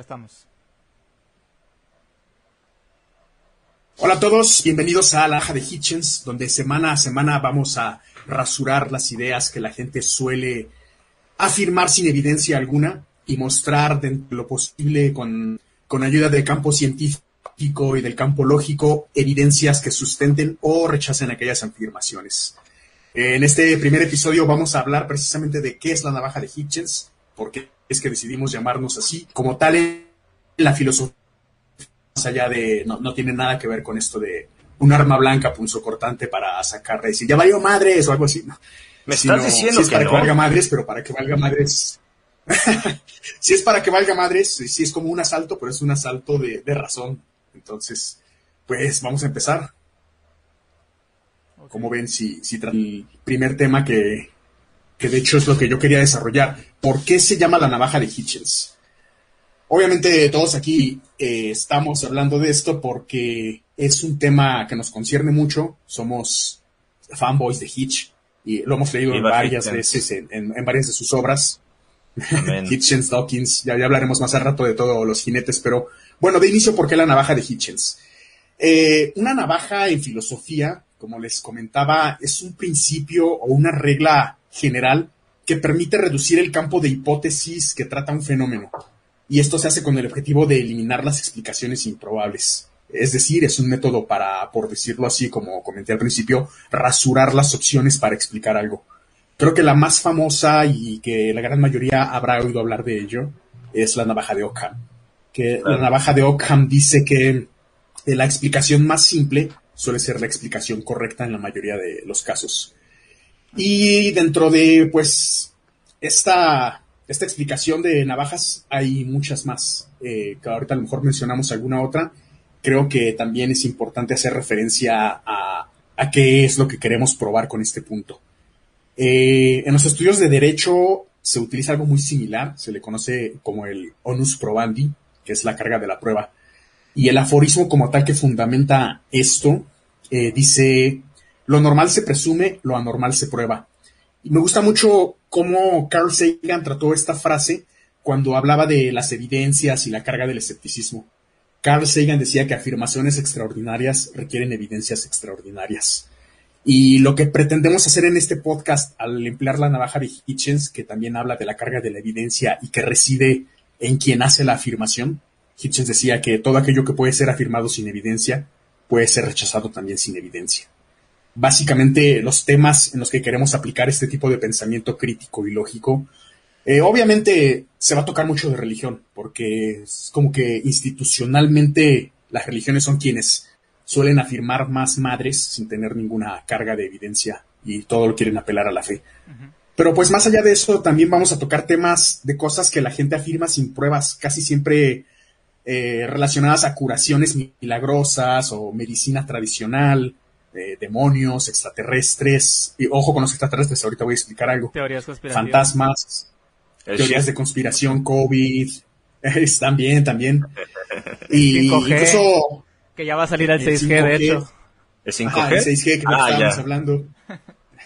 Estamos. Hola a todos, bienvenidos a la Aja de Hitchens, donde semana a semana vamos a rasurar las ideas que la gente suele afirmar sin evidencia alguna y mostrar dentro de lo posible con, con ayuda del campo científico y del campo lógico evidencias que sustenten o rechacen aquellas afirmaciones. En este primer episodio vamos a hablar precisamente de qué es la navaja de Hitchens, por qué es que decidimos llamarnos así, como tal en la filosofía más allá de, no, no tiene nada que ver con esto de un arma blanca cortante para sacar, decir, ya valió madres o algo así. No. Me estás diciendo sí es que para no. que valga madres, pero para que valga madres. si es para que valga madres, sí es como un asalto, pero es un asalto de, de razón. Entonces, pues vamos a empezar. Como ven, si, si el primer tema que, que de hecho es lo que yo quería desarrollar. ¿Por qué se llama la navaja de Hitchens? Obviamente todos aquí eh, estamos hablando de esto porque es un tema que nos concierne mucho. Somos fanboys de Hitch y lo hemos leído Viva varias Hitchens. veces en, en- en varias de sus obras. Hitchens, Dawkins, ya, ya hablaremos más al rato de todos los jinetes, pero bueno, de inicio, ¿por qué la navaja de Hitchens? Eh, una navaja en filosofía, como les comentaba, es un principio o una regla general que permite reducir el campo de hipótesis que trata un fenómeno. Y esto se hace con el objetivo de eliminar las explicaciones improbables. Es decir, es un método para, por decirlo así, como comenté al principio, rasurar las opciones para explicar algo. Creo que la más famosa y que la gran mayoría habrá oído hablar de ello es la navaja de Ockham. Que la navaja de Ockham dice que eh, la explicación más simple suele ser la explicación correcta en la mayoría de los casos. Y dentro de, pues, esta, esta explicación de navajas hay muchas más. Eh, que ahorita a lo mejor mencionamos alguna otra. Creo que también es importante hacer referencia a, a qué es lo que queremos probar con este punto. Eh, en los estudios de derecho se utiliza algo muy similar, se le conoce como el onus probandi, que es la carga de la prueba. Y el aforismo como tal que fundamenta esto eh, dice, lo normal se presume, lo anormal se prueba. Y me gusta mucho cómo Carl Sagan trató esta frase cuando hablaba de las evidencias y la carga del escepticismo. Carl Sagan decía que afirmaciones extraordinarias requieren evidencias extraordinarias. Y lo que pretendemos hacer en este podcast al emplear la navaja de Hitchens, que también habla de la carga de la evidencia y que reside en quien hace la afirmación, Hitchens decía que todo aquello que puede ser afirmado sin evidencia puede ser rechazado también sin evidencia. Básicamente los temas en los que queremos aplicar este tipo de pensamiento crítico y lógico, eh, obviamente se va a tocar mucho de religión, porque es como que institucionalmente las religiones son quienes suelen afirmar más madres sin tener ninguna carga de evidencia y todo lo quieren apelar a la fe. Pero pues más allá de eso, también vamos a tocar temas de cosas que la gente afirma sin pruebas, casi siempre eh, relacionadas a curaciones milagrosas o medicina tradicional, eh, demonios, extraterrestres. Y ojo con los extraterrestres, ahorita voy a explicar algo. Teorías conspirativas. Fantasmas, El teorías shit. de conspiración, COVID. también, también. Y 5G. incluso Que ya va a salir el El 6G, de 5G. hecho. ¿El 5G? Ajá, el 6G que Ah, estábamos ya. hablando.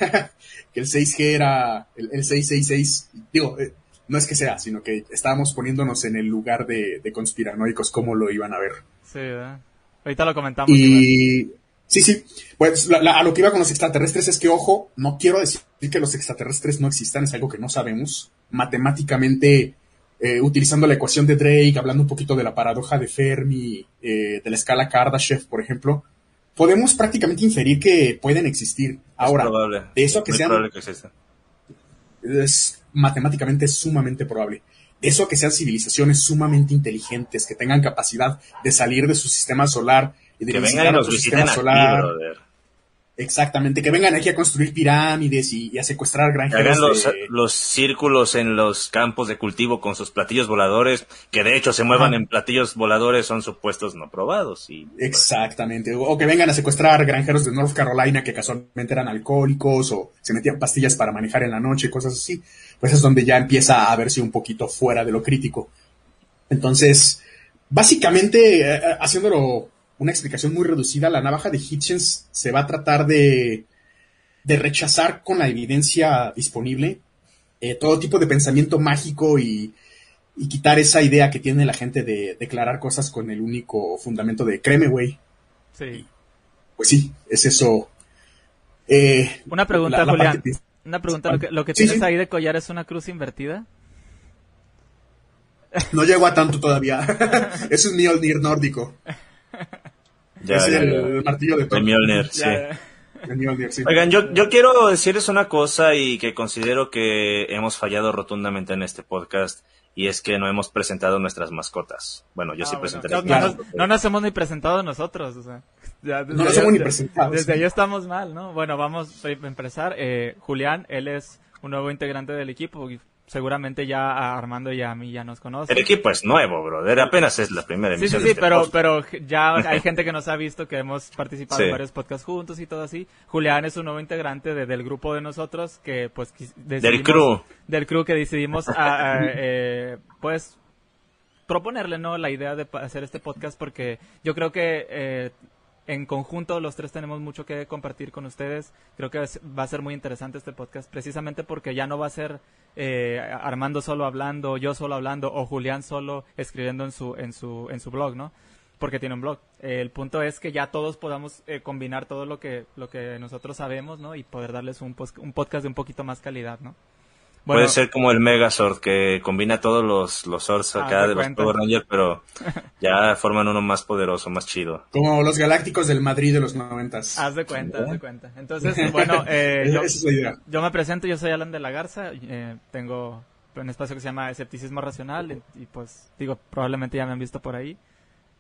que el 6G era el, el 666. Digo, eh, no es que sea, sino que estábamos poniéndonos en el lugar de, de conspiranoicos, cómo lo iban a ver. Sí, ¿verdad? Ahorita lo comentamos. igual. Y sí, sí. Pues la- la- a lo que iba con los extraterrestres es que, ojo, no quiero decir que los extraterrestres no existan, es algo que no sabemos. Matemáticamente, eh, utilizando la ecuación de Drake, hablando un poquito de la paradoja de Fermi, eh, de la escala Kardashev, por ejemplo, podemos prácticamente inferir que pueden existir. Ahora, es probable. de eso a que Muy sean probable que exista. es matemáticamente sumamente probable. Eso a que sean civilizaciones sumamente inteligentes, que tengan capacidad de salir de su sistema solar y de Que visitar vengan y nos visiten aquí, solar. Exactamente, que vengan aquí a construir pirámides y, y a secuestrar Que granjeros. hagan los, de- los círculos en los campos de cultivo con sus platillos voladores, que de hecho se muevan Ajá. en platillos voladores, son supuestos no probados. Y, Exactamente, o, o que vengan a secuestrar granjeros de North Carolina que casualmente eran alcohólicos o se metían pastillas para manejar en la noche, cosas así. Pues es donde ya empieza a verse un poquito fuera de lo crítico. Entonces, básicamente, eh, eh, haciéndolo una explicación muy reducida, la navaja de Hitchens se va a tratar de, de rechazar con la evidencia disponible eh, todo tipo de pensamiento mágico y, y quitar esa idea que tiene la gente de declarar cosas con el único fundamento de créeme, güey. Sí. Pues sí, es eso. Eh, Una pregunta, la- la Julián. parte- Una pregunta, ¿lo que, lo que Sí, tienes sí. ahí de collar es una cruz invertida? No llego a tanto todavía. es un Mjolnir nórdico. Ya, es ya, el, ya. el martillo de Thor. El Mjolnir, sí. Ya, El Mjolnir, sí. Oigan, yo, yo quiero decirles una cosa y que considero que hemos fallado rotundamente en este podcast y es que no hemos presentado nuestras mascotas. Bueno, yo Ah, sí bueno, presenté no, las no no nos hemos ni presentado nosotros, o sea. ya desde No nos ahí- hemos ni presentado. Desde ahí estamos mal, ¿no? Bueno, vamos a empezar. Eh, Julián, él es un nuevo integrante del equipo. Seguramente ya a Armando y a mí ya nos conoce. El equipo es nuevo, brother. Apenas es la primera Sí, sí, emisión sí, de este pero, pero ya hay gente que nos ha visto que hemos participado Sí. en varios podcasts juntos y todo así. Julián es un nuevo integrante de- del grupo de nosotros que pues Del crew. del crew que decidimos a- a, eh, pues proponerle no la idea de hacer este podcast porque yo creo que eh, en conjunto los tres tenemos mucho que compartir con ustedes. Creo que va a ser muy interesante este podcast precisamente porque ya no va a ser eh, Armando solo hablando yo solo hablando o Julián solo escribiendo en su en su en su blog no porque tiene un blog. Eh, el punto es que ya todos podamos eh, combinar todo lo que lo que nosotros sabemos no y poder darles un, un podcast de un poquito más calidad no Puede ser como el Megazord que combina todos los, los Zords Ah, acá de los. Power Rangers, pero ya forman uno más poderoso, más chido. Como los galácticos del Madrid de los noventas. Haz de cuenta, haz de cuenta. Entonces, bueno, eh, Esa yo, es la idea. yo me presento, yo soy Alan de la Garza, eh, tengo un espacio que se llama Escepticismo Racional y, y, pues digo, probablemente ya me han visto por ahí.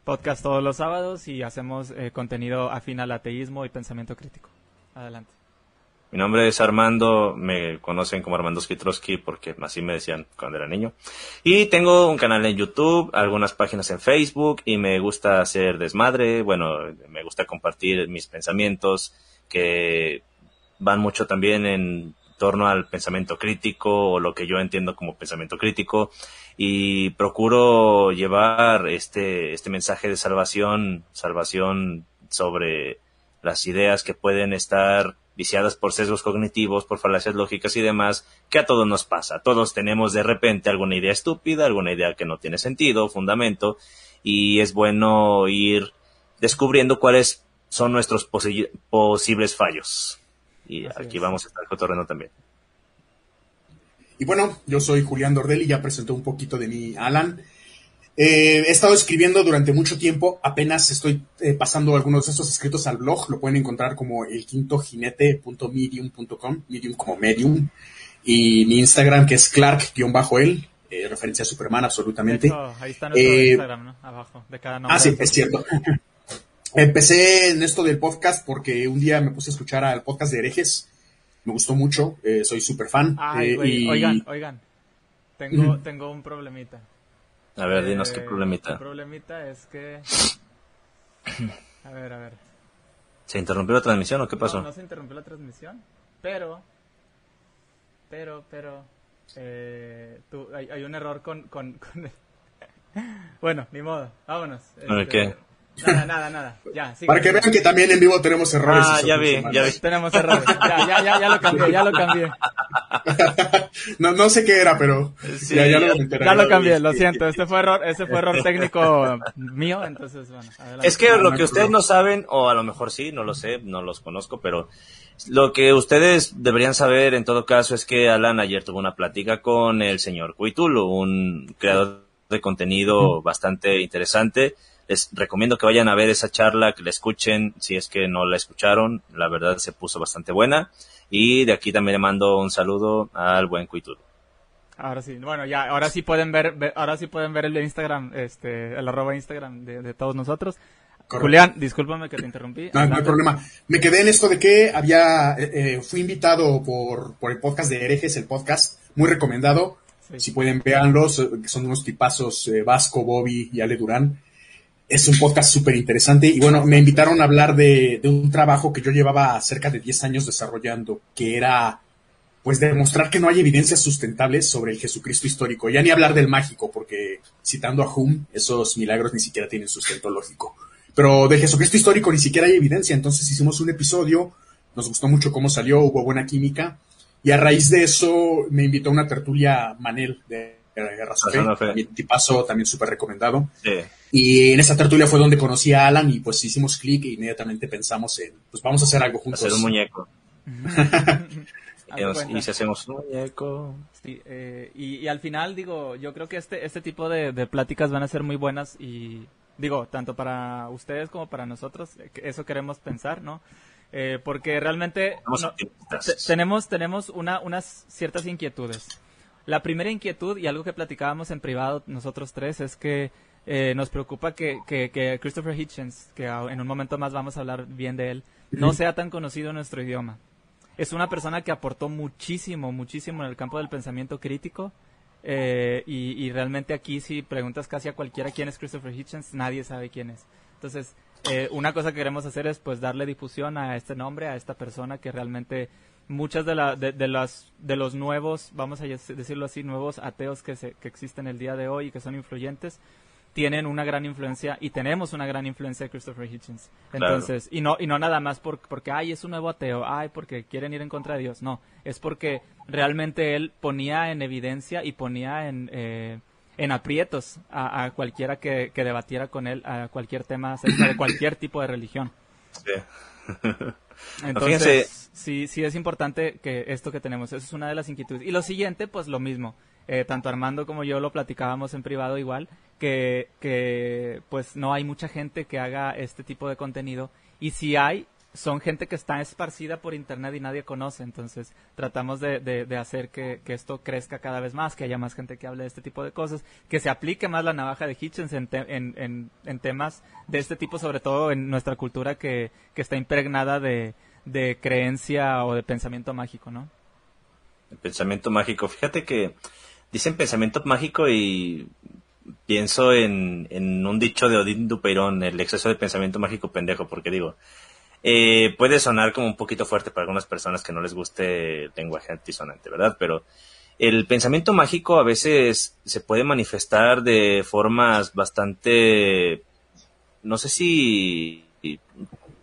Podcast todos los sábados y hacemos eh, contenido afín al ateísmo y pensamiento crítico. Adelante. Mi nombre es Armando, me conocen como Armando Skitrowski porque así me decían cuando era niño. Y tengo un canal en YouTube, algunas páginas en Facebook y me gusta hacer desmadre, bueno, me gusta compartir mis pensamientos que van mucho también en torno al pensamiento crítico o lo que yo entiendo como pensamiento crítico y procuro llevar este, este mensaje de salvación, salvación sobre las ideas que pueden estar viciadas por sesgos cognitivos, por falacias lógicas y demás, que a todos nos pasa. Todos tenemos de repente alguna idea estúpida, alguna idea que no tiene sentido, fundamento, y es bueno ir descubriendo cuáles son nuestros posi- posibles fallos. Y Así aquí es. vamos a estar cotorreando también. Y bueno, yo soy Julián Dordelli, ya presentó un poquito de mí Alan. Eh, he estado escribiendo durante mucho tiempo, apenas estoy eh, pasando algunos de estos escritos al blog, lo pueden encontrar como el quinto jinete.medium.com, medium como medium, y mi Instagram que es clark-el, eh, referencia a Superman absolutamente. hecho, ahí está nuestro Eh, Instagram, ¿no? Abajo, de cada nombre. Ah, sí, es cierto. Empecé en esto del podcast porque un día me puse a escuchar al podcast de herejes, me gustó mucho, eh, soy súper fan. Ay, eh, y- oigan, oigan. Tengo, tengo un problemita. A ver, dinos qué Eh, problemita. El problemita es que. A ver, a ver. ¿Se interrumpió la transmisión o qué pasó? No, no se interrumpió la transmisión, pero. Pero, pero. Eh, tú- hay, hay un error con. con, con- bueno, ni modo, vámonos. ¿A ver, qué? Nada, nada, nada. Ya, sigue. Para que vean que también en vivo tenemos errores. Ah, ya vi, ya vi. Tenemos errores. Ya, ya, ya, ya lo cambié, ya lo cambié. No, no sé qué era, pero Sí, ya, ya ya- lo. Ya lo cambié, lo siento. Este fue error, ese fue error técnico mío, entonces, bueno, adelante. Es que No, lo que ustedes no saben, o a lo mejor sí, no lo sé, no los conozco, pero lo que ustedes deberían saber en todo caso es que Alan ayer tuvo una plática con el señor Cuitulo, un creador de contenido bastante interesante. Les recomiendo que vayan a ver esa charla, que la escuchen si es que no la escucharon. La verdad se puso bastante buena. Y de aquí también le mando un saludo al buen Cuitulo. Ahora sí, bueno, ya, ahora sí pueden ver, ver- ahora sí pueden ver el de Instagram, este, el arroba Instagram de, de todos nosotros. Correcto. Julián, discúlpame que te interrumpí. No, no hay problema. Me quedé en esto de que había, eh, eh, fui invitado por, por el podcast de herejes, el podcast muy recomendado. Sí. Si pueden, véanlos, que son unos tipazos eh, Vasco, Bobby y Ale Durán. Es un podcast súper interesante. Y bueno, me invitaron a hablar de, de un trabajo que yo llevaba cerca de 10 años desarrollando, que era pues demostrar que no hay evidencias sustentables sobre el Jesucristo histórico. Ya ni hablar del mágico, porque citando a Hume, esos milagros ni siquiera tienen sustento lógico. Pero del Jesucristo histórico ni siquiera hay evidencia. Entonces hicimos un episodio, nos gustó mucho cómo salió, hubo buena química. Y a raíz de eso me invitó a una tertulia Manel de era Razón Fe, tipazo, también súper recomendado. Sí. Y en esa tertulia fue donde conocí a Alan y pues hicimos clic e inmediatamente pensamos en, pues vamos a hacer algo juntos. Hacer un muñeco. y, si hacemos un muñeco. Sí, eh, y, al final, digo, yo creo que este, este tipo de, de pláticas van a ser muy buenas y digo, tanto para ustedes como para nosotros, eh, eso queremos pensar, ¿no? Eh, porque realmente tenemos, tenemos una, unas ciertas inquietudes. La primera inquietud, y algo que platicábamos en privado nosotros tres, es que eh, nos preocupa que, que, Christopher Hitchens, que en un momento más vamos a hablar bien de él, no sea tan conocido en nuestro idioma. Es una persona que aportó muchísimo, muchísimo en el campo del pensamiento crítico. Eh, y, realmente aquí si preguntas casi a cualquiera quién es Christopher Hitchens, nadie sabe quién es. Entonces, eh, una cosa que queremos hacer es pues darle difusión a este nombre, a esta persona que realmente muchas de, la, de, las, de los nuevos, vamos a decirlo así, nuevos ateos que, se, que existen el día de hoy y que son influyentes, tienen una gran influencia y tenemos una gran influencia de Christopher Hitchens. Entonces, y no y no nada más por, porque ay, es un nuevo ateo, ay, porque quieren ir en contra de Dios, no, es porque realmente él ponía en evidencia y ponía en eh, en aprietos a, cualquiera que, debatiera con él a cualquier tema acerca de cualquier tipo de religión. Sí. Entonces, sí, sí es importante que esto que tenemos, eso es una de las inquietudes. Y lo siguiente, pues lo mismo. Eh, tanto Armando como yo lo platicábamos en privado igual, que, que pues no hay mucha gente que haga este tipo de contenido y si hay, son gente que está esparcida por internet y nadie conoce, entonces tratamos de, de, hacer que, que, esto crezca cada vez más, que haya más gente que hable de este tipo de cosas, que se aplique más la navaja de Hitchens en, en, en, temas de este tipo, sobre todo en nuestra cultura que, que está impregnada de, de creencia o de pensamiento mágico, ¿no? El pensamiento mágico, fíjate que dicen pensamiento mágico y pienso en, en un dicho de Odín Dupeirón, el exceso de pensamiento mágico pendejo, porque digo, eh, puede sonar como un poquito fuerte para algunas personas que no les guste el lenguaje antisonante, ¿verdad? Pero el pensamiento mágico a veces se puede manifestar de formas bastante, no sé si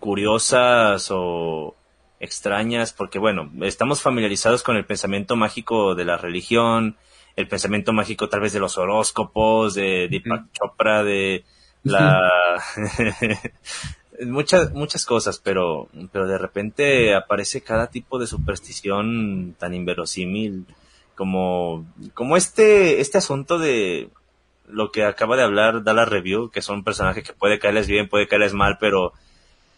curiosas o extrañas, porque bueno, estamos familiarizados con el pensamiento mágico de la religión, el pensamiento mágico tal vez de los horóscopos, de Deepak Chopra, de la... muchas, muchas cosas, pero, pero de repente aparece cada tipo de superstición tan inverosímil como, como este, este asunto de lo que acaba de hablar Dallas Review, que son personajes que puede caerles bien, puede caerles mal, pero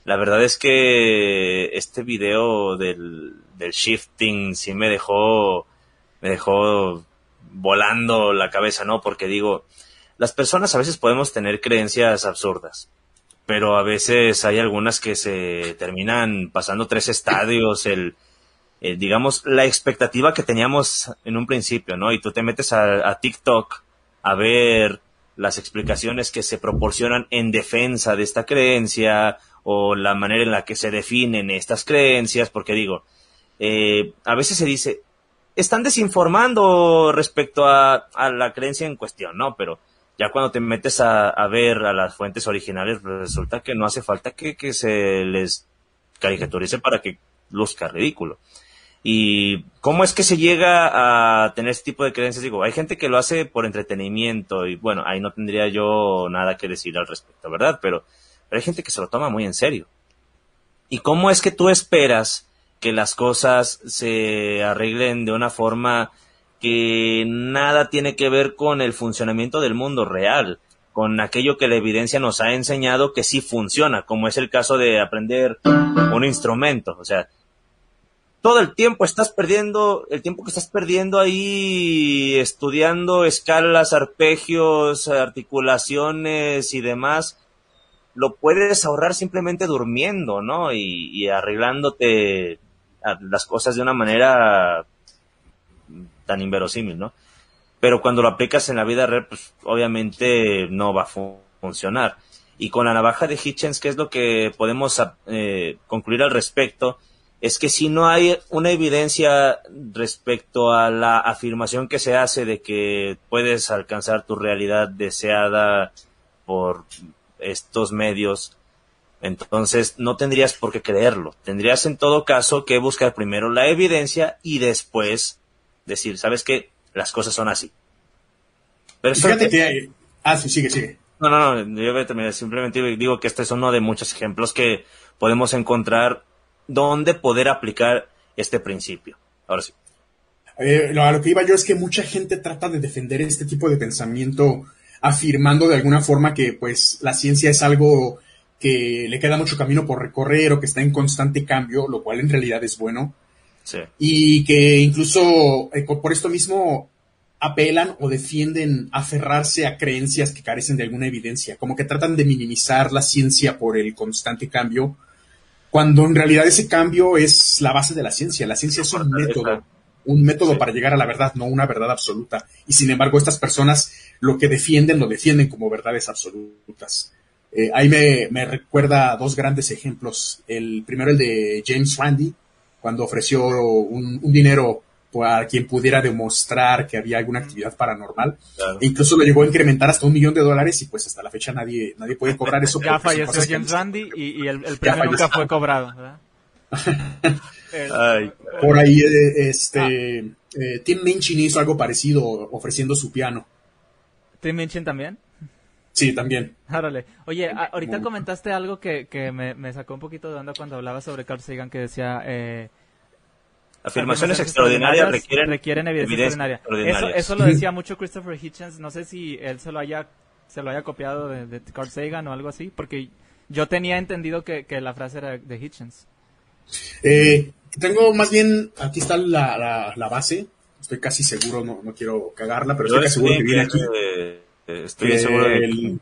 la verdad es que este video del, del shifting sí me dejó, me dejó volando la cabeza, ¿no? Porque digo, las personas a veces podemos tener creencias absurdas, pero a veces hay algunas que se terminan pasando tres estadios, el, digamos, la expectativa que teníamos en un principio, ¿no? Y tú te metes a, a TikTok a ver las explicaciones que se proporcionan en defensa de esta creencia o la manera en la que se definen estas creencias, porque digo, eh, a veces se dice, están desinformando respecto a, la creencia en cuestión, ¿no? Pero ya cuando te metes a, ver a las fuentes originales, resulta que no hace falta que, que se les caricaturice para que luzca ridículo. ¿Y cómo es que se llega a tener este tipo de creencias? Digo, hay gente que lo hace por entretenimiento y bueno, ahí no tendría yo nada que decir al respecto, ¿verdad? Pero, pero hay gente que se lo toma muy en serio. ¿Y cómo es que tú esperas que las cosas se arreglen de una forma que nada tiene que ver con el funcionamiento del mundo real, con aquello que la evidencia nos ha enseñado que sí funciona, como es el caso de aprender un instrumento. O sea, todo el tiempo estás perdiendo, el tiempo que estás perdiendo ahí estudiando escalas, arpegios, articulaciones y demás, lo puedes ahorrar simplemente durmiendo, ¿no? Y, arreglándote las cosas de una manera tan inverosímil, ¿no? Pero cuando lo aplicas en la vida real, pues obviamente no va a funcionar. Y con la navaja de Hitchens, ¿qué es lo que podemos eh, concluir al respecto? Es que si no hay una evidencia respecto a la afirmación que se hace de que puedes alcanzar tu realidad deseada por estos medios, entonces, no tendrías por qué creerlo. Tendrías en todo caso que buscar primero la evidencia y después decir, ¿sabes qué? Las cosas son así. Pero Fíjate que... Ah, sí, sigue, sigue. No, no, no, yo voy a terminar. Simplemente digo que este es uno de muchos ejemplos que podemos encontrar donde poder aplicar este principio. Ahora sí. Eh, lo- a lo que iba yo es que mucha gente trata de defender este tipo de pensamiento afirmando de alguna forma que pues la ciencia es algo que le queda mucho camino por recorrer o que está en constante cambio, lo cual en realidad es bueno, Sí. y que incluso eh, por esto mismo apelan o defienden aferrarse a creencias que carecen de alguna evidencia, como que tratan de minimizar la ciencia por el constante cambio, cuando en realidad ese cambio es la base de la ciencia. La ciencia es un método, un método Sí. para llegar a la verdad, no una verdad absoluta. Y sin embargo, estas personas lo que defienden lo defienden como verdades absolutas. Eh, ahí me, me recuerda a dos grandes ejemplos. El primero, el de James Randi, cuando ofreció un, un dinero a quien pudiera demostrar que había alguna actividad paranormal. Claro. E incluso lo llegó a incrementar hasta un millón de dólares y pues hasta la fecha nadie, nadie puede cobrar eso. Ya falleció James no- Randi y, y el, el premio nunca fue cobrado, ¿verdad? Ay, Por ahí, eh, este, eh, Tim Minchin hizo algo parecido ofreciendo su piano. Tim Minchin también. Sí, también. Árale. Oye, a- ahorita Bueno. comentaste algo que, que me, me sacó un poquito de onda cuando hablabas sobre Carl Sagan que decía... Eh, afirmaciones extraordinarias requieren, requieren evidencia, evidencia extraordinaria. Eso, eso lo decía mucho Christopher Hitchens. No sé si él se lo haya, se lo haya copiado de, de Carl Sagan o algo así, porque yo tenía entendido que, que la frase era de Hitchens. Eh, tengo más bien, aquí está la, la, la base. Estoy casi seguro, no, no quiero cagarla, pero Yo estoy casi seguro que viene aquí. eh, eh, estoy que seguro de el,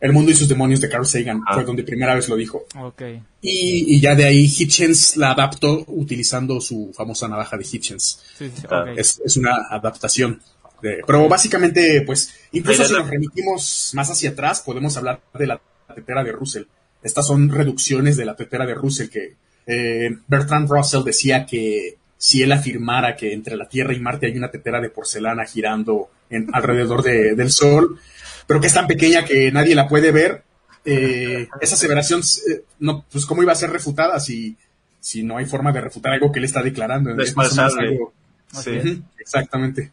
el mundo y sus demonios de Carl Sagan Ah. fue donde primera vez lo dijo. Ok. Y, y ya de ahí Hitchens la adaptó utilizando su famosa navaja de Hitchens. Sí, sí, Ah. Es, es una adaptación. de- pero básicamente, pues, incluso si la- nos remitimos más hacia atrás, podemos hablar de la tetera de Russell. Estas son reducciones de la tetera de Russell que eh, Bertrand Russell decía que si él afirmara que entre la Tierra y Marte hay una tetera de porcelana girando en, alrededor de- del Sol, pero que es tan pequeña que nadie la puede ver, eh, esa aseveración, eh, no, pues, ¿cómo iba a ser refutada si, si no hay forma de refutar algo que él está declarando? Es más algo- Sí. Exactamente.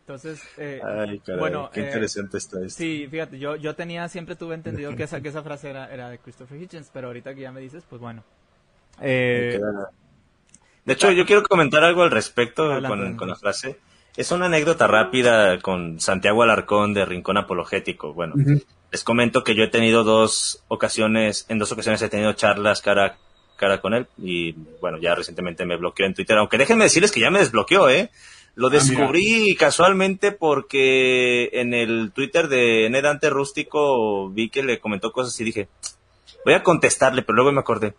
Entonces, eh, Ay, caray, bueno, qué eh, interesante está esto. Sí, fíjate, yo, yo tenía, siempre tuve entendido que esa, que esa frase era, era de Christopher Hitchens, pero ahorita que ya me dices, pues bueno. Eh, De hecho, yo quiero comentar algo al respecto Adelante, con, la frase. Es una anécdota rápida con Santiago Alarcón de Rincón Apologético. Bueno, les comento que yo he tenido dos ocasiones, en dos ocasiones he tenido charlas cara a cara con él y bueno, ya recientemente me bloqueó en Twitter, aunque déjenme decirles que ya me desbloqueó, ¿eh? Lo Ah, descubrí casualmente porque en el Twitter de Ned Ante Rústico vi que le comentó cosas y dije, voy a contestarle, pero luego me acordé,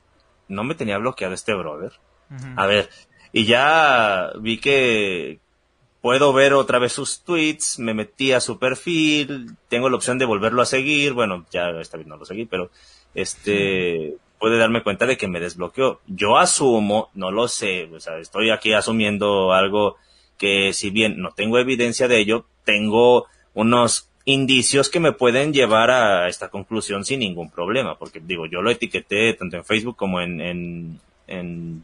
no me tenía bloqueado este brother. A ver, y ya vi que puedo ver otra vez sus tweets, me metí a su perfil, tengo la opción de volverlo a seguir, bueno, ya esta vez no lo seguí, pero este puede darme cuenta de que me desbloqueó. Yo asumo, no lo sé, o sea, estoy aquí asumiendo algo que si bien no tengo evidencia de ello, tengo unos indicios que me pueden llevar a esta conclusión sin ningún problema, porque digo, yo lo etiqueté tanto en Facebook como en,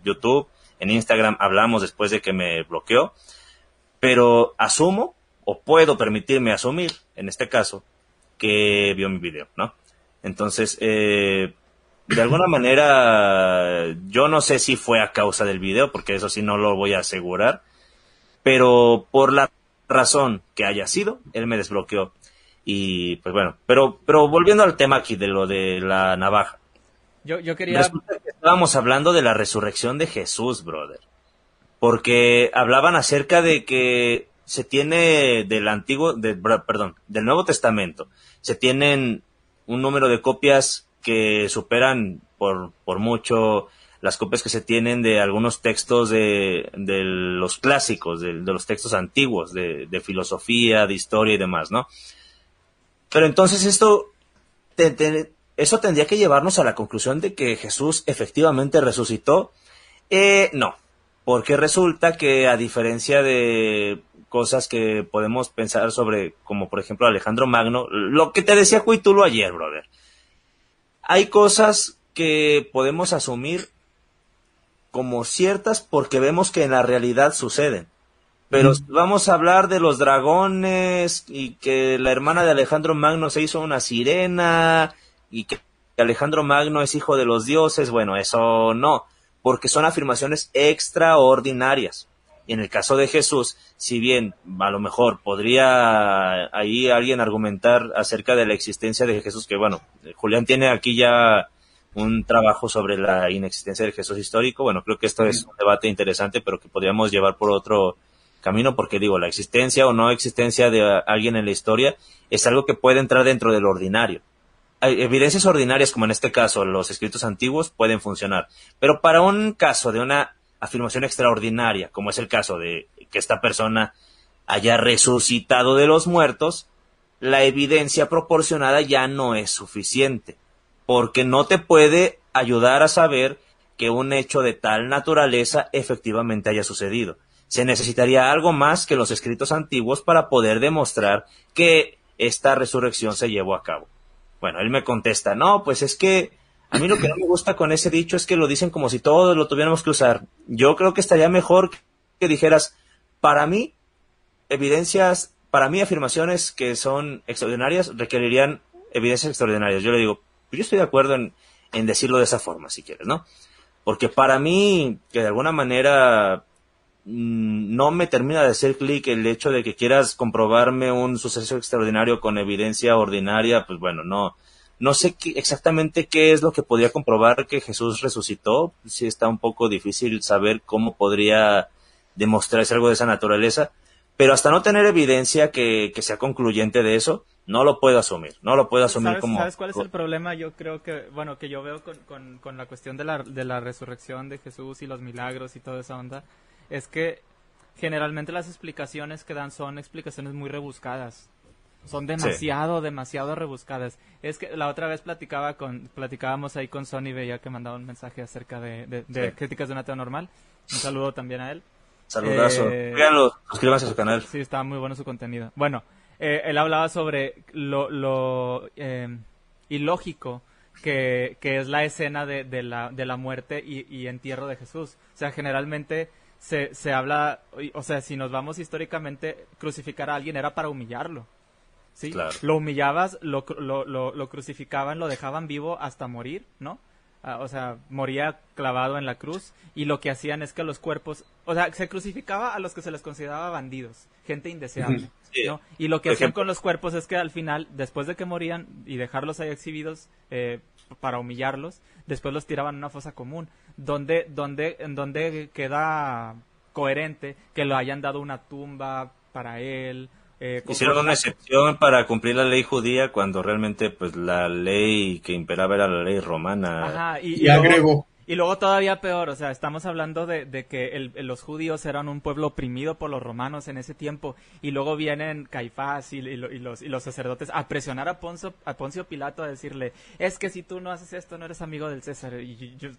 YouTube, en Instagram hablamos después de que me bloqueó, pero asumo o puedo permitirme asumir, en este caso, que vio mi video, ¿no? Entonces, eh, de alguna manera, yo no sé si fue a causa del video, porque eso sí no lo voy a asegurar, pero por la razón que haya sido, él me desbloqueó. Y pues bueno, pero, pero volviendo al tema aquí de lo de la navaja. Yo, yo quería... Resulta que estábamos hablando de la resurrección de Jesús, brother. Porque hablaban acerca de que se tiene del antiguo, de, perdón, del Nuevo Testamento, se tienen un número de copias que superan por, por mucho las copias que se tienen de algunos textos de, de los clásicos, de, de los textos antiguos, de, de filosofía, de historia y demás, ¿no? Pero entonces esto, te- eso tendría que llevarnos a la conclusión de que Jesús efectivamente resucitó. Eh, no, porque resulta que a diferencia de cosas que podemos pensar sobre, como por ejemplo Alejandro Magno, lo que te decía Cuitulo ayer, brother. Hay cosas que podemos asumir como ciertas porque vemos que en la realidad suceden. Pero vamos a hablar de los dragones y que la hermana de Alejandro Magno se hizo una sirena y que Alejandro Magno es hijo de los dioses. Bueno, eso no, porque son afirmaciones extraordinarias. Y en el caso de Jesús, si bien a lo mejor podría ahí alguien argumentar acerca de la existencia de Jesús, que bueno, Julián tiene aquí ya un trabajo sobre la inexistencia del Jesús histórico. Bueno, creo que esto es un debate interesante, pero que podríamos llevar por otro camino, porque digo, la existencia o no existencia de alguien en la historia es algo que puede entrar dentro del ordinario. Hay evidencias ordinarias, como en este caso los escritos antiguos, pueden funcionar. Pero para un caso de una afirmación extraordinaria, como es el caso de que esta persona haya resucitado de los muertos, la evidencia proporcionada ya no es suficiente, porque no te puede ayudar a saber que un hecho de tal naturaleza efectivamente haya sucedido. Se necesitaría algo más que los escritos antiguos para poder demostrar que esta resurrección se llevó a cabo. Bueno, él me contesta, no, pues es que a mí lo que no me gusta con ese dicho es que lo dicen como si todos lo tuviéramos que usar. Yo creo que estaría mejor que dijeras, para mí, evidencias, para mí afirmaciones que son extraordinarias requerirían evidencias extraordinarias. Yo le digo, pues yo estoy de acuerdo en, en decirlo de esa forma, si quieres, ¿no? Porque para mí, que de alguna manera no me termina de hacer clic el hecho de que quieras comprobarme un suceso extraordinario con evidencia ordinaria, pues bueno, no, no sé exactamente qué es lo que podría comprobar que Jesús resucitó. Sí está un poco difícil saber cómo podría demostrarse algo de esa naturaleza. Pero hasta no tener evidencia que, sea concluyente de eso, no lo puedo asumir. No lo puedo asumir como... ¿Sabes cuál es el problema? Yo creo que, bueno, que yo veo con, con, la cuestión de la, de la resurrección de Jesús y los milagros y toda esa onda, es que generalmente las explicaciones que dan son explicaciones muy rebuscadas. Son demasiado, demasiado rebuscadas. Es que la otra vez platicaba con, platicábamos ahí con Sony, veía que mandaba un mensaje acerca de, críticas de una teoría normal. Un saludo también a él. Saludazo. Eh, suscríbanse a su canal. Sí, está muy bueno su contenido. Bueno, eh, él hablaba sobre lo, lo eh, ilógico que, que, es la escena de, de, la, de la muerte y, y, entierro de Jesús. O sea, generalmente se, se habla, o sea, si nos vamos históricamente, crucificar a alguien era para humillarlo. ¿sí? Lo humillabas, lo, lo, lo, crucificaban, lo dejaban vivo hasta morir, ¿no? Ah, o sea, moría clavado en la cruz y lo que hacían es que los cuerpos, o sea, se crucificaba a los que se les consideraba bandidos, gente indeseable, ¿no? Y lo que hacían con los cuerpos es que al final, después de que morían y dejarlos ahí exhibidos eh, para humillarlos, después los tiraban en una fosa común, donde, donde, en donde queda coherente que lo hayan dado una tumba para él, eh, Hicieron una excepción para cumplir la ley judía cuando realmente pues la ley que imperaba era la ley romana. Ajá, y, luego, Y luego todavía peor, o sea, estamos hablando de, que los judíos eran un pueblo oprimido por los romanos en ese tiempo y luego vienen Caifás y, los, y los sacerdotes a presionar a Poncio, a Poncio Pilato a decirle, es que si tú no haces esto no eres amigo del César. Y yo,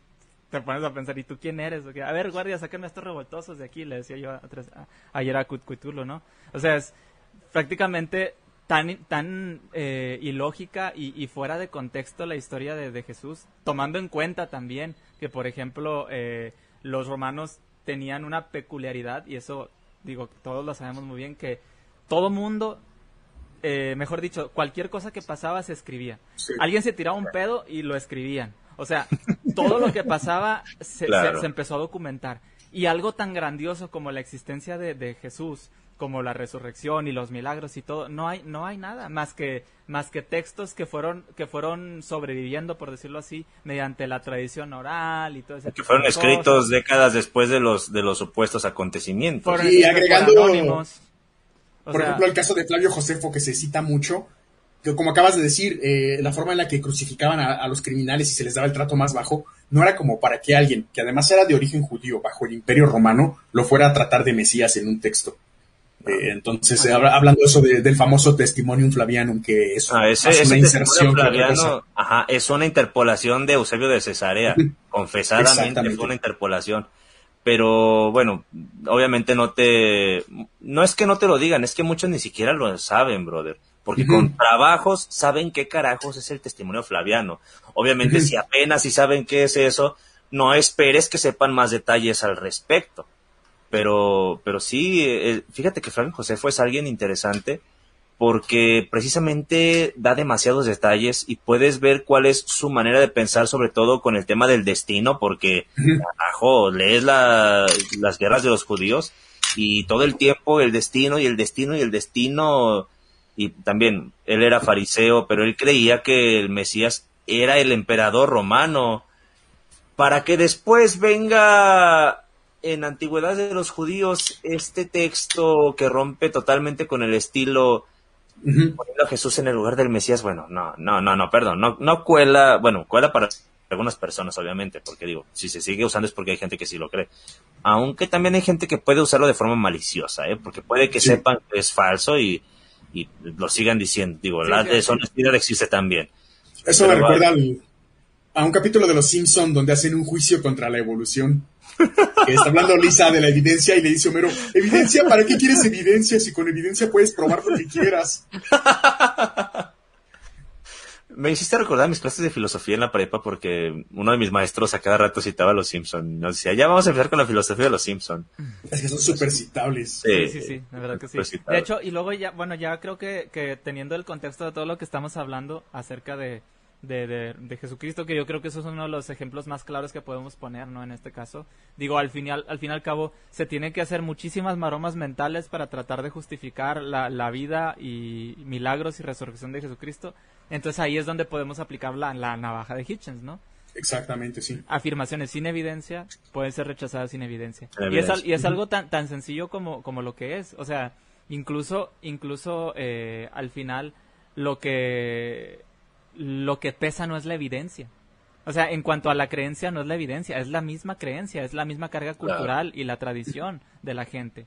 te pones a pensar, ¿y tú quién eres? A ver, guardia, sáquenme a estos revoltosos de aquí, le decía yo ayer a Cuitulo, ¿no? O sea, es prácticamente tan, tan eh, ilógica y, fuera de contexto la historia de, Jesús, tomando en cuenta también que, por ejemplo, eh, los romanos tenían una peculiaridad, y eso, digo, todos lo sabemos muy bien, que todo mundo, eh, mejor dicho, cualquier cosa que pasaba se escribía. Alguien se tiraba un pedo y lo escribían. O sea, todo lo que pasaba se, empezó a documentar. Y algo tan grandioso como la existencia de Jesús, como la resurrección y los milagros y todo, no hay no hay nada más que más que textos que fueron que fueron sobreviviendo por decirlo así mediante la tradición oral y todo eso. Que fueron escritos décadas después de los de los supuestos acontecimientos. y agregando por ejemplo el caso de Flavio Josefo que se cita mucho, que como acabas de decir, eh, la forma en la que crucificaban a, los criminales y se les daba el trato más bajo, no era como para que alguien, que además era de origen judío, bajo el imperio romano, lo fuera a tratar de Mesías en un texto. Eh, entonces, hablando eso del famoso Testimonium Flavianum, que es, ah, una inserción. ajá, es una interpolación de Eusebio de Cesarea. Confesadamente fue una interpolación. Pero bueno, obviamente no te. No es que no te lo digan, es que muchos ni siquiera lo saben, brother. Porque con trabajos saben qué carajos es el testimonio flaviano. Obviamente, si apenas si saben qué es eso, no esperes que sepan más detalles al respecto pero, pero sí, eh, fíjate que Frank Josefo es alguien interesante porque precisamente da demasiados detalles y puedes ver cuál es su manera de pensar, sobre todo con el tema del destino, porque, ajo, lees la, las guerras de los judíos y todo el tiempo el destino y el destino y el destino, y también él era fariseo, pero él creía que el Mesías era el emperador romano, para que después venga en Antigüedad de los Judíos este texto que rompe totalmente con el estilo poniendo a Jesús en el lugar del Mesías, bueno, no, no, no, no, perdón, no, no cuela, bueno, cuela para algunas personas, obviamente, porque digo, si se sigue usando es porque hay gente que sí lo cree. Aunque también hay gente que puede usarlo de forma maliciosa, ¿eh? porque puede que sepan que es falso y, y lo sigan diciendo. Digo, la deshonestidad existe también. Eso me recuerda a un capítulo de Los Simpson donde hacen un juicio contra la evolución. Que está hablando Lisa de la evidencia y le dice Homero, ¿evidencia? ¿Para qué quieres evidencia si con evidencia puedes probar lo que quieras? Me hiciste recordar mis clases de filosofía en la prepa porque uno de mis maestros a cada rato citaba a los Simpson. Nos decía, ya vamos a empezar con la filosofía de los Simpson. Es que son súper citables. Sí, sí, sí, la verdad que sí. De hecho, y luego ya, bueno, ya creo que, que teniendo el contexto de todo lo que estamos hablando acerca de, de, de, Jesucristo, que yo creo que eso es uno de los ejemplos más claros que podemos poner, ¿no? En este caso. Digo, al final, al fin y al cabo, se tienen que hacer muchísimas maromas mentales para tratar de justificar la, la vida y milagros y resurrección de Jesucristo. Entonces ahí es donde podemos aplicar la, la navaja de Hitchens, ¿no? Exactamente, sí. Afirmaciones sin evidencia pueden ser rechazadas sin evidencia. Y es, y es, algo tan, tan sencillo como, como lo que es. O sea, incluso, incluso eh, al final lo que lo que pesa no es la evidencia. O sea, en cuanto a la creencia, no es la evidencia, es la misma creencia, es la misma carga cultural y la tradición de la gente.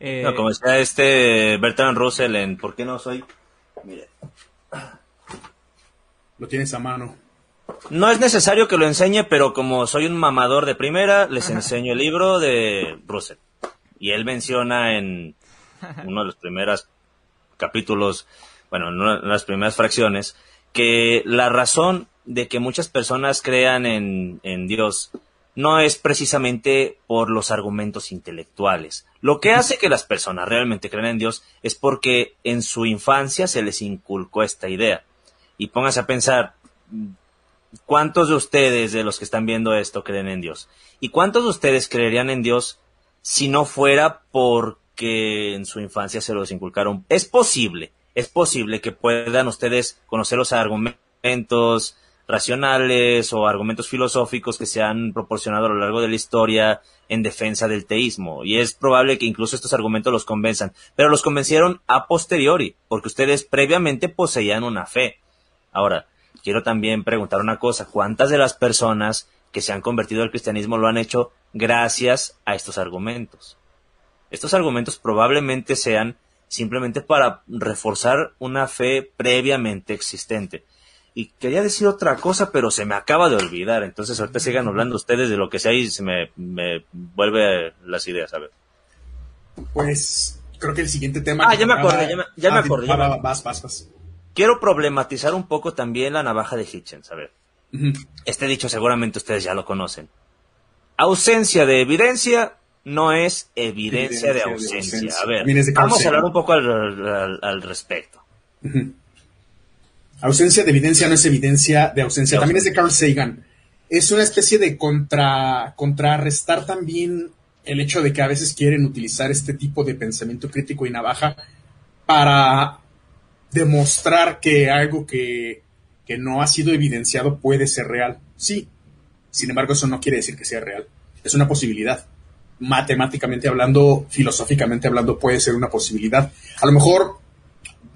Eh, no, como decía este Bertrand Russell en ¿Por qué no soy? Mire. Lo tienes a mano. No es necesario que lo enseñe, pero como soy un mamador de primera, les enseño el libro de Russell. Y él menciona en uno de los primeros capítulos, bueno, en una de las primeras fracciones, que la razón de que muchas personas crean en, en Dios no es precisamente por los argumentos intelectuales. Lo que hace que las personas realmente crean en Dios es porque en su infancia se les inculcó esta idea. Y pónganse a pensar, ¿cuántos de ustedes, de los que están viendo esto, creen en Dios? ¿Y cuántos de ustedes creerían en Dios si no fuera porque en su infancia se los inculcaron? Es posible, es posible que puedan ustedes conocer los argumentos racionales o argumentos filosóficos que se han proporcionado a lo largo de la historia en defensa del teísmo. Y es probable que incluso estos argumentos los convenzan. Pero los convencieron a posteriori, porque ustedes previamente poseían una fe. Ahora, quiero también preguntar una cosa. ¿Cuántas de las personas que se han convertido al cristianismo lo han hecho gracias a estos argumentos? Estos argumentos probablemente sean simplemente para reforzar una fe previamente existente. Y quería decir otra cosa, pero se me acaba de olvidar. Entonces ahorita sigan hablando ustedes de lo que sea y se me, me vuelve las ideas, a ver. Pues creo que el siguiente tema... Ah, ya me acordé, ya me, ya me ah, acordé. Vas, vas, vas. Quiero problematizar un poco también la navaja de Hitchens, a ver. Este dicho seguramente ustedes ya lo conocen. Ausencia de evidencia no es evidencia, de, ausencia. A ver, vamos a hablar un poco al, respecto. Ausencia de evidencia no es evidencia de ausencia. También es de Carl Sagan. Es una especie de contra, contrarrestar también el hecho de que a veces quieren utilizar este tipo de pensamiento crítico y navaja para demostrar que algo que, que no ha sido evidenciado puede ser real. Sí. Sin embargo, eso no quiere decir que sea real. Es una posibilidad matemáticamente hablando, filosóficamente hablando, puede ser una posibilidad. A lo mejor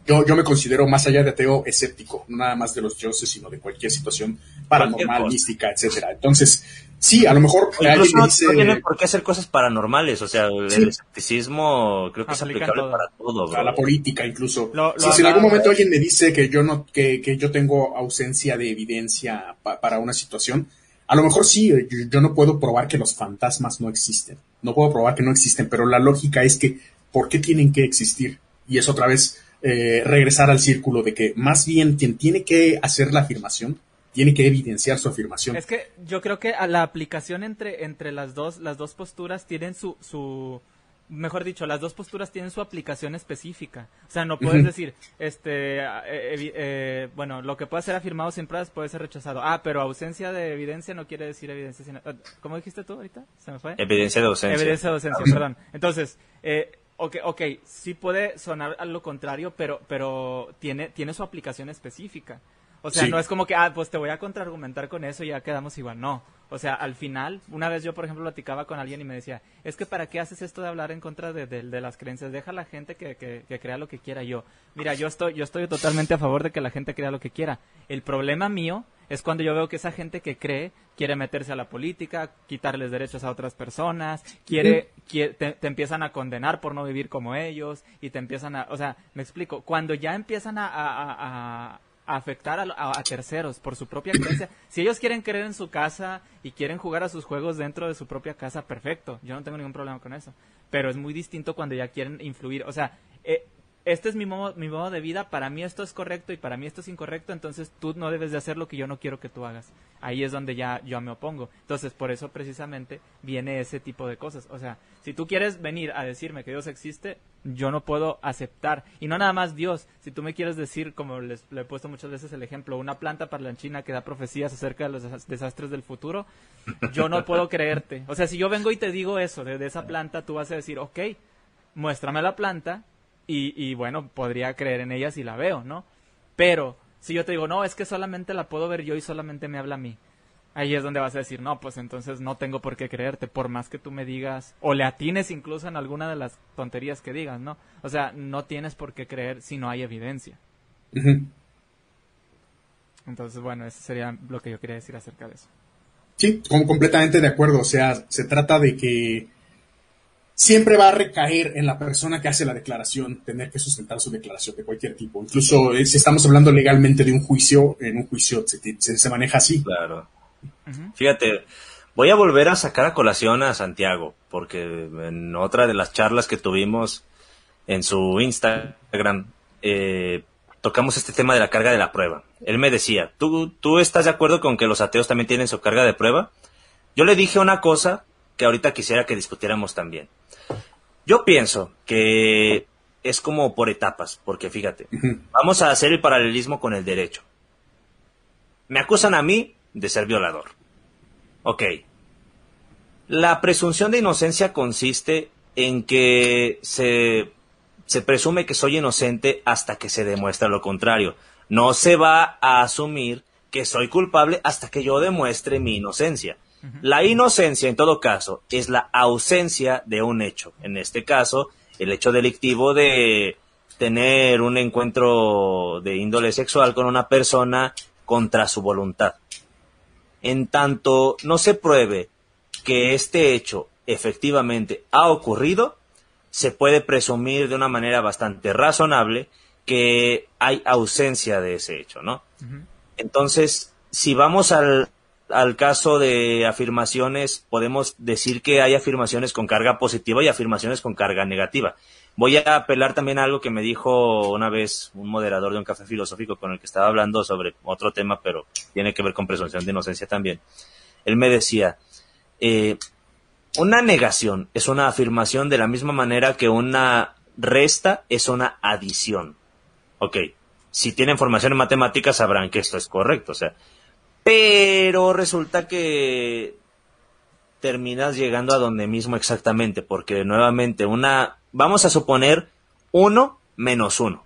yo, yo me considero más allá de ateo escéptico, no nada más de los dioses, sino de cualquier situación paranormal, mística, etcétera. Entonces, sí, a lo mejor no, tiene por qué hacer cosas paranormales, o sea, el escepticismo creo que es aplicable para todo. A la política incluso. si en algún momento alguien me dice que yo no, que, que yo tengo ausencia de evidencia para una situación, a lo mejor sí, yo, no puedo probar que los fantasmas no existen. No puedo probar que no existen, pero la lógica es que, ¿por qué tienen que existir? Y es otra vez eh, regresar al círculo de que más bien quien tiene que hacer la afirmación tiene que evidenciar su afirmación. Es que yo creo que a la aplicación entre, entre las dos, las dos posturas tienen su, su, mejor dicho, las dos posturas tienen su aplicación específica. O sea, no puedes decir, este, eh, eh, bueno, lo que puede ser afirmado sin pruebas puede ser rechazado. Ah, pero ausencia de evidencia no quiere decir evidencia sin... ¿Cómo dijiste tú ahorita? ¿Se me fue? Evidencia de ausencia. Evidencia de ausencia, perdón. Entonces, eh, Ok, ok, sí puede sonar a lo contrario, pero, pero tiene, tiene su aplicación específica. O sea, no es como que, ah, pues te voy a contraargumentar con eso y ya quedamos igual. No. O sea, al final, una vez yo, por ejemplo, platicaba con alguien y me decía, es que ¿para qué haces esto de hablar en contra de, de, las creencias? Deja a la gente que, que, que, crea lo que quiera yo. Mira, yo estoy, yo estoy totalmente a favor de que la gente crea lo que quiera. El problema mío es cuando yo veo que esa gente que cree quiere meterse a la política, quitarles derechos a otras personas, quiere, te, empiezan a condenar por no vivir como ellos y te empiezan a, o sea, me explico, cuando ya empiezan a, afectar a, terceros por su propia creencia. Si ellos quieren creer en su casa y quieren jugar a sus juegos dentro de su propia casa, perfecto. Yo no tengo ningún problema con eso. Pero es muy distinto cuando ya quieren influir. O sea, eh, este es mi modo, mi modo de vida, para mí esto es correcto y para mí esto es incorrecto, entonces tú no debes de hacer lo que yo no quiero que tú hagas. Ahí es donde ya yo me opongo. Entonces, por eso precisamente viene ese tipo de cosas. O sea, si tú quieres venir a decirme que Dios existe, yo no puedo aceptar. Y no nada más Dios, si tú me quieres decir, como les le he puesto muchas veces el ejemplo, una planta parlanchina que da profecías acerca de los desastres del futuro, yo no puedo creerte. O sea, si yo vengo y te digo eso de esa planta, tú vas a decir, ok, muéstrame la planta y, y bueno, podría creer en ella si la veo, ¿no? Pero si yo te digo, no, es que solamente la puedo ver yo y solamente me habla a mí, ahí es donde vas a decir, no, pues entonces no tengo por qué creerte, por más que tú me digas, o le atines incluso en alguna de las tonterías que digas, ¿no? O sea, no tienes por qué creer si no hay evidencia. Entonces, bueno, eso sería lo que yo quería decir acerca de eso. Sí, como completamente de acuerdo. O sea, se trata de que siempre va a recaer en la persona que hace la declaración, tener que sustentar su declaración de cualquier tipo. Incluso eh, si estamos hablando legalmente de un juicio, en un juicio se, maneja así. Claro. Fíjate, voy a volver a sacar a colación a Santiago, porque en otra de las charlas que tuvimos en su Instagram, eh, tocamos este tema de la carga de la prueba. Él me decía, ¿tú, ¿tú estás de acuerdo con que los ateos también tienen su carga de prueba? Yo le dije una cosa que ahorita quisiera que discutiéramos también. Yo pienso que es como por etapas, porque fíjate, vamos a hacer el paralelismo con el derecho. Me acusan a mí de ser violador. Ok. La presunción de inocencia consiste en que se, se presume que soy inocente hasta que se demuestra lo contrario. No se va a asumir que soy culpable hasta que yo demuestre mi inocencia. La inocencia, en todo caso, es la ausencia de un hecho. En este caso, el hecho delictivo de tener un encuentro de índole sexual con una persona contra su voluntad. En tanto no se pruebe que este hecho efectivamente ha ocurrido, se puede presumir de una manera bastante razonable que hay ausencia de ese hecho, ¿no? Entonces, si vamos al, al caso de afirmaciones, podemos decir que hay afirmaciones con carga positiva y afirmaciones con carga negativa. Voy a apelar también a algo que me dijo una vez un moderador de un café filosófico con el que estaba hablando sobre otro tema, pero tiene que ver con presunción de inocencia también. Él me decía, eh, una negación es una afirmación de la misma manera que una resta es una adición. Ok, si tienen formación en matemáticas sabrán que esto es correcto. O sea, pero resulta que terminas llegando a donde mismo exactamente, porque nuevamente una, vamos a suponer 1 menos 1.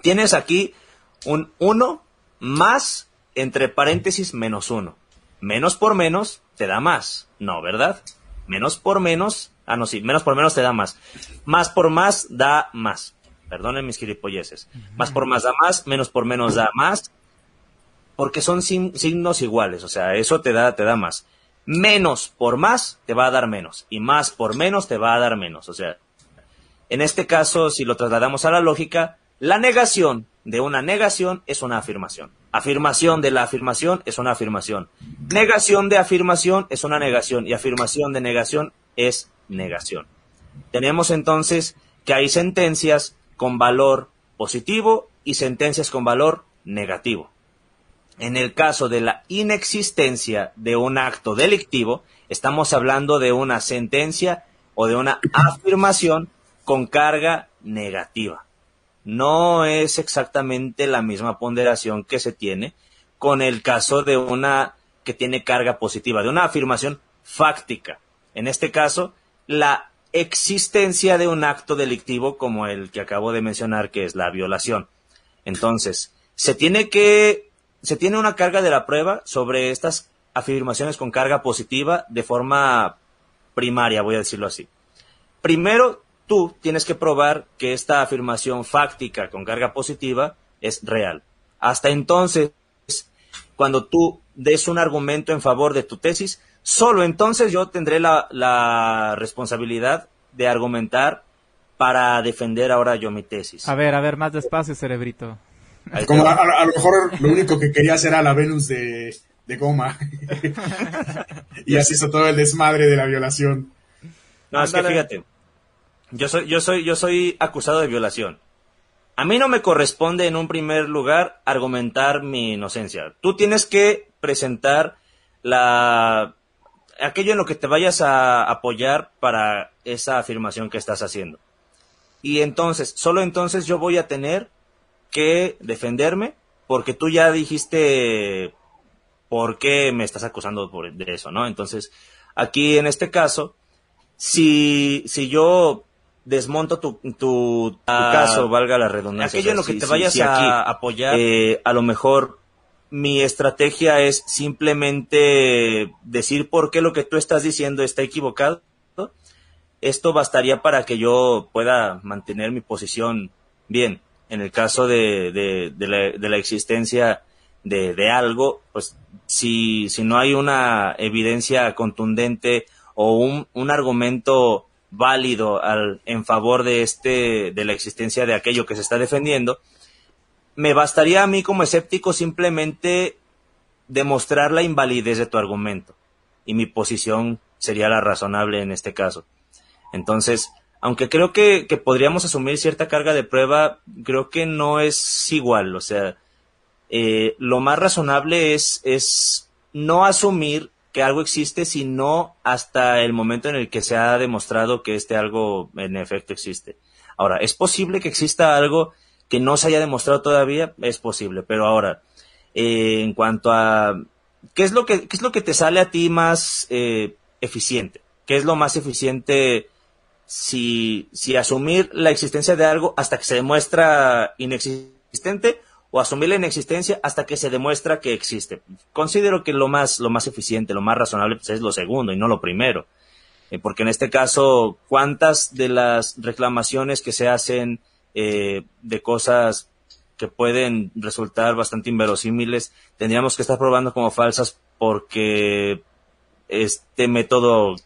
Tienes aquí un 1 más, entre paréntesis, menos 1. Menos por menos te da más, ¿no, verdad? Menos por menos, ah, no, sí, menos por menos te da más. Más por más da más. Perdonen mis gilipolleces. Más por más da más, menos por menos da más, porque son signos iguales, o sea, eso te da, te da más. Menos por más te va a dar menos, y más por menos te va a dar menos, o sea, en este caso, si lo trasladamos a la lógica, la negación de una negación es una afirmación. Afirmación de la afirmación es una afirmación. Negación de afirmación es una negación y afirmación de negación es negación. Tenemos entonces que hay sentencias con valor positivo y sentencias con valor negativo. En el caso de la inexistencia de un acto delictivo, estamos hablando de una sentencia o de una afirmación con carga negativa. No es exactamente la misma ponderación que se tiene con el caso de una que tiene carga positiva, de una afirmación fáctica. En este caso, la existencia de un acto delictivo como el que acabo de mencionar, que es la violación. Entonces, se tiene que, se tiene una carga de la prueba sobre estas afirmaciones con carga positiva de forma primaria, voy a decirlo así. Primero, tú tienes que probar que esta afirmación fáctica con carga positiva es real. Hasta entonces, cuando tú des un argumento en favor de tu tesis, solo entonces yo tendré la, responsabilidad de argumentar para defender ahora yo mi tesis. A ver, a ver, más despacio, cerebrito. Como a, lo mejor lo único que querías era la Venus de, goma. y así hizo todo el desmadre de la violación. No, es que fíjate, yo soy, yo soy, yo soy acusado de violación. A mí no me corresponde en un primer lugar argumentar mi inocencia. Tú tienes que presentar la aquello en lo que te vayas a apoyar para esa afirmación que estás haciendo. Y entonces, solo entonces yo voy a tener que defenderme porque tú ya dijiste por qué me estás acusando por, de eso, ¿no? Entonces, aquí en este caso, si, si yo desmonto tu, tu, ah, caso, valga la redundancia. Aquello en lo que te vayas a apoyar, eh, a lo mejor mi estrategia es simplemente decir por qué lo que tú estás diciendo está equivocado. Esto bastaría para que yo pueda mantener mi posición bien. En el caso de, de, la, de la, existencia de, algo, pues si, si no hay una evidencia contundente o un, un argumento válido al, en favor de este, de la existencia de aquello que se está defendiendo, me bastaría a mí como escéptico simplemente demostrar la invalidez de tu argumento. Y mi posición sería la razonable en este caso. Entonces, aunque creo que, podríamos asumir cierta carga de prueba, creo que no es igual. O sea, eh, lo más razonable es, es no asumir que algo existe, sino hasta el momento en el que se ha demostrado que este algo en efecto existe. Ahora, ¿es posible que exista algo que no se haya demostrado todavía? Es posible, pero ahora, eh, en cuanto a ¿qué es lo que, qué es lo que te sale a ti más eh, eficiente? ¿Qué es lo más eficiente si, si asumir la existencia de algo hasta que se demuestra inexistente o asumir la inexistencia hasta que se demuestra que existe. Considero que lo más, lo más eficiente, lo más razonable pues, es lo segundo y no lo primero. Eh, porque en este caso, ¿cuántas de las reclamaciones que se hacen eh, de cosas que pueden resultar bastante inverosímiles tendríamos que estar probando como falsas porque este método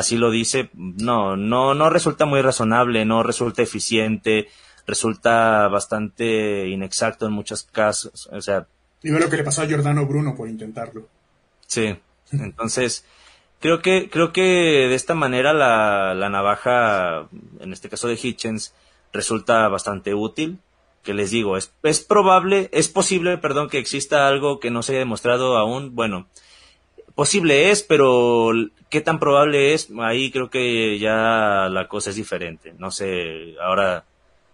así lo dice? No, no, no resulta muy razonable, no resulta eficiente, resulta bastante inexacto en muchos casos. O sea. Y ve lo que le pasó a Giordano Bruno por intentarlo. Sí. Entonces, creo que, creo que de esta manera la, la navaja, en este caso de Hitchens, resulta bastante útil. Que les digo, es, es probable, es posible, perdón, que exista algo que no se haya demostrado aún. Bueno, posible es, pero qué tan probable es, ahí creo que ya la cosa es diferente. No sé, ahora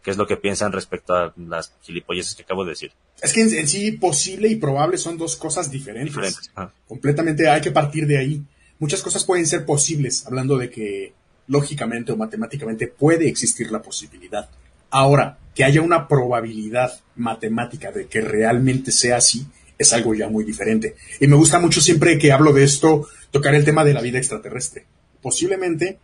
qué es lo que piensan respecto a las gilipolleces que acabo de decir. Es que en, sí posible y probable son dos cosas diferentes. Completamente hay que partir de ahí. Muchas cosas pueden ser posibles, hablando de que lógicamente o matemáticamente puede existir la posibilidad. Ahora, que haya una probabilidad matemática de que realmente sea así, es algo ya muy diferente. Y me gusta mucho siempre que hablo de esto, tocar el tema de la vida extraterrestre. Posiblemente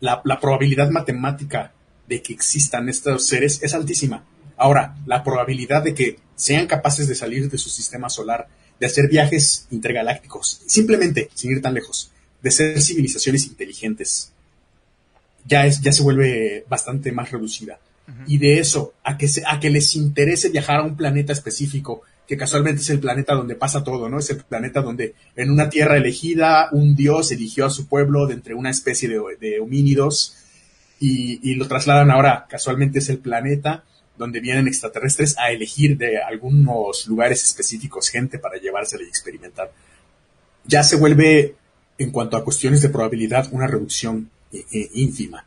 la, la probabilidad matemática de que existan estos seres es altísima. Ahora, la probabilidad de que sean capaces de salir de su sistema solar, de hacer viajes intergalácticos, simplemente, sin ir tan lejos, de ser civilizaciones inteligentes, ya, es, ya se vuelve bastante más reducida. Y de eso, a que, a que les interese viajar a un planeta específico, que casualmente es el planeta donde pasa todo, ¿no? Es el planeta donde en una tierra elegida un dios eligió a su pueblo de entre una especie de, homínidos y, lo trasladan ahora, casualmente es el planeta donde vienen extraterrestres a elegir de algunos lugares específicos gente para llevársela y experimentar, ya se vuelve, en cuanto a cuestiones de probabilidad, una reducción eh, eh, ínfima.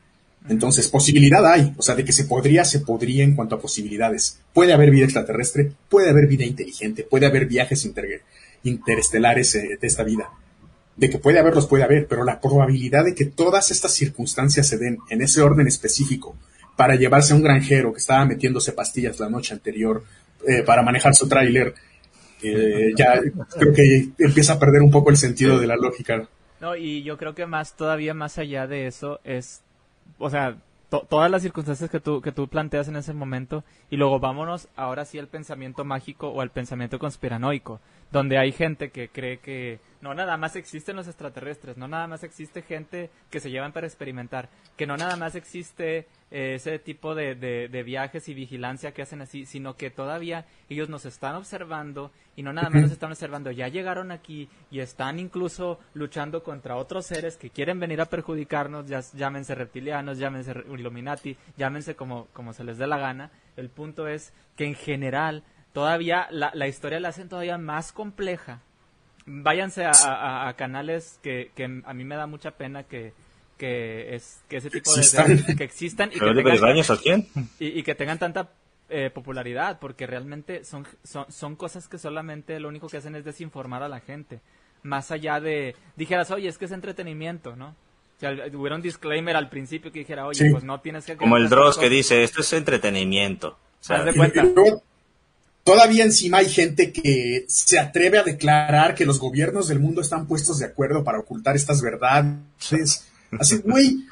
Entonces, posibilidad hay, o sea, de que se podría, se podría en cuanto a posibilidades. Puede haber vida extraterrestre, puede haber vida inteligente, puede haber viajes interestelares eh, de esta vida. De que puede haberlos, puede haber, pero la probabilidad de que todas estas circunstancias se den en ese orden específico para llevarse a un granjero que estaba metiéndose pastillas la noche anterior eh, para manejar su tráiler, eh, ya creo que empieza a perder un poco el sentido de la lógica. No, y yo creo que más, todavía más allá de eso, es o sea, todas las circunstancias que tú, que tú planteas en ese momento y luego vámonos ahora sí al pensamiento mágico o al pensamiento conspiranoico, donde hay gente que cree que no nada más existen los extraterrestres, no nada más existe gente que se llevan para experimentar, que no nada más existe eh, ese tipo de, de, viajes y vigilancia que hacen así, sino que todavía ellos nos están observando y no nada más nos están observando, ya llegaron aquí y están incluso luchando contra otros seres que quieren venir a perjudicarnos, ya, llámense reptilianos, llámense Illuminati, llámense como, como se les dé la gana. El punto es que en general todavía la, la historia la hacen todavía más compleja. Váyanse a, canales que, que a mí me da mucha pena que, que es que ese tipo de, que existan y que, tengan, y que tengan tanta eh, popularidad, porque realmente son, son, cosas que solamente lo único que hacen es desinformar a la gente. Más allá de, dijeras, oye, es que es entretenimiento, ¿no? O sea, hubiera un disclaimer al principio que dijera, oye, pues no tienes que... Como el Dross que dice, esto es entretenimiento. O cuenta? Todavía encima hay gente que se atreve a declarar que los gobiernos del mundo están puestos de acuerdo para ocultar estas verdades. Así, güey,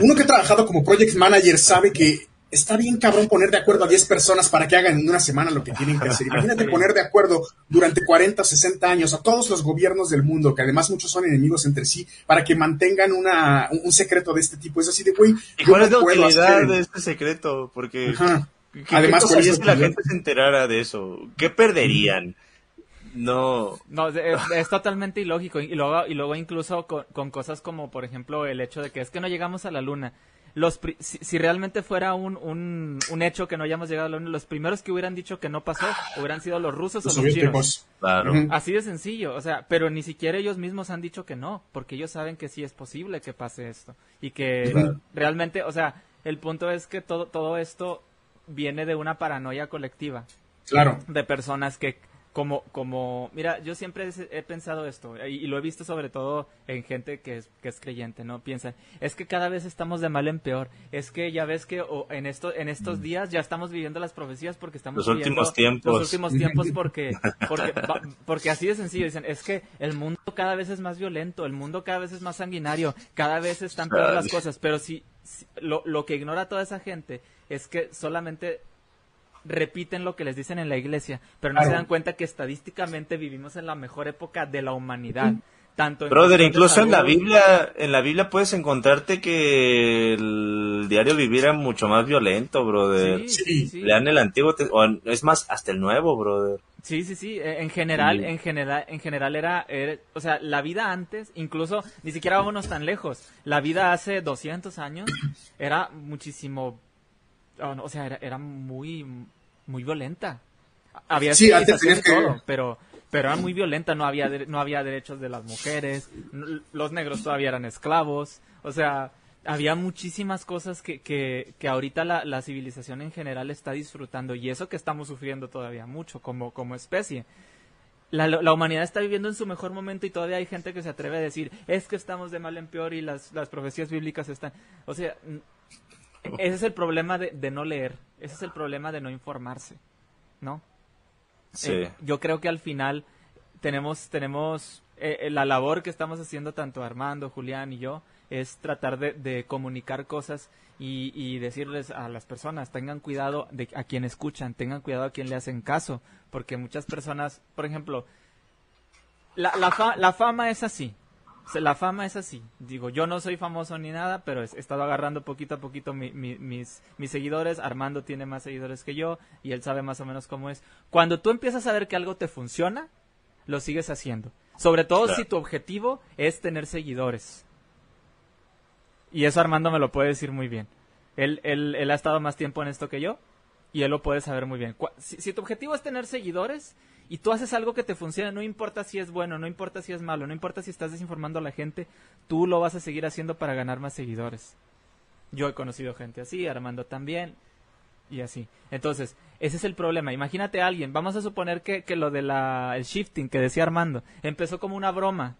uno que ha trabajado como project manager sabe que está bien cabrón poner de acuerdo a 10 personas para que hagan en una semana lo que tienen que hacer. Imagínate poner de acuerdo durante 40, 60 años a todos los gobiernos del mundo, que además muchos son enemigos entre sí, para que mantengan una, un, secreto de este tipo. Es así de, güey. ¿Y cuál es la utilidad de este secreto? Porque. Además, si es que la gente se enterara de eso? ¿Qué perderían? No. No, es, totalmente ilógico. Y luego, y luego incluso con, con, cosas como, por ejemplo, el hecho de que es que no llegamos a la luna los si, realmente fuera un, un, hecho que no hayamos llegado a la Luna, los primeros que hubieran dicho que no pasó hubieran sido los rusos o los chinos. Así de sencillo, o sea, pero ni siquiera ellos mismos han dicho que no, porque ellos saben que sí es posible que pase esto y que realmente, o sea, el punto es que todo todo esto viene de una paranoia colectiva. Claro. De personas que como, como, mira, yo siempre he pensado esto, y, lo he visto sobre todo en gente que es, que es creyente, ¿no? Piensa, es que cada vez estamos de mal en peor, es que ya ves que en, esto, en estos mm. días ya estamos viviendo las profecías porque estamos los últimos tiempos. Los últimos tiempos porque, porque, porque así de sencillo, dicen, es que el mundo cada vez es más violento, el mundo cada vez es más sanguinario, cada vez están peor las cosas, pero si, lo, lo que ignora toda esa gente es que solamente repiten lo que les dicen en la iglesia, pero no se dan cuenta que estadísticamente vivimos en la mejor época de la humanidad. Tanto Brother, incluso en la Biblia, en la Biblia puedes encontrarte que el diario vivir era mucho más violento, brother. Sí, sí, Lean el antiguo, o es más, hasta el nuevo, brother. Sí, sí, sí. E, en general, en general, en general era, o sea, la vida antes, incluso ni siquiera vámonos tan lejos. La vida hace 200 años era muchísimo Oh, o sea, era, era, muy, muy violenta. Había sí, antes todo, pero, pero era muy violenta, no había, no había derechos de las mujeres, los negros todavía eran esclavos, o sea, había muchísimas cosas que, que, que ahorita la, la, civilización en general está disfrutando y eso que estamos sufriendo todavía mucho como, como especie. La, la, humanidad está viviendo en su mejor momento y todavía hay gente que se atreve a decir es que estamos de mal en peor y las, las profecías bíblicas están... O sea, ese es el problema de, no leer, ese es el problema de no informarse, ¿no? Sí. Eh, yo creo que al final tenemos, tenemos eh, eh, la labor que estamos haciendo tanto Armando, Julián y yo es tratar de, comunicar cosas y, decirles a las personas, tengan cuidado de a quien escuchan, tengan cuidado a quien le hacen caso, porque muchas personas, por ejemplo, la, la fama es así, la fama es así. Digo, yo no soy famoso ni nada, pero he estado agarrando poquito a poquito mis, mis seguidores. Armando tiene más seguidores que yo y él sabe más o menos cómo es. Cuando tú empiezas a ver que algo te funciona, lo sigues haciendo. Sobre todo si tu objetivo es tener seguidores. Y eso Armando me lo puede decir muy bien. Él, él, él ha estado más tiempo en esto que yo Y él lo puede saber muy bien. Si tu objetivo es tener seguidores y tú haces algo que te funcione, no importa si es bueno, no importa si es malo, no importa si estás desinformando a la gente, tú lo vas a seguir haciendo para ganar más seguidores. Yo he conocido gente así, Armando también, y así. Entonces, ese es el problema. Imagínate a alguien, vamos a suponer que, que lo del el shifting que decía Armando, empezó como una broma,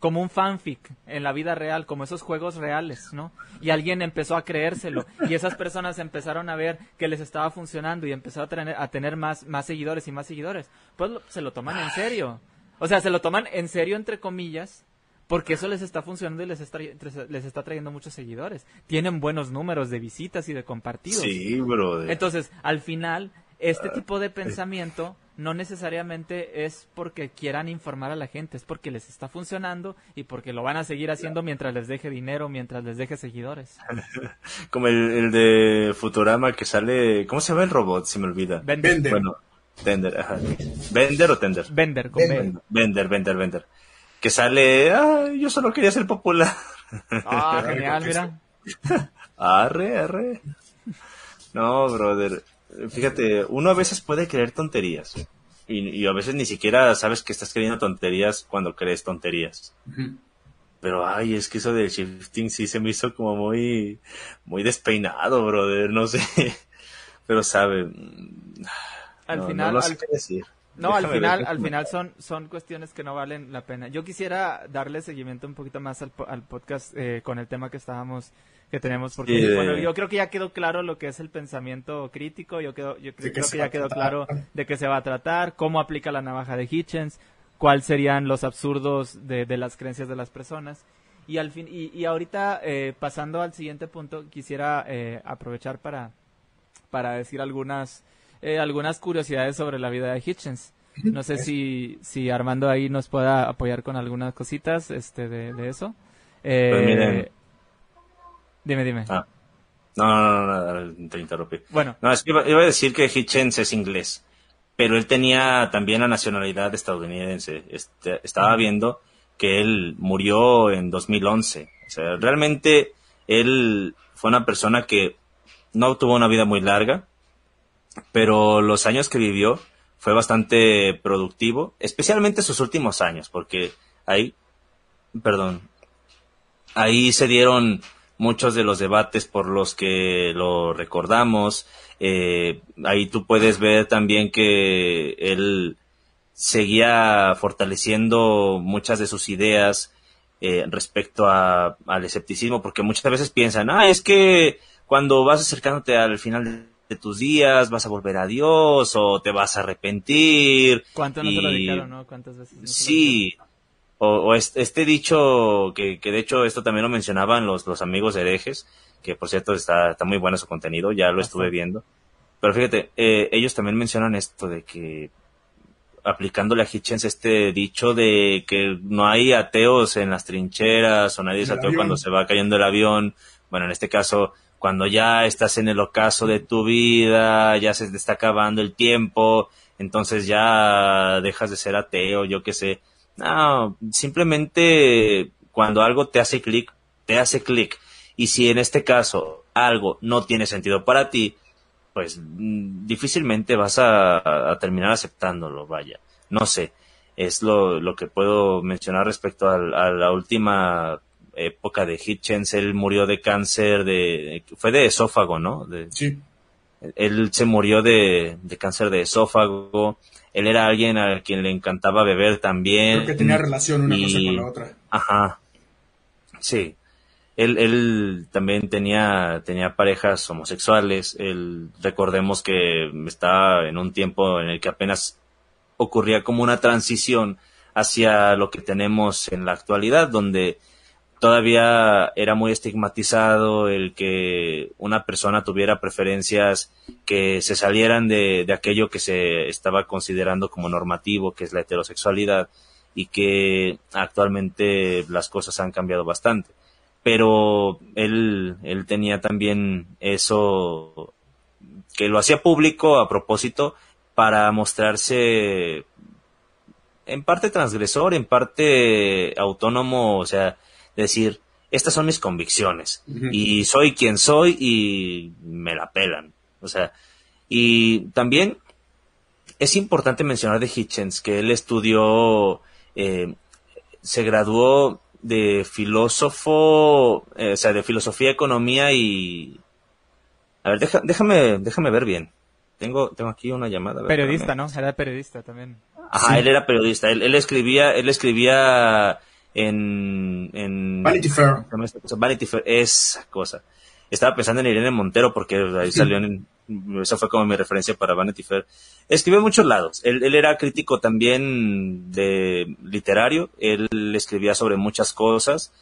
como un fanfic en la vida real, como esos juegos reales, ¿no? Y alguien empezó a creérselo y esas personas empezaron a ver que les estaba funcionando y empezó a tener, a tener más, más seguidores y más seguidores. Pues lo- se lo toman en serio. O sea, se lo toman en serio entre comillas porque eso les está funcionando y les está, les está trayendo muchos seguidores. Tienen buenos números de visitas y de compartidos. Sí, brother. Entonces, al final, este tipo de pensamiento no necesariamente es porque quieran informar a la gente, es porque les está funcionando y porque lo van a seguir haciendo mientras les deje dinero, mientras les deje seguidores. Como el, el de Futurama que sale. ¿Cómo se llama el robot? Se me olvida. Vender. Vender. Bueno, Tender, ajá. ¿Vender o Tender? Vender, con B. Vender. Vender, Vender, Vender. Que sale. Ah, yo solo quería ser popular. Ah, genial, mira. Arre, arre. No, brother. Fíjate, uno a veces puede creer tonterías. Y, y a veces ni siquiera sabes que estás creyendo tonterías cuando crees tonterías. Pero ay, es que eso del shifting sí se me hizo como muy, muy despeinado, brother, no sé. Pero sabe. mm, Al no, final, no lo sé al- qué decir. No, al Déjame final, al final son, son cuestiones que no valen la pena. Yo quisiera darle seguimiento un poquito más al, al podcast eh, con el tema que estábamos, que tenemos, porque Sí, bueno, yo creo que ya quedó claro lo que es el pensamiento crítico, yo, quedo, yo creo, creo que ya quedó claro de qué se va a tratar, cómo aplica la navaja de Hitchens, cuáles serían los absurdos de, de las creencias de las personas. Y al fin, y, y ahorita, eh, pasando al siguiente punto, quisiera eh, aprovechar para, para decir algunas, eh, algunas curiosidades sobre la vida de Hitchens. No sé si, si Armando ahí nos pueda apoyar con algunas cositas este, de, de eso. Eh, Pues miren. Dime, dime. Ah. No, no, no, no, te interrumpí. Bueno, No, es que iba, iba a decir que Hitchens es inglés, pero él tenía también la nacionalidad estadounidense. Este, estaba viendo que él murió en 2011. O sea, realmente él fue una persona que no tuvo una vida muy larga, pero los años que vivió fue bastante productivo, especialmente sus últimos años, porque ahí, perdón, ahí se dieron muchos de los debates por los que lo recordamos. Eh, ahí tú puedes ver también que él seguía fortaleciendo muchas de sus ideas eh, respecto a- al escepticismo, porque muchas veces piensan, ah, es que cuando vas acercándote al final de, de tus días vas a volver a Dios o te vas a arrepentir. ¿cuánto no se lo dijeron, no? ¿Cuántas veces? no se lo Sí. O, o es- este dicho, que, que de hecho esto también lo mencionaban los, los amigos herejes, que por cierto está, está muy bueno su contenido, ya lo estuve viendo. Pero fíjate, eh, ellos también mencionan esto de que aplicándole a Hitchens este dicho de que no hay ateos en las trincheras o nadie es ateo avión. cuando se va cayendo el avión. Bueno, en este caso, cuando ya estás en el ocaso de tu vida, ya se te está acabando el tiempo, entonces ya dejas de ser ateo, yo qué sé. No, simplemente cuando algo te hace clic, te hace clic. Y si en este caso algo no tiene sentido para ti, pues mm, difícilmente vas a, a terminar aceptándolo, vaya. No sé, es lo, lo que puedo mencionar respecto a, la última época de Hitchens. Él murió de cáncer de... fue de esófago, ¿no? De, Sí. él se murió de, de cáncer de esófago. Él era alguien a quien le encantaba beber también. Creo que tenía relación una cosa con la otra. Ajá. Sí. Él, él también tenía, tenía parejas homosexuales. Él, recordemos que estaba en un tiempo en el que apenas ocurría como una transición hacia lo que tenemos en la actualidad, donde todavía era muy estigmatizado el que una persona tuviera preferencias que se salieran de, de aquello que se estaba considerando como normativo, que es la heterosexualidad, y que actualmente las cosas han cambiado bastante. Pero él, él tenía también eso que lo hacía público a propósito para mostrarse en parte transgresor, en parte autónomo, o sea, decir, estas son mis convicciones y soy quien soy y me la pelan. O sea, Y también es importante mencionar de Hitchens que él estudió, eh, se graduó de filósofo, eh, o sea, de filosofía, economía y... A ver, déjame, déjame ver bien. Tengo, tengo aquí una llamada. periodista, ¿no? Era periodista también. Ajá, él era periodista. Él, él escribía, él escribía en, en Vanity Fair. Vanity Fair, esa cosa. Estaba pensando en Irene Montero porque ahí salió en, esa fue como mi referencia para Vanity Fair. Escribió en muchos lados. Él, él, era crítico también de literario. Él escribía sobre muchas cosas.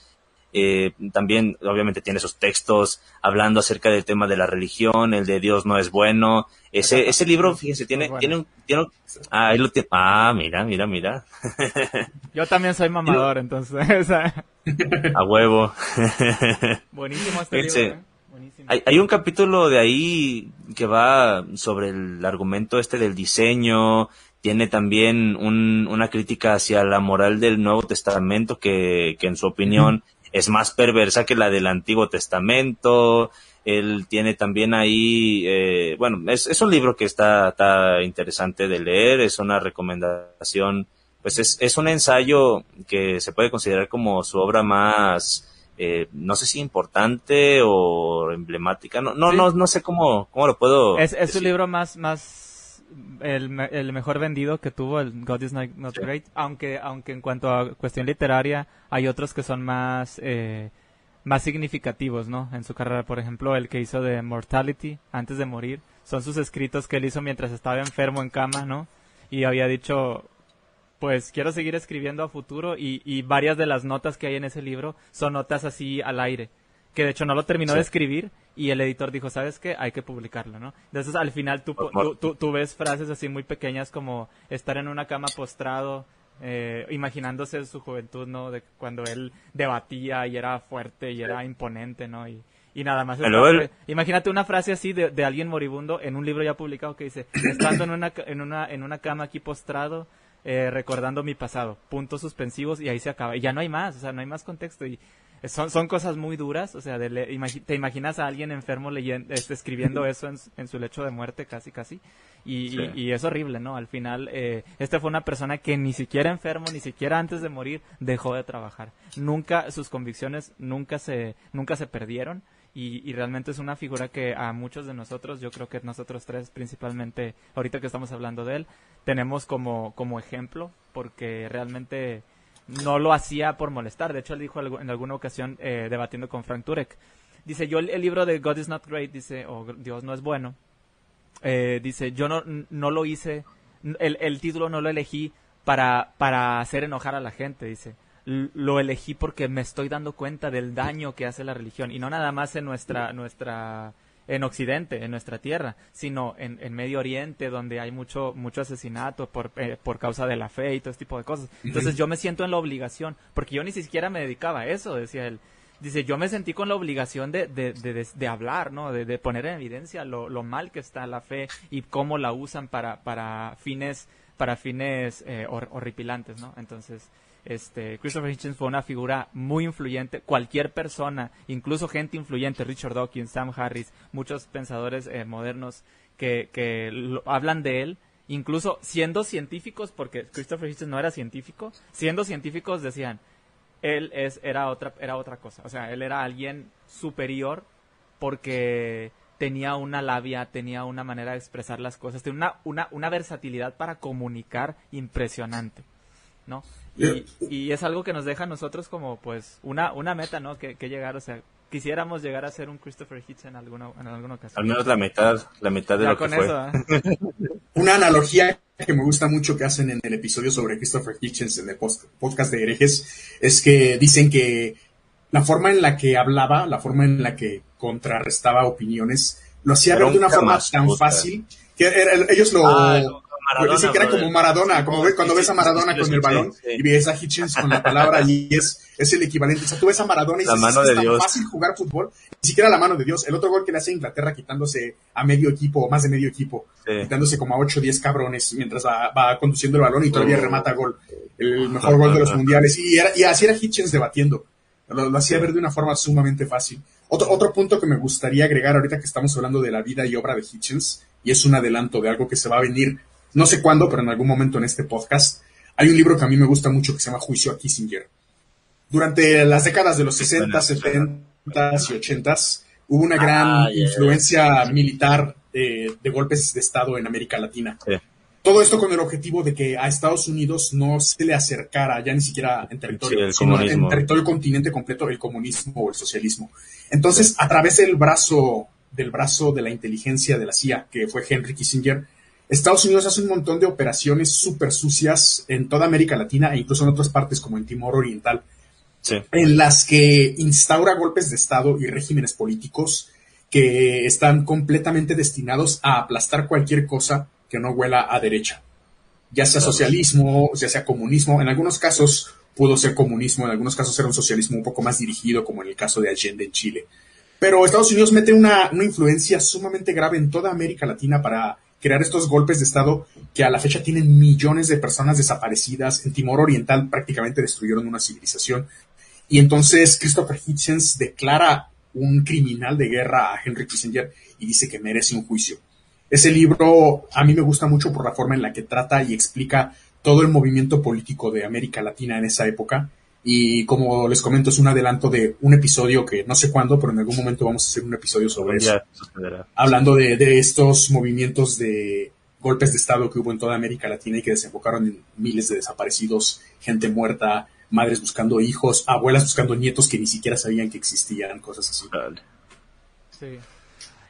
Eh, también, obviamente, tiene sus textos hablando acerca del tema de la religión, el de Dios no es bueno. Ese, ese libro, fíjense, tiene, tiene un, tiene ah, ahí lo tiene, ah, mira, mira, mira. Yo también soy mamador, entonces. a huevo. Buenísimo este libro, ¿eh? Hay, hay, un capítulo de ahí que va sobre el argumento este del diseño, tiene también un, una crítica hacia la moral del Nuevo Testamento que, que en su opinión es más perversa que la del Antiguo Testamento. Él tiene también ahí, eh, bueno, es, es, un libro que está, está, interesante de leer, es una recomendación, pues es, es un ensayo que se puede considerar como su obra más, eh, no sé si importante o emblemática, no, no, no, no sé cómo, cómo lo puedo. Es, es su libro más, más el, el, mejor vendido que tuvo el God is Not, Great, aunque, aunque en cuanto a cuestión literaria hay otros que son más, eh, más significativos, ¿no? En su carrera, por ejemplo, el que hizo de Mortality, antes de morir, son sus escritos que él hizo mientras estaba enfermo en cama, ¿no? Y había dicho, pues quiero seguir escribiendo a futuro y, y varias de las notas que hay en ese libro son notas así al aire que de hecho no lo terminó de escribir y el editor dijo, ¿sabes qué? Hay que publicarlo, ¿no? Entonces al final tú, tú, tú, ves frases así muy pequeñas como estar en una cama postrado, eh, imaginándose su juventud, ¿no? De cuando él debatía y era fuerte y era imponente, ¿no? Y, y nada más. Imagínate una frase así de, de, alguien moribundo en un libro ya publicado que dice, estando en una, en una, en una cama aquí postrado, eh, recordando mi pasado, puntos suspensivos y ahí se acaba. Y ya no hay más, o sea, no hay más contexto. Y son, son cosas muy duras, o sea, te imaginas a alguien enfermo leyendo, este, escribiendo eso en, su lecho de muerte, casi, casi, y, y, es horrible, ¿no? Al final, eh, este fue una persona que ni siquiera enfermo, ni siquiera antes de morir, dejó de trabajar. Nunca, sus convicciones nunca se, nunca se perdieron, y, y, realmente es una figura que a muchos de nosotros, yo creo que nosotros tres principalmente, ahorita que estamos hablando de él, tenemos como, como ejemplo, porque realmente no lo hacía por molestar. De hecho, él dijo en alguna ocasión, eh, debatiendo con Frank Turek, dice, yo el, libro de God is not great, dice, o Dios no es bueno, eh, dice, yo no, no lo hice, el, el título no lo elegí para, para hacer enojar a la gente, dice. Lo elegí porque me estoy dando cuenta del daño que hace la religión y no nada más en nuestra nuestra en Occidente, en nuestra tierra, sino en, en Medio Oriente, donde hay mucho, mucho asesinato por, eh, por causa de la fe y todo este tipo de cosas. Entonces yo me siento en la obligación, porque yo ni siquiera me dedicaba a eso, decía él. Dice, yo me sentí con la obligación de, de, de, de hablar, ¿no? De, poner en evidencia lo, lo, mal que está la fe y cómo la usan para, para fines, para fines eh, horripilantes, ¿no? Entonces, este, Christopher Hitchens fue una figura muy influyente. Cualquier persona, incluso gente influyente, Richard Dawkins, Sam Harris, muchos pensadores eh, modernos que, que hablan de él, incluso siendo científicos, porque Christopher Hitchens no era científico, siendo científicos decían, él es, era otra, era otra cosa. O sea, él era alguien superior porque tenía una labia, tenía una manera de expresar las cosas, tenía una, una, una versatilidad para comunicar impresionante, ¿no? Y, es algo que nos deja a nosotros como pues una, una meta, ¿no? Que, llegar, o sea, quisiéramos llegar a ser un Christopher Hitchens en alguna, en alguna ocasión. Al menos la mitad, la mitad de lo que fue. ¿eh? una analogía que me gusta mucho que hacen en el episodio sobre Christopher Hitchens en el podcast de herejes es que dicen que la forma en la que hablaba, la forma en la que contrarrestaba opiniones, lo hacía ver de una forma tan fácil que ellos lo, ah, Maradona, que era como Maradona, como cuando ves a Maradona con el balón y ves a Hitchens con la palabra y es, es el equivalente. O sea, tú ves a Maradona y la mano es tan Dios. fácil jugar fútbol, ni siquiera la mano de Dios. El otro gol que le hace Inglaterra quitándose a medio equipo o más de medio equipo, quitándose como a 8 o 10 cabrones mientras va, conduciendo el balón y todavía remata gol. El mejor gol de los mundiales. Y, y así era Hitchens debatiendo. Lo, hacía ver de una forma sumamente fácil. Otro, otro punto que me gustaría agregar ahorita que estamos hablando de la vida y obra de Hitchens, y es un adelanto de algo que se va a venir, no sé cuándo, pero en algún momento en este podcast, hay un libro que a mí me gusta mucho que se llama Juicio a Kissinger. Durante las décadas de los 60, 70 y 80 hubo una gran influencia militar de, golpes de Estado en América Latina. Todo esto con el objetivo de que a Estados Unidos no se le acercara ya ni siquiera en territorio, sino en territorio continente completo el comunismo o el socialismo. Entonces, a través del brazo, del brazo de la inteligencia de la CIA, que fue Henry Kissinger, Estados Unidos hace un montón de operaciones súper sucias en toda América Latina e incluso en otras partes como en Timor Oriental, en las que instaura golpes de Estado y regímenes políticos que están completamente destinados a aplastar cualquier cosa que no huela a derecha, ya sea socialismo, ya sea comunismo, en algunos casos pudo ser comunismo, en algunos casos era un socialismo un poco más dirigido, como en el caso de Allende en Chile. Pero Estados Unidos mete una, una influencia sumamente grave en toda América Latina para crear estos golpes de Estado que a la fecha tienen millones de personas desaparecidas. En Timor Oriental prácticamente destruyeron una civilización. Y entonces Christopher Hitchens declara un criminal de guerra a Henry Kissinger y dice que merece un juicio. Ese libro a mí me gusta mucho por la forma en la que trata y explica todo el movimiento político de América Latina en esa época. Y como les comento, es un adelanto de un episodio que no sé cuándo, pero en algún momento vamos a hacer un episodio sobre eso. Hablando de, de estos movimientos de golpes de Estado que hubo en toda América Latina y que desembocaron en miles de desaparecidos, gente muerta, madres buscando hijos, abuelas buscando nietos que ni siquiera sabían que existían, cosas así. Sí.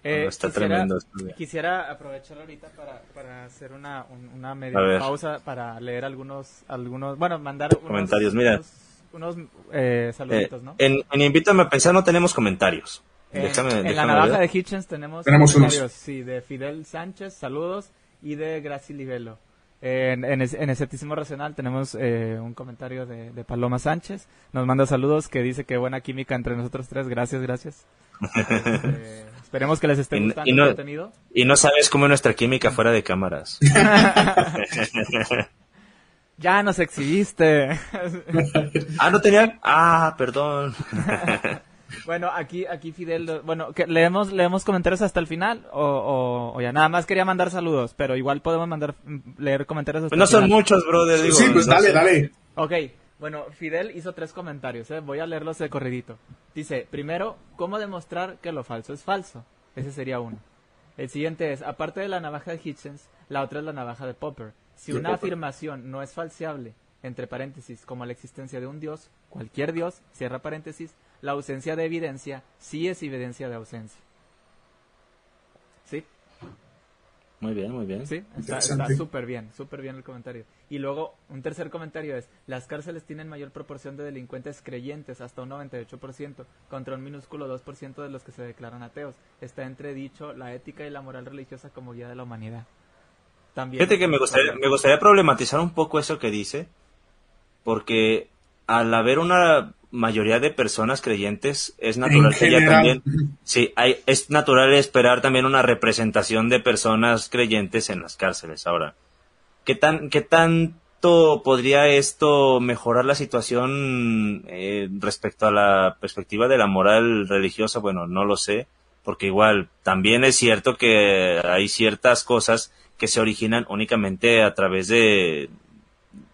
Eh, está quisiera, tremendo. Quisiera aprovechar ahorita para, hacer una, una media pausa para leer algunos, algunos bueno, mandar comentarios. Mira, unos, eh, saluditos, ¿no? En, en Invítame a Pensar no tenemos comentarios. En, la navaja de Hitchens tenemos, tenemos comentarios, sí, de Fidel Sánchez, saludos, y de Graci Livelo. En, en, en Escepticismo Racional tenemos eh, un comentario de, de, Paloma Sánchez. Nos manda saludos que dice que buena química entre nosotros tres. Gracias, gracias. Eh, esperemos que les esté gustando y no, el contenido. Y no sabes cómo es nuestra química fuera de cámaras. ya nos exhibiste. ah, no tenía. Ah, perdón. Bueno, aquí, aquí Fidel, bueno, leemos, leemos comentarios hasta el final o, o, ya nada más quería mandar saludos, pero igual podemos mandar, mm, leer comentarios hasta pues no son muchos, brother, digo. Sí, pues dale, dale. Ok, bueno, Fidel hizo tres comentarios, ¿eh? voy a leerlos de corridito. Dice, primero, ¿cómo demostrar que lo falso es falso? Ese sería uno. El siguiente es, aparte de la navaja de Hitchens, la otra es la navaja de Popper. Si una afirmación no es falseable, entre paréntesis, como la existencia de un dios, cualquier dios, cierra paréntesis, la ausencia de evidencia sí es evidencia de ausencia. ¿Sí? Muy bien, muy bien. Sí, está súper bien, súper bien el comentario. Y luego, un tercer comentario es, las cárceles tienen mayor proporción de delincuentes creyentes, hasta un 98%, contra un minúsculo 2% de los que se declaran ateos. Está entredicho la ética y la moral religiosa como guía de la humanidad. También. Fíjate que me gustaría, me gustaría problematizar un poco eso que dice, porque al haber una mayoría de personas creyentes, es natural que ya también, sí, hay, es natural esperar también una representación de personas creyentes en las cárceles. Ahora, ¿qué tan, qué tanto podría esto mejorar la situación eh, respecto a la perspectiva de la moral religiosa? Bueno, no lo sé, porque igual también es cierto que hay ciertas cosas que se originan únicamente a través de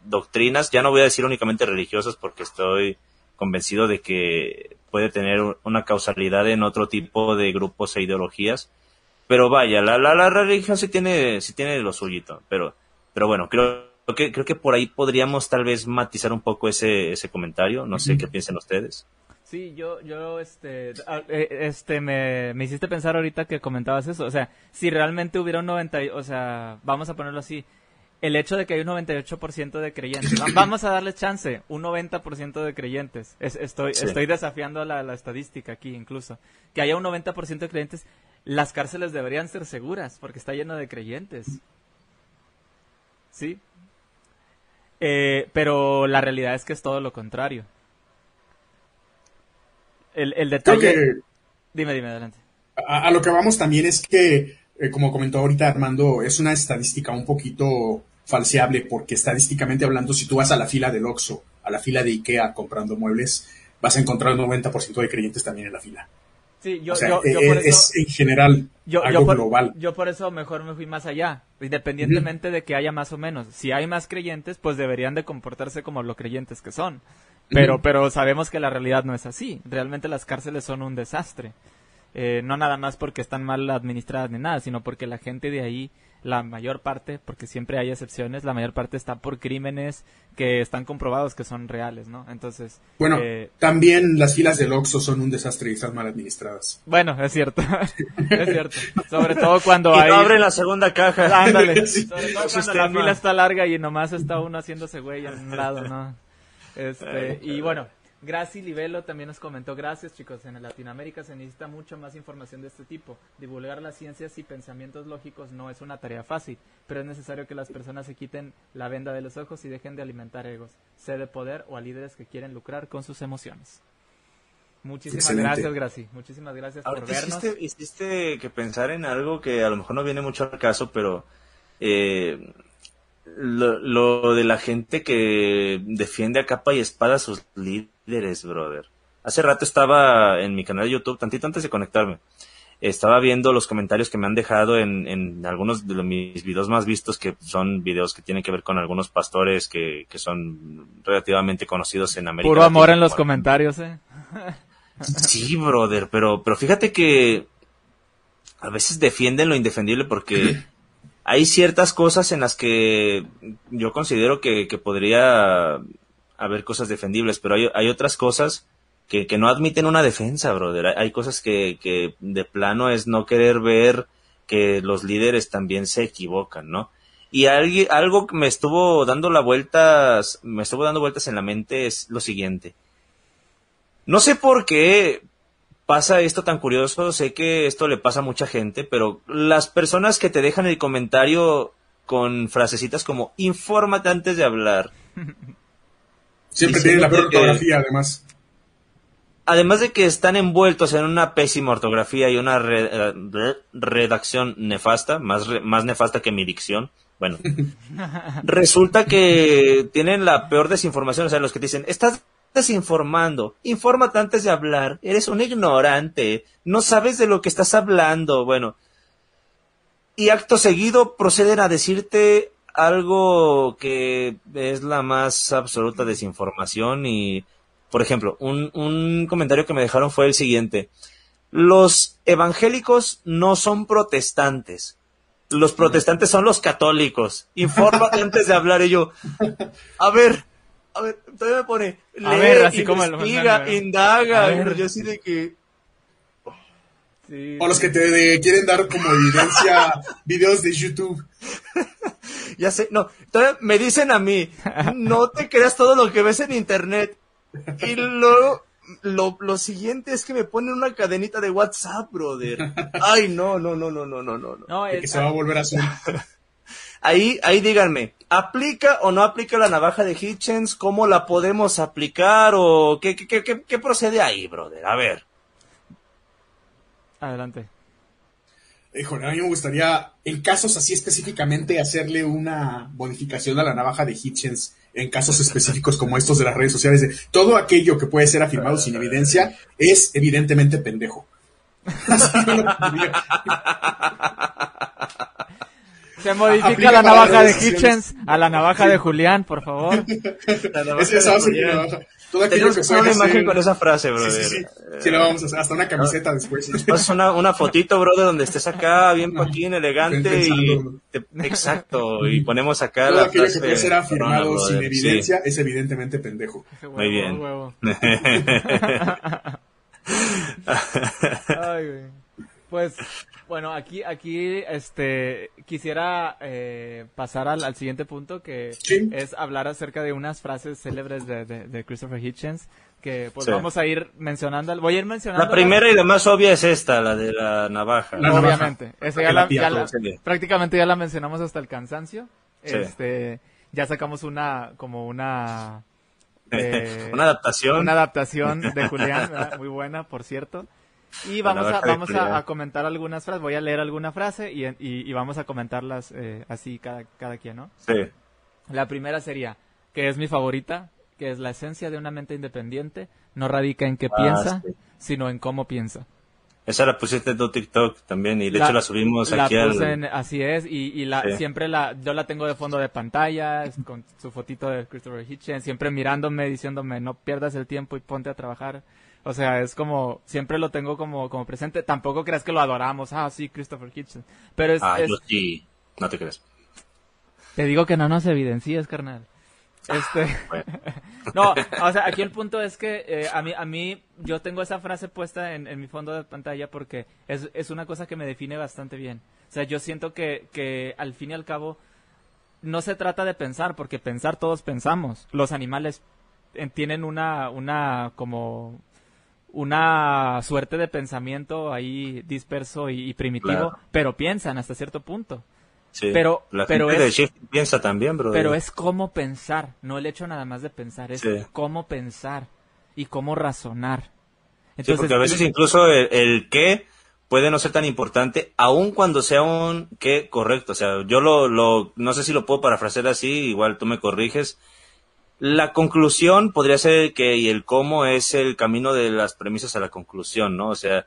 doctrinas, ya no voy a decir únicamente religiosas porque estoy convencido de que puede tener una causalidad en otro tipo de grupos e ideologías. Pero vaya, la, la, la religión sí tiene, sí tiene lo suyito. Pero, pero bueno, creo que, creo que por ahí podríamos tal vez matizar un poco ese, ese comentario. No sé qué piensan ustedes. Sí, yo, yo, este, ah, eh, este, me, me hiciste pensar ahorita que comentabas eso. O sea, si realmente hubiera un 90, o sea, vamos a ponerlo así, el hecho de que hay un 98% de creyentes. Vamos a darles chance, un 90% de creyentes. estoy, estoy desafiando la, la, estadística aquí incluso. Que haya un 90% de creyentes, las cárceles deberían ser seguras porque está lleno de creyentes. ¿Sí? Eh, pero la realidad es que es todo lo contrario. El, el detalle... Dime, dime, adelante. A, lo que vamos también es que, eh, como comentó ahorita Armando, es una estadística un poquito falseable porque estadísticamente hablando, si tú vas a la fila del Oxxo, a la fila de Ikea comprando muebles, vas a encontrar un 90% de creyentes también en la fila. Sí, yo, O sea, yo, yo eh, por es eso, en general yo, algo yo por, global. yo por eso mejor me fui más allá, independientemente de que haya más o menos. Si hay más creyentes, pues deberían de comportarse como lo creyentes que son. Pero, pero sabemos que la realidad no es así. Realmente las cárceles son un desastre. Eh, no nada más porque están mal administradas ni nada, sino porque la gente de ahí, la mayor parte, porque siempre hay excepciones, la mayor parte está por crímenes que están comprobados que son reales, ¿no? Entonces, Bueno, eh, también las filas del Oxxo son un desastre y están mal administradas. bueno, es cierto, es cierto. Sobre todo cuando Y hay... no abren la segunda caja. Ándale. Sí. Sobre todo cuando Sistema. la fila está larga y nomás está uno haciéndose güey en un lado, ¿no? Este, y bueno, Graci Livelo también nos comentó, gracias chicos, en Latinoamérica se necesita mucho más información de este tipo. Divulgar las ciencias y pensamientos lógicos no es una tarea fácil, pero es necesario que las personas se quiten la venda de los ojos y dejen de alimentar egos, sed de poder o a líderes que quieren lucrar con sus emociones. Muchísimas Excelente. gracias, Graci. Muchísimas gracias por Ahorita vernos. hiciste, hiciste que pensar en algo que a lo mejor no viene mucho al caso, pero eh, lo, lo de la gente que defiende a capa y espada a sus líderes, brother. Hace rato estaba en mi canal de YouTube, tantito antes de conectarme, estaba viendo los comentarios que me han dejado en, en algunos de los- mis videos más vistos, que son videos que tienen que ver con algunos pastores que, que son relativamente conocidos en América. Puro amor en los comentarios, eh. Sí, brother, pero, pero fíjate que a veces defienden lo indefendible porque hay ciertas cosas en las que yo considero que, podría haber cosas defendibles, pero hay, otras cosas que, no admiten una defensa, brother. Hay, cosas que, de plano es no querer ver que los líderes también se equivocan, ¿no? Y algo que me estuvo dando la vueltas, me estuvo dando vueltas en la mente es lo siguiente. No sé por qué pasa esto tan curioso, sé que esto le pasa a mucha gente, pero las personas que te dejan el comentario con frasecitas como infórmate antes de hablar, Siempre tienen la peor que- ortografía, además. además de que están envueltos en una pésima ortografía y una re- eh, redacción nefasta, más, re- más nefasta que mi dicción, bueno, resulta que tienen la peor desinformación, o sea, los que te dicen, estás desinformando, infórmate antes de hablar, eres un ignorante, no sabes de lo que estás hablando, bueno, y acto seguido proceden a decirte algo que es la más absoluta desinformación y, por ejemplo, un, un comentario que me dejaron fue el siguiente. Los evangélicos no son protestantes. Los protestantes son los católicos. Infórmate antes de hablar. Y yo, a ver, a ver, todavía me pone, lee, A ver, así como el investiga, indaga. A ver. Yo así de que, Sí, O los que te de- quieren dar como evidencia videos de YouTube. Ya sé, no, todavía me dicen a mí, no te creas todo lo que ves en internet. Y luego, lo, lo siguiente es que me ponen una cadenita de WhatsApp, brother. Ay, no, no, no, no, no, no, no. no. No, de que se va a volver azul. Ahí, ahí díganme, ¿aplica o no aplica la navaja de Hitchens? ¿Cómo la podemos aplicar? ¿O qué, qué, qué, qué, qué procede ahí, brother? A ver. Adelante. Híjole, a mí me gustaría, en casos así específicamente, hacerle una modificación a la navaja de Hitchens en casos específicos como estos de las redes sociales. De, todo aquello que puede ser afirmado sin evidencia es evidentemente pendejo. Así yo lo pondría. Se modifica la navaja de. Hitchens a la navaja de Julián, por favor. Esa esa va a ser mi navaja. Todo aquello Tenemos que una imagen con esa frase, Sí, brother. sí, sí. Sí, lo vamos a hacer. Hasta una camiseta después. Pasas una, una fotito, brother, donde estés acá, bien paquín, elegante y... Pensando. te- exacto, y ponemos acá Todo la aquello que frase puede ser afirmado corona, sin brother, sí. evidencia es evidentemente pendejo. Muy bien. Huevo. Ay, güey. Pues, bueno, aquí, aquí, este, quisiera eh, pasar al, al siguiente punto que Sí. es hablar acerca de unas frases célebres de, de, de Christopher Hitchens que pues Sí. vamos a ir mencionando. Voy a ir mencionando. La primera y la más obvia es esta, la de la navaja. La navaja. Obviamente. Esa ya la, ya la- prácticamente ya la mencionamos hasta el cansancio. Sí. Este, ya sacamos una, como una, eh, Una adaptación. una adaptación de Julián, ¿verdad? muy buena, por cierto. Y vamos a, vamos a, a comentar algunas frases. Voy a leer alguna frase y, y, y vamos a comentarlas eh, así cada, cada quien, ¿no? Sí. La primera sería, que es mi favorita, que es la esencia de una mente independiente, no radica en qué Ah, piensa, sí. sino en cómo piensa. Esa la pusiste en tu TikTok también y de La- hecho la subimos La aquí al... puse en- así es, y, y la, Sí. siempre la, yo la tengo de fondo de pantalla, con su fotito de Christopher Hitchens, siempre mirándome, diciéndome, no pierdas el tiempo y ponte a trabajar. O sea, es como, siempre lo tengo como, como presente. Tampoco creas que lo adoramos, ah, sí, Christopher Hitchens. Pero es, Ah, es- yo sí. No te crees. te digo que no nos evidencies, carnal. Este, Bueno. no, o sea, aquí el punto es que eh, a mí, a mí, yo tengo esa frase puesta en, en mi fondo de pantalla porque es, es una cosa que me define bastante bien. O sea, yo siento que, que al fin y al cabo no se trata de pensar, porque pensar todos pensamos. Los animales eh, tienen una, una, como, una suerte de pensamiento ahí disperso y, y primitivo, Claro. pero piensan hasta cierto punto. Sí. Pero- la pero gente de es- Shift piensa también, bro. Pero es cómo pensar, no el hecho nada más de pensar, es Sí. cómo pensar y cómo razonar. Sí, porque a veces incluso el, el qué puede no ser tan importante, aun cuando sea un qué correcto. O sea, yo lo, lo, no sé si lo puedo parafrasear así, igual tú me corriges. La conclusión podría ser que y el cómo es el camino de las premisas a la conclusión, ¿no? O sea,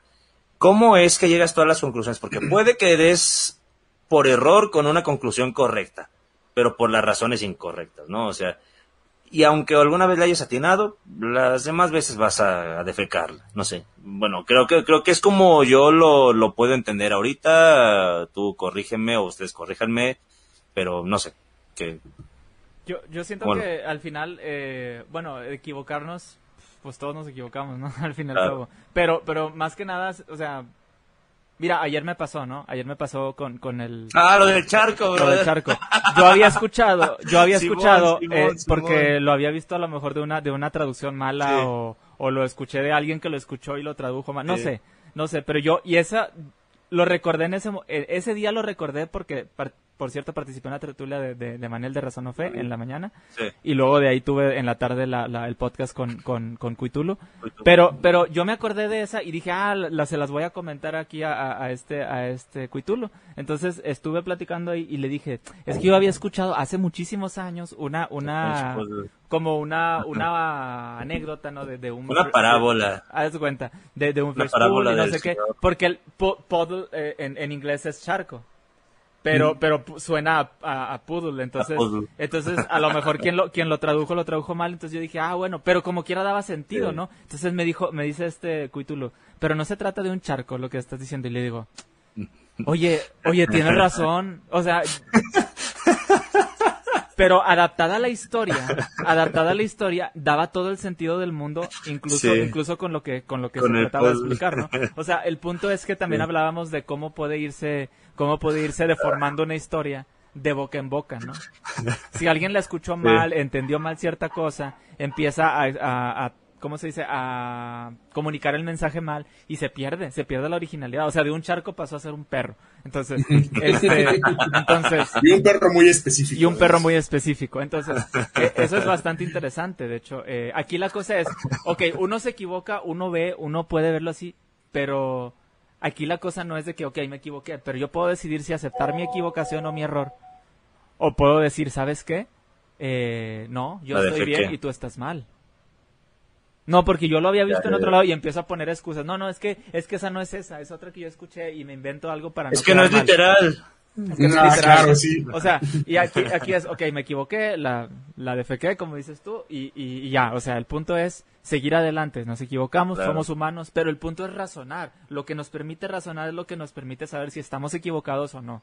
¿cómo es que llegas tú a las conclusiones? Porque puede que des por error con una conclusión correcta, pero por las razones incorrectas, ¿no? O sea, y aunque alguna vez la hayas atinado, las demás veces vas a, a defecarla, no sé. Bueno, creo que creo que es como yo lo, lo puedo entender ahorita, tú corrígeme o ustedes corríjanme, pero no sé, que Yo, yo siento Bueno. que al final, eh, bueno, equivocarnos, pues todos nos equivocamos, ¿no? Al fin y al Claro. cabo. Pero, pero más que nada, o sea, mira, ayer me pasó, ¿no? Ayer me pasó con, con el... Ah, lo del charco, lo del charco. Yo había escuchado, yo había Simón, escuchado, Simón, eh, Simón. porque lo había visto a lo mejor de una, de una traducción mala Sí. o, o lo escuché de alguien que lo escuchó y lo tradujo mal. No Sí. sé, no sé, pero yo, y esa, lo recordé en ese, eh, ese día lo recordé porque, por cierto, participé en la tertulia de, de, de Manel de Razón o Fe en la mañana. Sí. Y luego de ahí tuve en la tarde la, la- el podcast con, con, con Cuitulo. Cuitulo. Pero, pero yo me acordé de esa y dije, ah, la, se las voy a comentar aquí a, a- a este, a este Cuitulo. Entonces estuve platicando ahí y le dije, es que yo había escuchado hace muchísimos años una, una, como una, una anécdota, ¿no? De, de un... Una parábola. Haz cuenta, de, de un Una parábola y no sé qué, porque el po- puddle eh, en, en inglés es charco. Pero, pero pu- suena a, a- a poodle, entonces, A poodle. entonces a lo mejor quien lo, quien lo tradujo, lo tradujo mal, entonces yo dije, ah, bueno, pero como quiera daba sentido, Sí. ¿no? Entonces me dijo, me dice este Cuitulo, pero no se trata de un charco lo que estás diciendo, y le digo, oye, oye, tienes razón, o sea, pero adaptada a la historia, adaptada a la historia, daba todo el sentido del mundo, incluso, Sí. incluso con lo que, con lo que Con se trataba de explicar, ¿no? O sea, el punto es que también Sí. hablábamos de cómo puede irse, cómo puede irse deformando una historia de boca en boca, ¿no? Si alguien la escuchó mal, entendió mal cierta cosa, empieza a, a- a- ¿cómo se dice? A comunicar el mensaje mal y se pierde, se pierde la originalidad. O sea, de un charco pasó a ser un perro. Entonces, este, entonces, Y un perro muy específico. y un perro muy específico. Entonces, eh, eso es bastante interesante. De hecho, eh, aquí la cosa es, ok, uno se equivoca, uno ve, uno puede verlo así, pero aquí la cosa no es de que, ok, me equivoqué, pero yo puedo decidir si aceptar mi equivocación o mi error. O puedo decir, ¿sabes qué? Eh, no, yo estoy bien y tú estás mal. No, porque yo lo había visto Ya, en otro ya. lado y empiezo a poner excusas. No, no, es que, es que esa no es esa, es otra que yo escuché y me invento algo para Es no que no es mal. literal. que no Ah, es literal. claro, sí. O sea, y aquí, aquí es, ok, me equivoqué, la, la defequé, como dices tú, y, y, y ya, o sea, el punto es seguir adelante, nos equivocamos, Claro. somos humanos, pero el punto es razonar. Lo que nos permite razonar es lo que nos permite saber si estamos equivocados o no.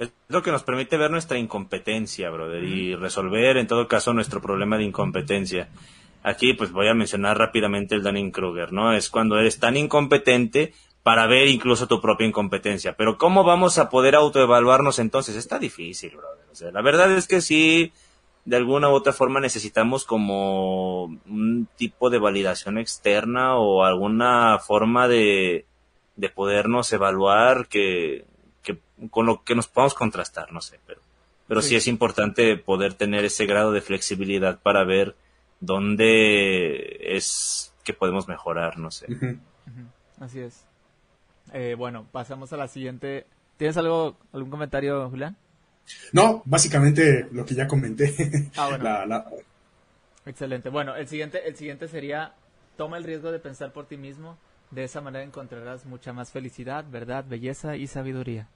Es lo que nos permite ver nuestra incompetencia, brother, y resolver en todo caso nuestro problema de incompetencia. Aquí pues voy a mencionar rápidamente el Dunning-Kruger, ¿no? Es cuando eres tan incompetente para ver incluso tu propia incompetencia. Pero ¿cómo vamos a poder autoevaluarnos entonces? Está difícil, brother. O sea, la verdad es que sí, de alguna u otra forma necesitamos como un tipo de validación externa o alguna forma de, de podernos evaluar que, que con lo que nos podamos contrastar, no sé, pero, pero sí. Sí. es importante poder tener ese grado de flexibilidad para ver dónde es que podemos mejorar, no sé. Así es. Eh, bueno, pasamos a la siguiente. ¿Tienes algo, algún comentario, Julián? No, básicamente lo que ya comenté. Ah, bueno. La- la- Excelente. Bueno, el siguiente, el siguiente sería toma el riesgo de pensar por ti mismo. De esa manera encontrarás mucha más felicidad, verdad, belleza y sabiduría.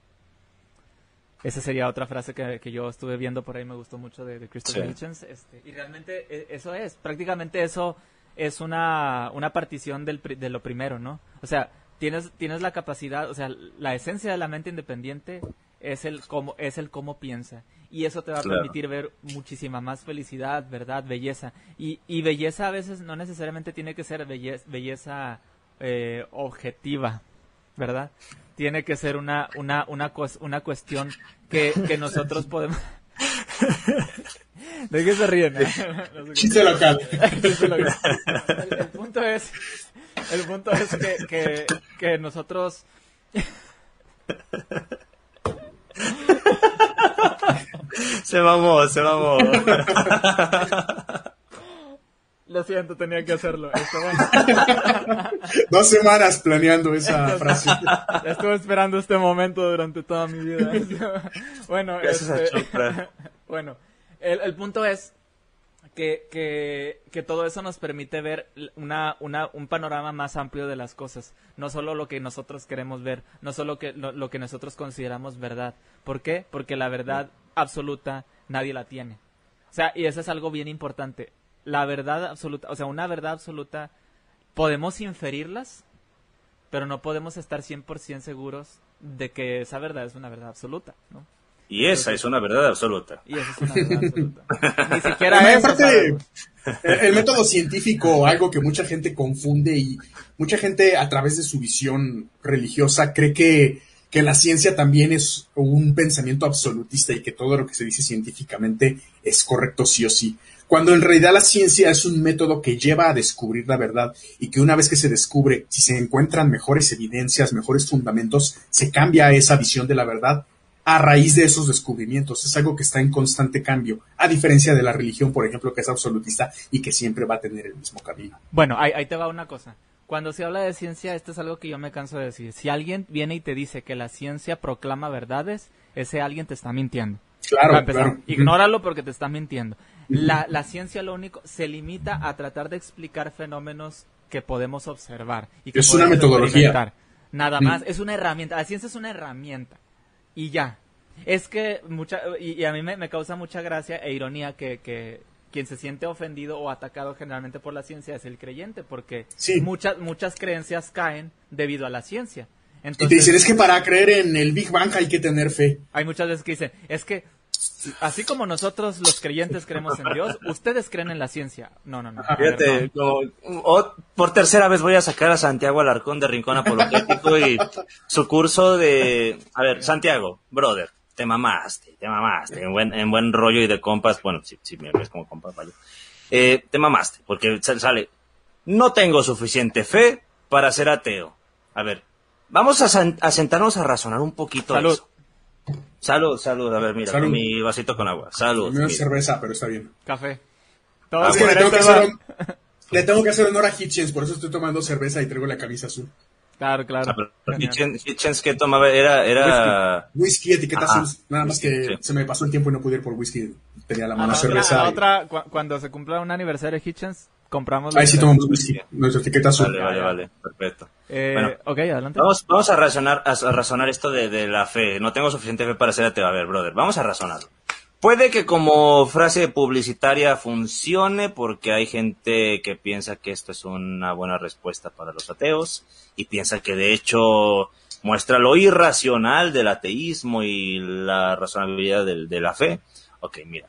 Esa sería otra frase que, que yo estuve viendo por ahí, me gustó mucho de, de Christopher Sí. Hitchens. Este, y realmente e- eso es, prácticamente eso es una, una partición del, de lo primero, ¿no? O sea, tienes, tienes la capacidad, o sea, la esencia de la mente independiente es el cómo, es el cómo piensa. Y eso te va a Claro. permitir ver muchísima más felicidad, verdad, belleza. Y, y belleza a veces no necesariamente tiene que ser belleza, belleza eh, objetiva, ¿verdad? Tiene que ser una, una, una, una cuestión que, que nosotros podemos... ¿De qué se ríen? No. Chiste local. Chiste local. el, el punto es, el punto es que, que, que nosotros Se mamó, se mamó. Lo siento, tenía que hacerlo. Bueno, Dos semanas planeando esa frase. estuve esperando este momento durante toda mi vida. Bueno, Gracias este, bueno, el, el punto es que, que, que todo eso nos permite ver una, una, un panorama más amplio de las cosas. No solo lo que nosotros queremos ver, no solo que, lo, lo que nosotros consideramos verdad. ¿Por qué? Porque la verdad absoluta nadie la tiene. O sea, y eso es algo bien importante. La verdad absoluta, o sea, una verdad absoluta, podemos inferirlas, pero no podemos estar 100% seguros de que esa verdad es una verdad absoluta, ¿no? Y esa es una verdad absoluta. Y eso es una verdad absoluta. Ni siquiera eso. aparte, sabemos. el, el método científico, algo que mucha gente confunde y mucha gente a través de su visión religiosa cree que, que la ciencia también es un pensamiento absolutista y que todo lo que se dice científicamente es correcto sí o sí. Cuando en realidad la ciencia es un método que lleva a descubrir la verdad y que una vez que se descubre, si se encuentran mejores evidencias, mejores fundamentos, se cambia esa visión de la verdad a raíz de esos descubrimientos. Es algo que está en constante cambio, a diferencia de la religión, por ejemplo, que es absolutista y que siempre va a tener el mismo camino. Bueno, ahí, ahí te va una cosa. Cuando se habla de ciencia, esto es algo que yo me canso de decir. Si alguien viene y te dice que la ciencia proclama verdades, ese alguien te está mintiendo. Claro, claro. ignóralo porque te está mintiendo. La, la ciencia lo único se limita a tratar de explicar fenómenos que podemos observar y que Es una podemos metodología. Nada más, es una herramienta. La ciencia es una herramienta y ya. Es que mucha y, y a mí me, me causa mucha gracia e ironía que, que quien se siente ofendido o atacado generalmente por la ciencia es el creyente, porque Sí. muchas muchas creencias caen debido a la ciencia. Y Entonces, te dicen, es que para creer en el Big Bang hay que tener fe. hay muchas veces que dicen, es que así como nosotros los creyentes creemos en Dios, ustedes creen en la ciencia. No, no, no. Fíjate, como- o- por tercera vez voy a sacar a Santiago Alarcón de Rincón Apologético y su curso de... A ver, Santiago, brother, te mamaste, te mamaste, en buen, en buen rollo y de compas, bueno, si, si me ves como compas, vale. Eh, te mamaste, porque sal- sale, no tengo suficiente fe para ser ateo. A ver, vamos a sentarnos a razonar un poquito Salud. eso. Salud, salud, a ver, mira, Salud. con mi vasito con agua. Salud. No es cerveza, pero está bien. Café. Todo es que le tengo que, hacer va. hon- le tengo que hacer honor a Hitchens, por eso estoy tomando cerveza y traigo la camisa azul. Claro, claro. Ah, pero. Hitchens, Hitchens que tomaba era, era, Whisky, etiqueta Ajá. azul. Nada más que Sí. se me pasó el tiempo y no pude ir por whisky. Tenía la A mano cerveza. a la y- otra, cu- cuando se cumpla un aniversario de Hitchens, compramos... Ahí sí la- tomamos whisky. Nuestra etiqueta azul. Vale, vale, vale, perfecto. Eh, Bueno. ok, adelante. Vamos, vamos a razonar, a, a razonar esto de, de la fe. No tengo suficiente fe para ser ateo. A ver, brother, vamos a razonarlo. Puede que como frase publicitaria funcione porque hay gente que piensa que esto es una buena respuesta para los ateos y piensa que de hecho muestra lo irracional del ateísmo y la razonabilidad del- de la fe. Ok, mira.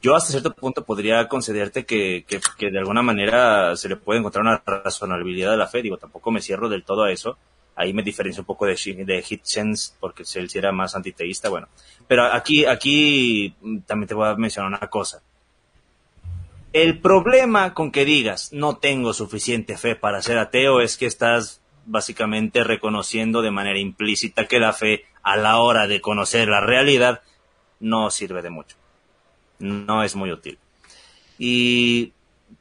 Yo hasta cierto punto podría concederte que, que, que de alguna manera se le puede encontrar una razonabilidad de la fe. Digo, tampoco me cierro del todo a eso. Ahí me diferencio un poco de, de Hitchens porque él sí era más antiteísta. Bueno, pero aquí, aquí mm, también te voy a mencionar una cosa. El problema con que digas no tengo suficiente fe para ser ateo es que estás básicamente reconociendo de manera implícita que la fe a la hora de conocer la realidad no sirve de mucho. No es muy útil. ¿Y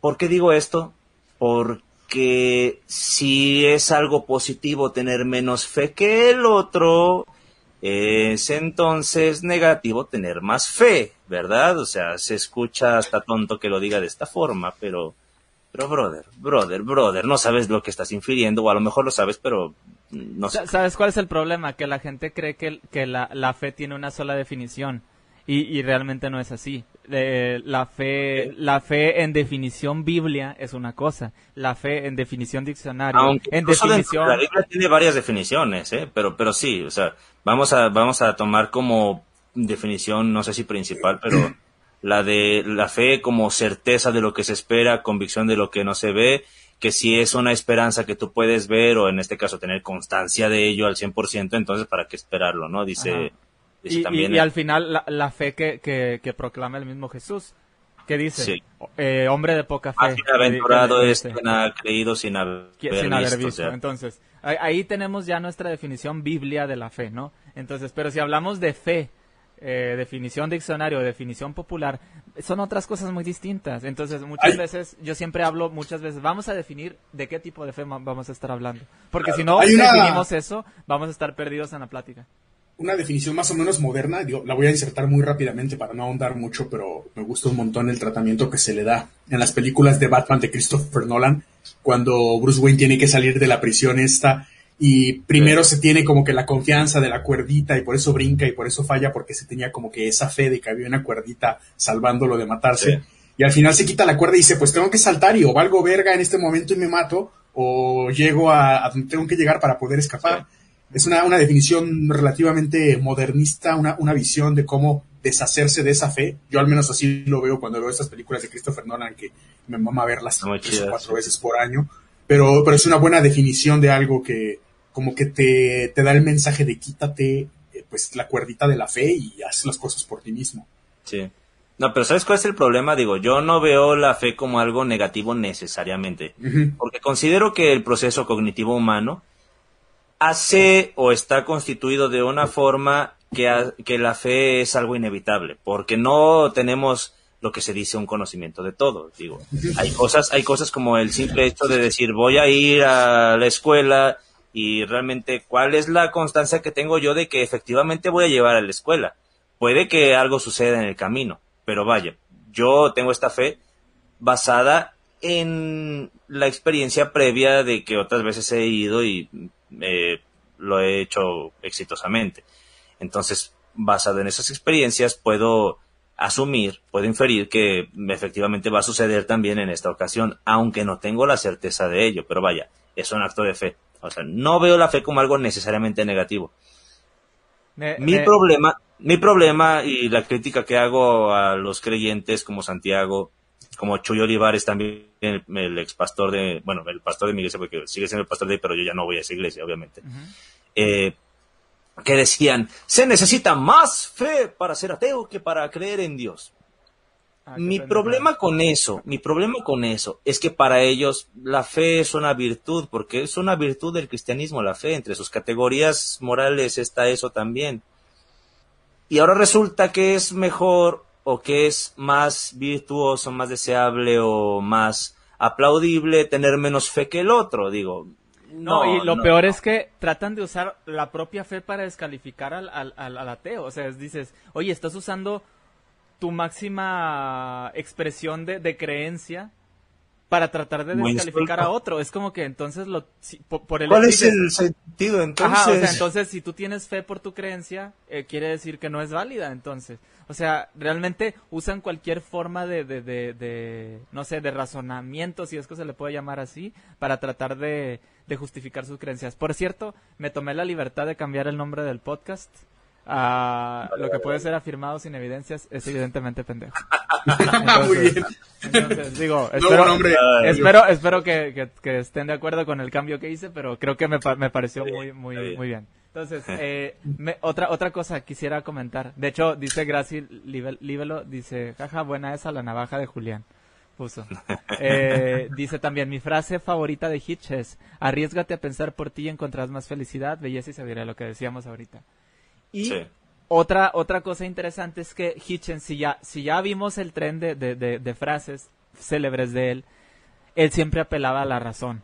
por qué digo esto? Porque si es algo positivo tener menos fe que el otro, es entonces negativo tener más fe, ¿verdad? O sea, se escucha hasta tonto que lo diga de esta forma, pero Pero brother, brother, brother, no sabes lo que estás infiriendo, o a lo mejor lo sabes, pero no. ¿Sabes cuál es el problema? Que la gente cree que, que la fe tiene una sola definición. Y, y realmente no es así. Eh, la fe, la fe en definición Biblia es una cosa. La fe en definición diccionario, Aunque en definición. de La Biblia tiene varias definiciones, ¿eh? Pero, pero sí, o sea, vamos a, vamos a tomar como definición, no sé si principal, pero la de la fe como certeza de lo que se espera, convicción de lo que no se ve, que si es una esperanza que tú puedes ver, o en este caso tener constancia de ello al 100%, entonces para qué esperarlo, ¿no? Dice, Ajá. Y, y- también. y al final la, la fe que, que, que proclama el mismo Jesús, que dice, Sí. eh, hombre de poca fe. más bienaventurado es quien ha creído sin haber, que- sin haber visto, o visto. sea, Entonces, ahí, ahí tenemos ya nuestra definición biblia de la fe, ¿no? Entonces, pero si hablamos de fe, eh, definición diccionario, definición popular, son otras cosas muy distintas. Entonces, muchas Ay. veces, yo siempre hablo, muchas veces, vamos a definir de qué tipo de fe vamos a estar hablando. Porque si no Hay una- definimos eso, vamos a estar perdidos en la plática. Una definición más o menos moderna, digo, la voy a insertar muy rápidamente para no ahondar mucho, pero me gusta un montón el tratamiento que se le da en las películas de Batman de Christopher Nolan, cuando Bruce Wayne tiene que salir de la prisión esta y primero se tiene como que la confianza de la cuerdita y por eso brinca y por eso falla porque se tenía como que esa fe de que había una cuerdita salvándolo de matarse. Sí. Y al final se quita la cuerda y dice, pues tengo que saltar y o valgo verga en este momento y me mato o llego a, a donde tengo que llegar para poder escapar. Es una, una definición relativamente modernista, una, una visión de cómo deshacerse de esa fe. Yo al menos así lo veo cuando veo estas películas de Christopher Nolan que me mama verlas muy tres o cuatro veces por año. Pero, pero es una buena definición de algo que como que te, te da el mensaje de quítate eh, pues la cuerdita de la fe y haz las cosas por ti mismo. Sí. No, pero ¿sabes cuál es el problema? Digo, yo no veo la fe como algo negativo necesariamente. Porque considero que el proceso cognitivo humano hace o está constituido de una forma que, la fe es algo inevitable, porque no tenemos lo que se dice un conocimiento de todo. Digo, hay cosas, hay cosas como el simple hecho de decir voy a ir a la escuela y realmente cuál es la constancia que tengo yo de que efectivamente voy a llevar a la escuela. Puede que algo suceda en el camino, pero vaya, yo tengo esta fe basada en la experiencia previa de que otras veces he ido y eh, lo he hecho exitosamente. Entonces, basado en esas experiencias, puedo asumir, puedo inferir que efectivamente va a suceder también en esta ocasión, aunque no tengo la certeza de ello. Pero vaya, es un acto de fe. O sea, no veo la fe como algo necesariamente negativo. Me- Mi me- problema, mi problema y la crítica que hago a los creyentes como Santiago, como Chuy Olivares también, el, el ex pastor de, bueno, el pastor de mi iglesia, porque sigue siendo el pastor de ahí, pero yo ya no voy a esa iglesia, obviamente. Eh, que decían, se necesita más fe para ser ateo que para creer en Dios. Ah, Mi problema con eso, mi problema con eso es que para ellos la fe es una virtud, porque es una virtud del cristianismo la fe, entre sus categorías morales está eso también. Y ahora resulta que es mejor o que es más virtuoso, más deseable o más aplaudible tener menos fe que el otro, digo. No, No, y lo no, peor no. es que tratan de usar la propia fe para descalificar al, al, al- al ateo. O sea, es- dices, oye, estás usando tu máxima expresión de, de creencia para tratar de descalificar a otro. Es como que entonces lo, si- po- por, el ¿Cuál es el sentido entonces? Ajá, o sea, entonces si tú tienes fe por tu creencia, eh, quiere decir que no es válida, entonces. O sea, realmente usan cualquier forma de, de, de, de, no sé, de razonamiento, si es que se le puede llamar así, para tratar de, de justificar sus creencias. Por cierto, me tomé la libertad de cambiar el nombre del podcast. A lo que puede ser afirmado sin evidencias es evidentemente pendejo. Muy bien. Entonces, digo, No, espero, hombre. Ay, espero, espero que, que- que estén de acuerdo con el cambio que hice, pero creo que me, me pareció muy, bien, muy, muy bien. Entonces, eh, me- otra, otra cosa quisiera comentar. De hecho, dice Graci Libe- Libelo, dice, jaja, buena esa la navaja de Julián. Puso. Eh, dice también, mi frase favorita de Hitch es, arriesgate a pensar por ti y encontrarás más felicidad, belleza y sabiduría, lo que decíamos ahorita. Y Sí. otra, otra cosa interesante es que Hitchens, si ya, si ya vimos el tren de, de, de- de frases célebres de él, él siempre apelaba a la razón.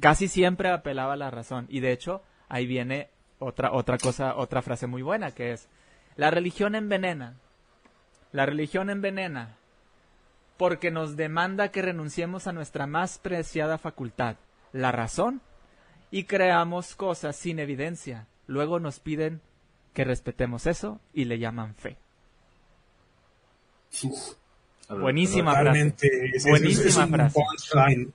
Casi siempre apelaba a la razón. Y de hecho, ahí viene otra, otra cosa, otra frase muy buena que es, la religión envenena. La religión envenena. porque nos demanda que renunciemos a nuestra más preciada facultad, la razón, y creamos cosas sin evidencia. Luego nos piden que respetemos eso y le llaman fe. Uf, Buenísima frase. Es- Buenísima es frase.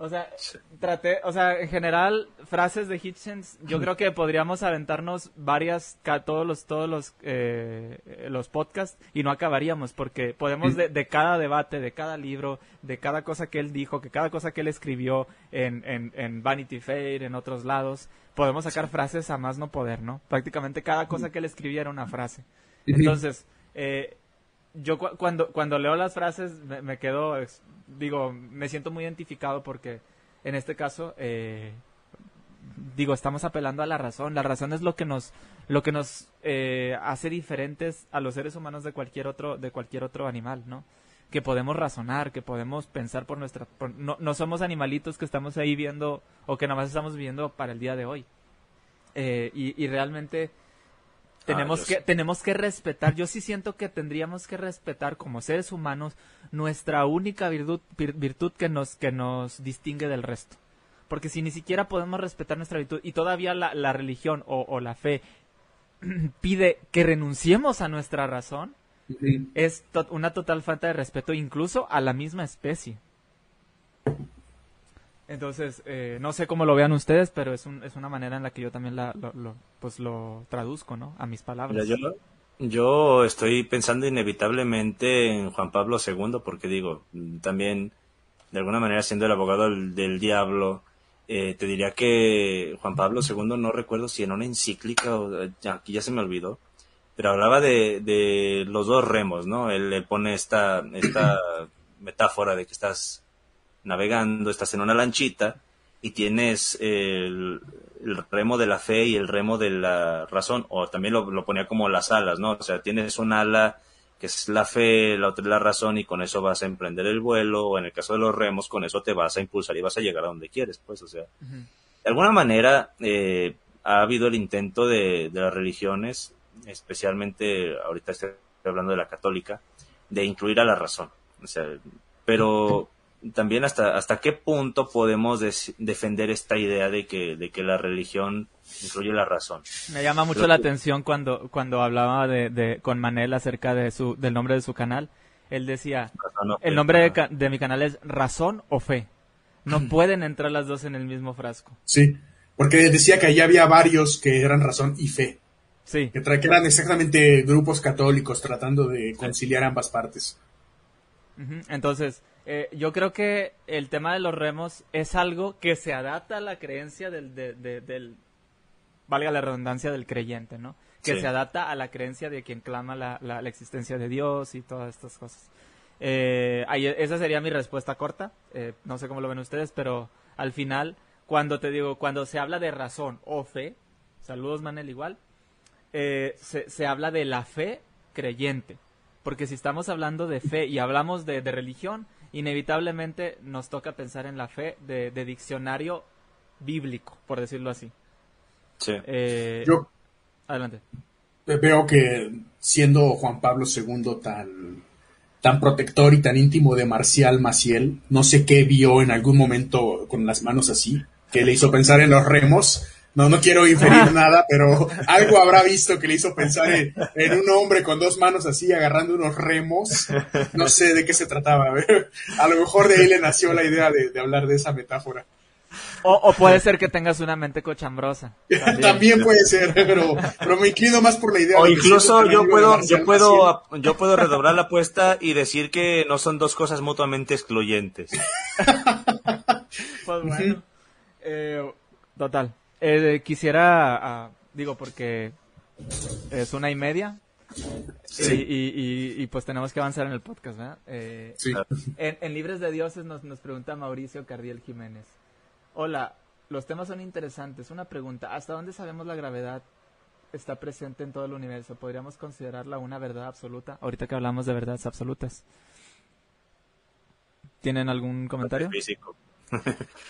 O sea, traté, o sea, en general, frases de Hitchens, yo creo que podríamos aventarnos varias, ca- todos los, todos los, eh, los podcasts y no acabaríamos porque podemos de, de cada debate, de cada libro, de cada cosa que él dijo, que cada cosa que él escribió en, en, en Vanity Fair, en otros lados, podemos sacar frases a más no poder, ¿no? Prácticamente cada cosa que él escribía era una frase. Entonces, eh, yo cu- cuando, cuando leo las frases me, me quedo, digo, me siento muy identificado porque en este caso, eh, digo, estamos apelando a la razón. La razón es lo que nos, lo que nos eh, hace diferentes a los seres humanos de cualquier otro, de cualquier otro animal, ¿no? Que podemos razonar, que podemos pensar por nuestra, por- no, no somos animalitos que estamos ahí viendo o que nada más estamos viviendo para el día de hoy. Eh, y, y realmente tenemos que tenemos que respetar yo sí siento que tendríamos que respetar como seres humanos nuestra única virtud vir- virtud que nos que nos distingue del resto. Porque si ni siquiera podemos respetar nuestra virtud y todavía la, la religión o, o la fe pide que renunciemos a nuestra razón es to- una total falta de respeto incluso a la misma especie entonces eh, no sé cómo lo vean ustedes pero es, un- es una manera en la que yo también la, lo, lo- pues lo traduzco no a mis palabras yo, yo estoy pensando inevitablemente en Juan Pablo II porque digo, también de alguna manera siendo el abogado del, del diablo, eh, te diría que Juan Pablo II no recuerdo si en una encíclica o eh, aquí ya se me olvidó, pero hablaba de, de los dos remos, ¿no? Él, él pone esta, esta metáfora de que estás navegando, estás en una lanchita y tienes el, el remo de la fe y el remo de la razón, o también lo, lo ponía como las alas, ¿no? O sea, tienes un ala que es la fe, la otra es la razón y con eso vas a emprender el vuelo, o en el caso de los remos, con eso te vas a impulsar y vas a llegar a donde quieres, pues, o sea, de alguna manera eh, ha habido el intento de, de las religiones, especialmente ahorita estoy hablando de la católica, de incluir a la razón. O sea, pero también hasta, hasta qué punto podemos des- defender esta idea de que, de que la religión incluye la razón. Me llama mucho Creo la que- atención cuando, cuando hablaba de, de- con Manel acerca de su, del nombre de su canal. Él decía, Razón el nombre de, ca- de mi canal es Razón o Fe. No pueden entrar las dos en el mismo frasco. Sí, porque decía que allá había varios que eran razón y fe, Sí, que, tra- que eran exactamente grupos católicos tratando de conciliar ambas partes. Entonces, eh, yo creo que el tema de los remos es algo que se adapta a la creencia del, de- de- del valga la redundancia, del creyente, ¿no? Que Sí. se adapta a la creencia de quien clama la, la- la existencia de Dios y todas estas cosas. Eh, ahí- esa sería mi respuesta corta. Eh, no sé cómo lo ven ustedes, pero al final, cuando te digo, cuando se habla de razón o fe, saludos Manel igual, eh, se, se habla de la fe creyente. Porque si estamos hablando de fe y hablamos de, de religión, inevitablemente nos toca pensar en la fe de, de diccionario bíblico, por decirlo así. Sí. Eh, Yo Adelante. veo que siendo Juan Pablo II tan, tan protector y tan íntimo de Marcial Maciel, no sé qué vio en algún momento con las manos así, que le hizo pensar en los remos. No, no quiero inferir nada, pero algo habrá visto que le hizo pensar en, en un hombre con dos manos así agarrando unos remos. No sé de qué se trataba. A, ver, a lo mejor de ahí le nació la idea de, de hablar de esa metáfora. O, o puede ser que tengas una mente cochambrosa. También. También puede ser, pero, pero me inclino más por la idea O de incluso yo puedo, yo puedo, yo puedo redoblar la apuesta y decir que no son dos cosas mutuamente excluyentes. Pues bueno. Eh, total. Eh, quisiera, ah, digo, porque es una y media. Sí. Y, y- y- y, pues tenemos que avanzar en el podcast, ¿verdad? Eh, Sí. en, en Libres de Dioses nos, nos pregunta Mauricio Cardiel Jiménez. Hola, los temas son interesantes. Una pregunta, ¿hasta dónde sabemos la gravedad está presente en todo el universo? ¿Podríamos considerarla una verdad absoluta? Ahorita que hablamos de verdades absolutas. ¿Tienen algún comentario? Físico.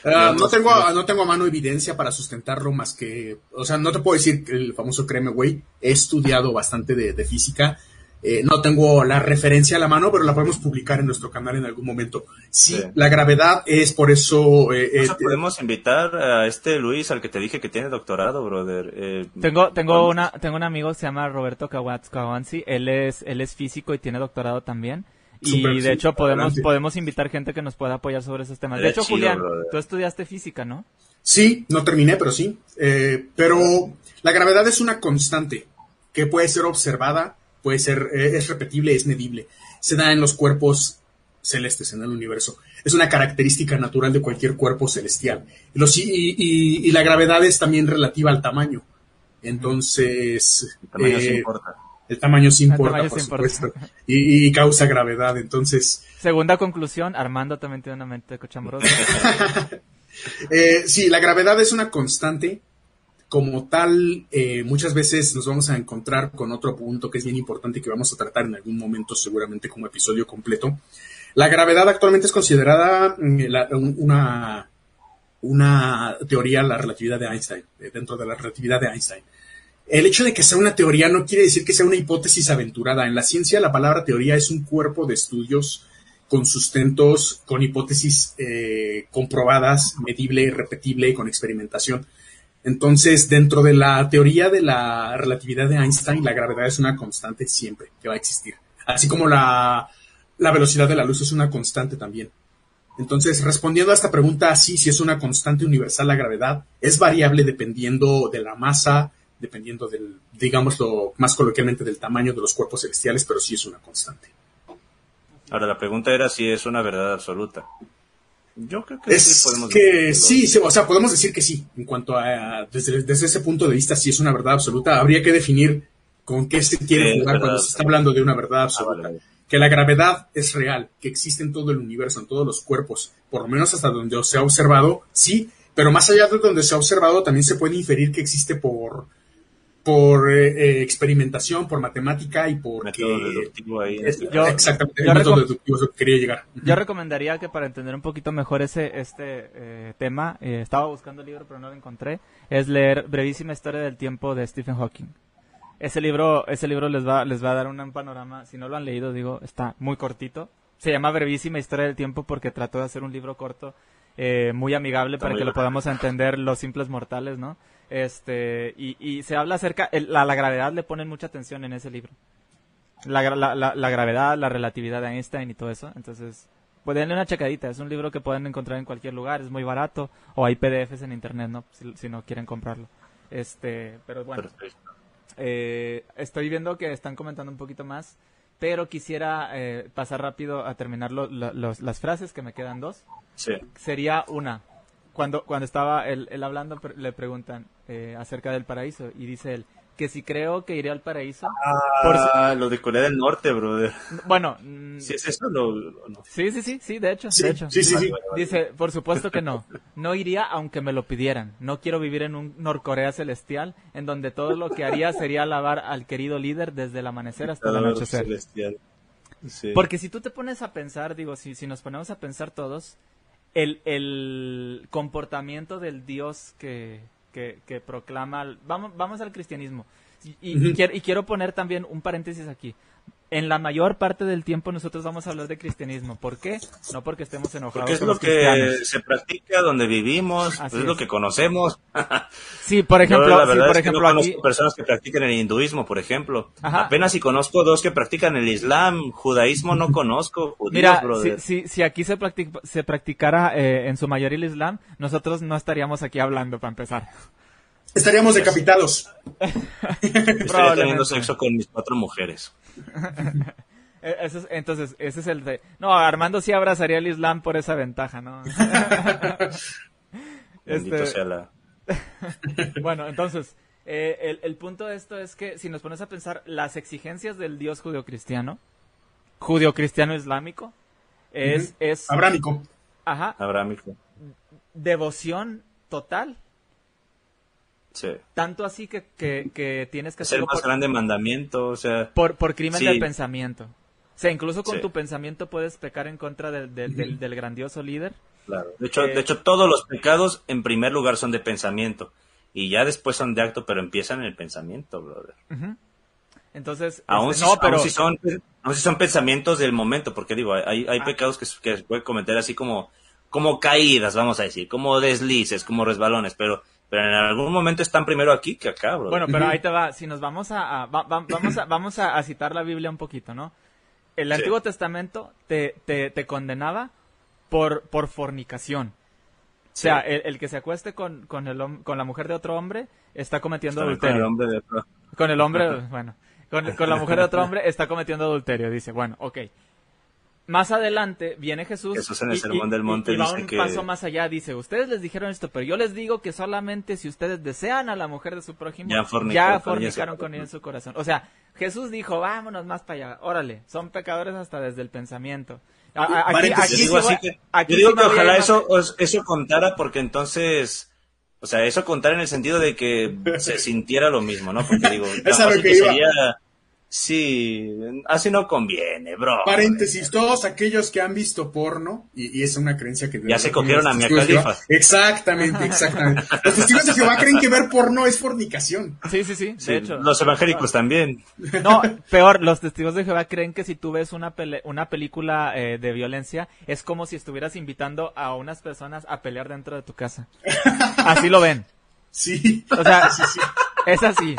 Ah, no, tengo, a- no tengo a mano evidencia para sustentarlo más que, o sea, no te puedo decir que el famoso créeme, güey, he estudiado bastante de, de física Eh, no tengo la referencia a la mano, pero la podemos publicar en nuestro canal en algún momento. Sí, Sí. la gravedad es por eso... eh, O sea, eh, podemos invitar a este Luis, al que te dije que tiene doctorado, brother. Eh, Tengo, tengo una, tengo un amigo que se llama Roberto Kawansi, él es, él es físico y tiene doctorado también. Y de sí, hecho podemos, adelante. podemos invitar gente que nos pueda apoyar sobre esos temas. De hecho, chido, Julián, brother. tú estudiaste física, ¿no? Sí, no terminé, pero sí. Eh, pero la gravedad es una constante que puede ser observada, puede ser, eh, es repetible, es medible. Se da en los cuerpos celestes en el universo. Es una característica natural de cualquier cuerpo celestial. Los- y, y- y la gravedad es también relativa al tamaño. Entonces, El tamaño eh, importa. El tamaño sí importa, tamaño por sí importa. supuesto. Y, y causa gravedad. Entonces, Segunda conclusión, Armando también tiene una mente cochambrosa. Eh, sí, la gravedad es una constante. Como tal, eh, muchas veces nos vamos a encontrar con otro punto que es bien importante y que vamos a tratar en algún momento, seguramente como episodio completo. La gravedad actualmente es considerada mm, la- una, una teoría, la relatividad de Einstein, eh, dentro de la relatividad de Einstein. El hecho de que sea una teoría no quiere decir que sea una hipótesis aventurada. En la ciencia, la palabra teoría es un cuerpo de estudios con sustentos, con hipótesis eh, comprobadas, medible, repetible, con experimentación. Entonces, dentro de la teoría de la relatividad de Einstein, la gravedad es una constante siempre que va a existir. Así como la, la velocidad de la luz es una constante también. Entonces, respondiendo a esta pregunta, sí, si es una constante universal la gravedad, es variable dependiendo de la masa, dependiendo del, digámoslo más coloquialmente, del tamaño de los cuerpos celestiales, pero sí es una constante. Ahora, la pregunta era si es una verdad absoluta. Yo creo que Es sí podemos que decirlo. sí, sí, o sea, podemos decir que sí. En cuanto a, desde, desde ese punto de vista, sí es una verdad absoluta. Habría que definir con qué se quiere Sí, jugar cuando se está hablando de una verdad Ah, absoluta. vale. Que la gravedad es real, que existe en todo el universo, en todos los cuerpos, por lo menos hasta donde se ha observado, sí, pero más allá de donde se ha observado, también se puede inferir que existe por, por eh, eh, experimentación, por matemática y por Método deductivo ahí. en Es- este Yo- exactamente, yo el método deductivo es lo que quería llegar. Yo recomendaría que para entender un poquito mejor ese este eh, tema, eh, estaba buscando el libro pero no lo encontré, es leer Brevísima Historia del Tiempo de Stephen Hawking. Ese libro, ese libro les va, les va a dar un panorama, si no lo han leído, digo, está muy cortito. Se llama Brevísima Historia del Tiempo porque trató de hacer un libro corto, eh, muy amigable para muy que lo podamos entender los simples mortales, ¿no? Este, y, y se habla acerca, el- la, la gravedad le ponen mucha atención en ese libro. La, la, la, la gravedad, la relatividad de Einstein y todo eso. Entonces, pues denle una checadita. Es un libro que pueden encontrar en cualquier lugar, es muy barato. O hay PDFs en internet, ¿no? Si, si no quieren comprarlo. Este, pero bueno. Eh, estoy viendo que están comentando un poquito más, pero quisiera eh, pasar rápido a terminar lo- lo- los- las frases, que me quedan dos. Sí. Sería una. Cuando, cuando estaba él, él hablando, le preguntan eh, acerca del paraíso y dice él que si creo que iré al paraíso. por Ah, lo de Corea del Norte, brother. bueno, mm, Si es eso, lo, no. sí, sí, sí, sí, de hecho, Sí, de hecho. sí, sí, sí. Dice, por supuesto que no. No iría aunque me lo pidieran. No quiero vivir en un Norcorea celestial en donde todo lo que haría sería alabar al querido líder desde el amanecer hasta el anochecer. celestial. Sí. Porque si tú te pones a pensar, digo, si, si nos ponemos a pensar todos, el, el comportamiento del Dios que, que, que proclama, vamos, vamos al cristianismo. Y, y- Ujú. y quiero, y quiero poner también un paréntesis aquí. En la mayor parte del tiempo nosotros vamos a hablar de cristianismo. ¿Por qué? No porque estemos enojados Porque es con lo los cristianos. que se practica donde vivimos, Así es lo que conocemos. Sí, por ejemplo, Yo, la sí, por es que ejemplo no aquí, conozco personas que practiquen el hinduismo, por ejemplo. Ajá. Apenas si conozco dos que practican el islam, judaísmo no conozco, judíos, Mira, si, brother. si, si aquí se, practic- se practicara eh, en su mayoría el Islam, nosotros no estaríamos aquí hablando para empezar. Estaríamos decapitados. Estaría teniendo sexo con mis cuatro mujeres. Eso es- entonces, ese es el de... No, Armando sí abrazaría el Islam por esa ventaja, ¿no? Bendito Este, sea la... bueno, entonces, eh, el, el punto de esto es que si nos pones a pensar las exigencias del Dios judio-cristiano, judio-cristiano-islámico, es, Ujú. es Abrámico. ajá, Abrámico. devoción total. Sí. Tanto así que, que, que tienes que Es el más por, grande mandamiento, o sea... por, por crimen Sí. del pensamiento. O sea, incluso con Sí. tu pensamiento puedes pecar en contra del, del, del- del grandioso líder. Claro. De hecho, Eh, de hecho, todos los pecados en primer lugar son de pensamiento. Y ya después son de acto, pero empiezan en el pensamiento, brother. Entonces, Aún, este, si, no, pero aún si son, aún si son pensamientos del momento, porque digo, hay, hay pecados que, que se puede cometer así como, como caídas, vamos a decir, como deslices, como resbalones, pero, pero en algún momento están primero aquí que acá, bro. Bueno, pero ahí te va. Si nos vamos a, a- va- va- vamos a vamos a, a citar la Biblia un poquito, ¿no? El Sí. Antiguo Testamento te, te, te condenaba por, por fornicación. O sea, el, el que se acueste con, con, el, hom- con la mujer de otro hombre está cometiendo con adulterio. el hombre de otro. Con el hombre, bueno, con, con la mujer de otro hombre está cometiendo adulterio. Dice, bueno, ok. Más adelante viene Jesús. Jesús en el y- Sermón y- del Monte y va dice un que- paso más allá. Dice, ustedes les dijeron esto, pero yo les digo que solamente si ustedes desean a la mujer de su prójimo, Ya fornicaron ya con ella en su fornicaron con ella en su corazón. O sea, Jesús dijo, vámonos más para allá. Órale, son pecadores hasta desde el pensamiento. A- a- Aquí, Yo digo que, aquí yo digo ojalá eso, eso contara porque entonces, o sea, eso contara en el sentido de que se sintiera lo mismo, ¿no? Porque digo, Es lo que que iba. sería, sí, así no conviene, bro. Paréntesis, todos aquellos que han visto porno, y, y es una creencia que... Ya se cogieron a Khalifa. Jehová- Exactamente, exactamente. Los testigos de Jehová creen que ver porno es fornicación. Sí, sí, sí, de Sí, hecho. los evangélicos también. No, peor, los testigos de Jehová creen que si tú ves una, pele- una película eh, de violencia, es como si estuvieras invitando a unas personas a pelear dentro de tu casa. Así lo ven. Sí. O sea, es así.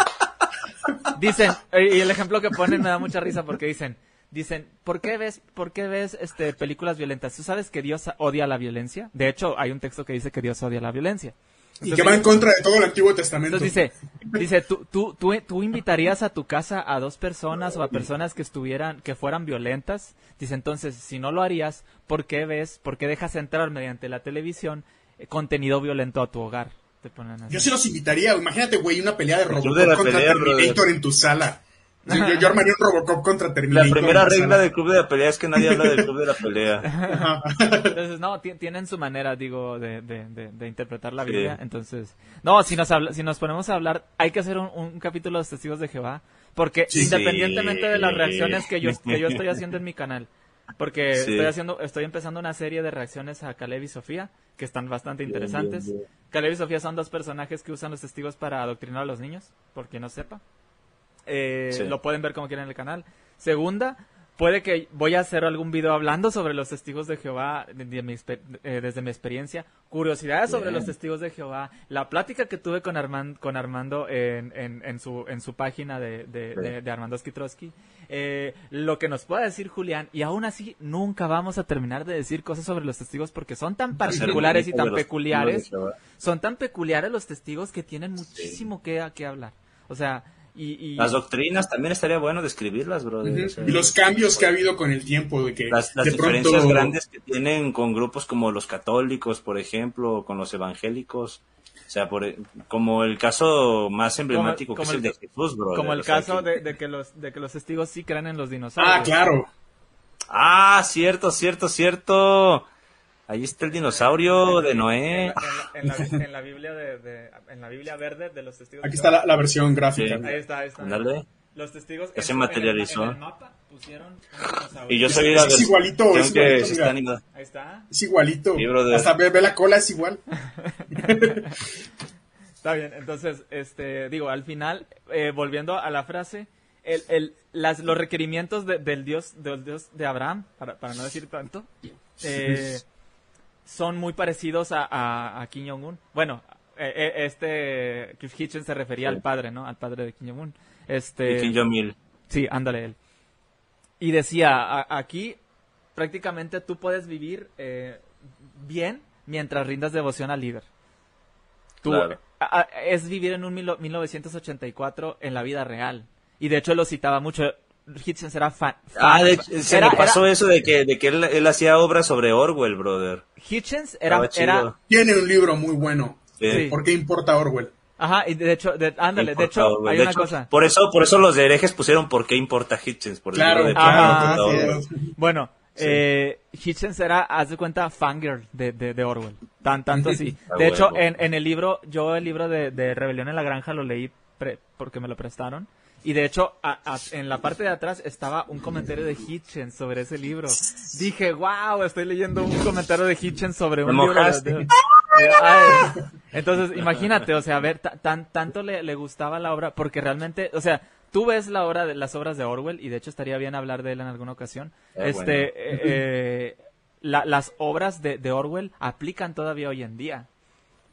Dicen, eh, y el ejemplo que ponen me da mucha risa porque dicen, dicen, ¿por qué ves, por qué ves este películas violentas? ¿Tú sabes que Dios odia la violencia? De hecho, hay un texto que dice que Dios odia la violencia. Y que va en contra de todo el Antiguo Testamento. Entonces dice, dice, ¿tú, tú, tú, tú invitarías a tu casa a dos personas o a personas que estuvieran, que fueran violentas. Dice, entonces, si no lo harías, ¿por qué ves, por qué dejas entrar mediante la televisión eh, contenido violento a tu hogar? Te ponen así. Yo sí los invitaría. Imagínate, güey, una pelea de Robocop de contra pelea, Terminator en tu sala. Yo, yo- yo armaría un Robocop contra La Terminator. primera la regla sala. del club de la pelea es que nadie habla del club de la pelea. Entonces, no, ti- tienen su manera, digo, de, de, de, de interpretar la Sí. Biblia. Entonces, no, si nos, habla- si nos ponemos a hablar, hay que hacer un, un capítulo de los testigos de Jehová. Porque Sí. independientemente de las reacciones que yo, que yo estoy haciendo en mi canal, porque Sí. estoy haciendo, estoy empezando una serie de reacciones a Caleb y Sofía, que están bastante interesantes. bien, bien. Caleb y Sofía son dos personajes que usan los testigos para adoctrinar a los niños, por quien no sepa. Eh, Sí. Lo pueden ver como quieran en el canal. Segunda, puede que voy a hacer algún video hablando sobre los testigos de Jehová de- de mi eh, desde mi experiencia, curiosidades sobre los testigos de Jehová, la plática que tuve con, Armand, con Armando en, en, en su, en su página de, de, de- Armando Skitrowski, eh, lo que nos pueda decir Julián, y aún así nunca vamos a terminar de decir cosas sobre los testigos porque son tan particulares y tan peculiares. son tan peculiares los testigos que tienen muchísimo que, que hablar. O sea, y... y- Las doctrinas también estaría bueno describirlas, bro. Ujú. O sea, Y los cambios que ha habido con el tiempo, de que las, las de diferencias pronto... grandes que tienen con grupos como los católicos, por ejemplo, o con los evangélicos. O sea, por, e- como el caso más emblemático como que es el el- de Jesús, bro. como el O sea, caso que- de, de que los, de que los testigos sí creen en los dinosaurios. Ah, claro. Ah, cierto, cierto, cierto. Ahí está el dinosaurio de Noé. En la, en la- en la Biblia de, de- en la Biblia verde de los testigos. Aquí está la, la versión gráfica. Sí. Ahí está, ahí está. Los testigos. Ya se materializó. En el, en el mapa pusieron un dinosaurio. Y yo Es- soy es de- igualito, es que igualito, Ahí está. Es igualito. Hasta ve, ve la cola, es igual. Está bien, entonces, este, digo, al final, eh, volviendo a la frase, el, el, las, los requerimientos de- del Dios, del Dios de Abraham, para, para no decir tanto, eh, son muy parecidos a, a, a Kim Jong-un. Bueno, eh, eh, este, Cliff Hitchens se refería Sí. al padre, ¿no? Al padre de Kim Jong-un. Este, y Kim Jong-il. Sí, ándale él. Y decía, a- aquí prácticamente tú puedes vivir eh, bien mientras rindas devoción al líder. Tú, Claro. es vivir en un mil- 1984 en la vida real. Y de hecho lo citaba mucho. Hitchens era fan. Ah, de hecho, se era- me pasó era- eso de que, de que él, él hacía obras sobre Orwell, brother. Hitchens era, era, Tiene un libro muy bueno. Sí. ¿Por qué importa Orwell? ajá, y de hecho, de- ándale, de hecho, Orwell. hay De una hecho, cosa. Por eso, por eso los de herejes pusieron por qué importa Hitchens. Por el Claro, libro de Ajá. Bueno, Sí. eh, Hitchens era, haz de cuenta, fangirl de, de, de Orwell. Tan, tanto así. De hecho, en, en el libro, yo el libro de, de Rebelión en la Granja lo leí pre- porque me lo prestaron. Y de hecho, a- a- en la parte de atrás estaba un comentario de Hitchens sobre ese libro. Dije, wow, estoy leyendo un comentario de Hitchens sobre un libro. de- mojaste. de- Ay, entonces, imagínate, o sea, a ver, ta- tan, tanto le, le gustaba la obra, porque realmente, o sea, tú ves la obra de las obras de Orwell, y de hecho estaría bien hablar de él en alguna ocasión. Eh, este, bueno. eh, la- las obras de, de Orwell aplican todavía hoy en día.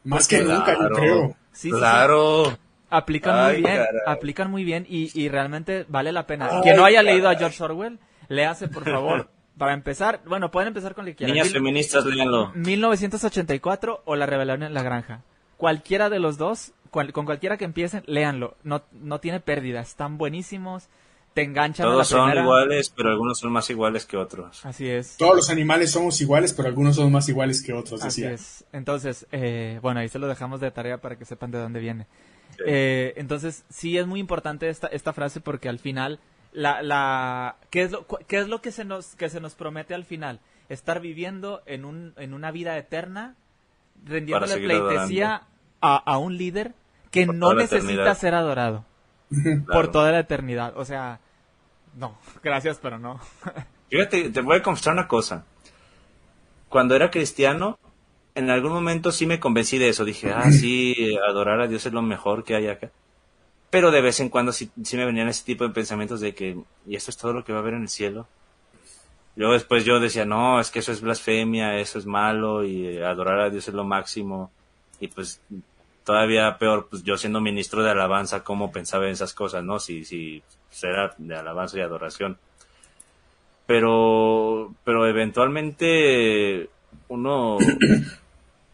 Más que nunca, yo Claro. creo. Sí, sí, sí. Aplican Ay, muy bien, caray. aplican muy bien y, y realmente vale la pena. Ay, Quien no haya caray. leído a George Orwell, léase por favor. Para empezar, bueno, pueden empezar con lo que quieran. Niñas Mil- feministas, léanlo. 1984 o La rebelión en la granja. Cualquiera de los dos, cual- con cualquiera que empiecen, léanlo. No, no tiene pérdida, están buenísimos, te enganchan a la Todos son primera. iguales, pero algunos son más iguales que otros. Así es. Todos los animales somos iguales, pero algunos son más iguales que otros, Así decía. es. Entonces, eh, bueno, ahí se lo dejamos de tarea para que sepan de dónde viene. Sí. Eh, entonces, sí es muy importante esta, esta frase porque al final, la, la, ¿qué, es lo, cu- ¿qué es lo que se, nos, que se nos promete al final? Estar viviendo en, un, en una vida eterna, rendiéndole pleitesía a, a un líder que Por no necesita eternidad. ser adorado por toda la eternidad. O sea, no, gracias, pero no. Fíjate, te voy a confesar una cosa. Cuando era cristiano, en algún momento sí me convencí de eso. Dije, ah, sí, adorar a Dios es lo mejor que hay acá. Pero de vez en cuando sí, sí me venían ese tipo de pensamientos de que, ¿y esto es todo lo que va a haber en el cielo? Luego después yo decía, no, es que eso es blasfemia, eso es malo y eh, adorar a Dios es lo máximo. Y pues todavía peor, pues yo siendo ministro de alabanza, ¿cómo pensaba en esas cosas, no? Si, si era de alabanza y adoración pero pero eventualmente uno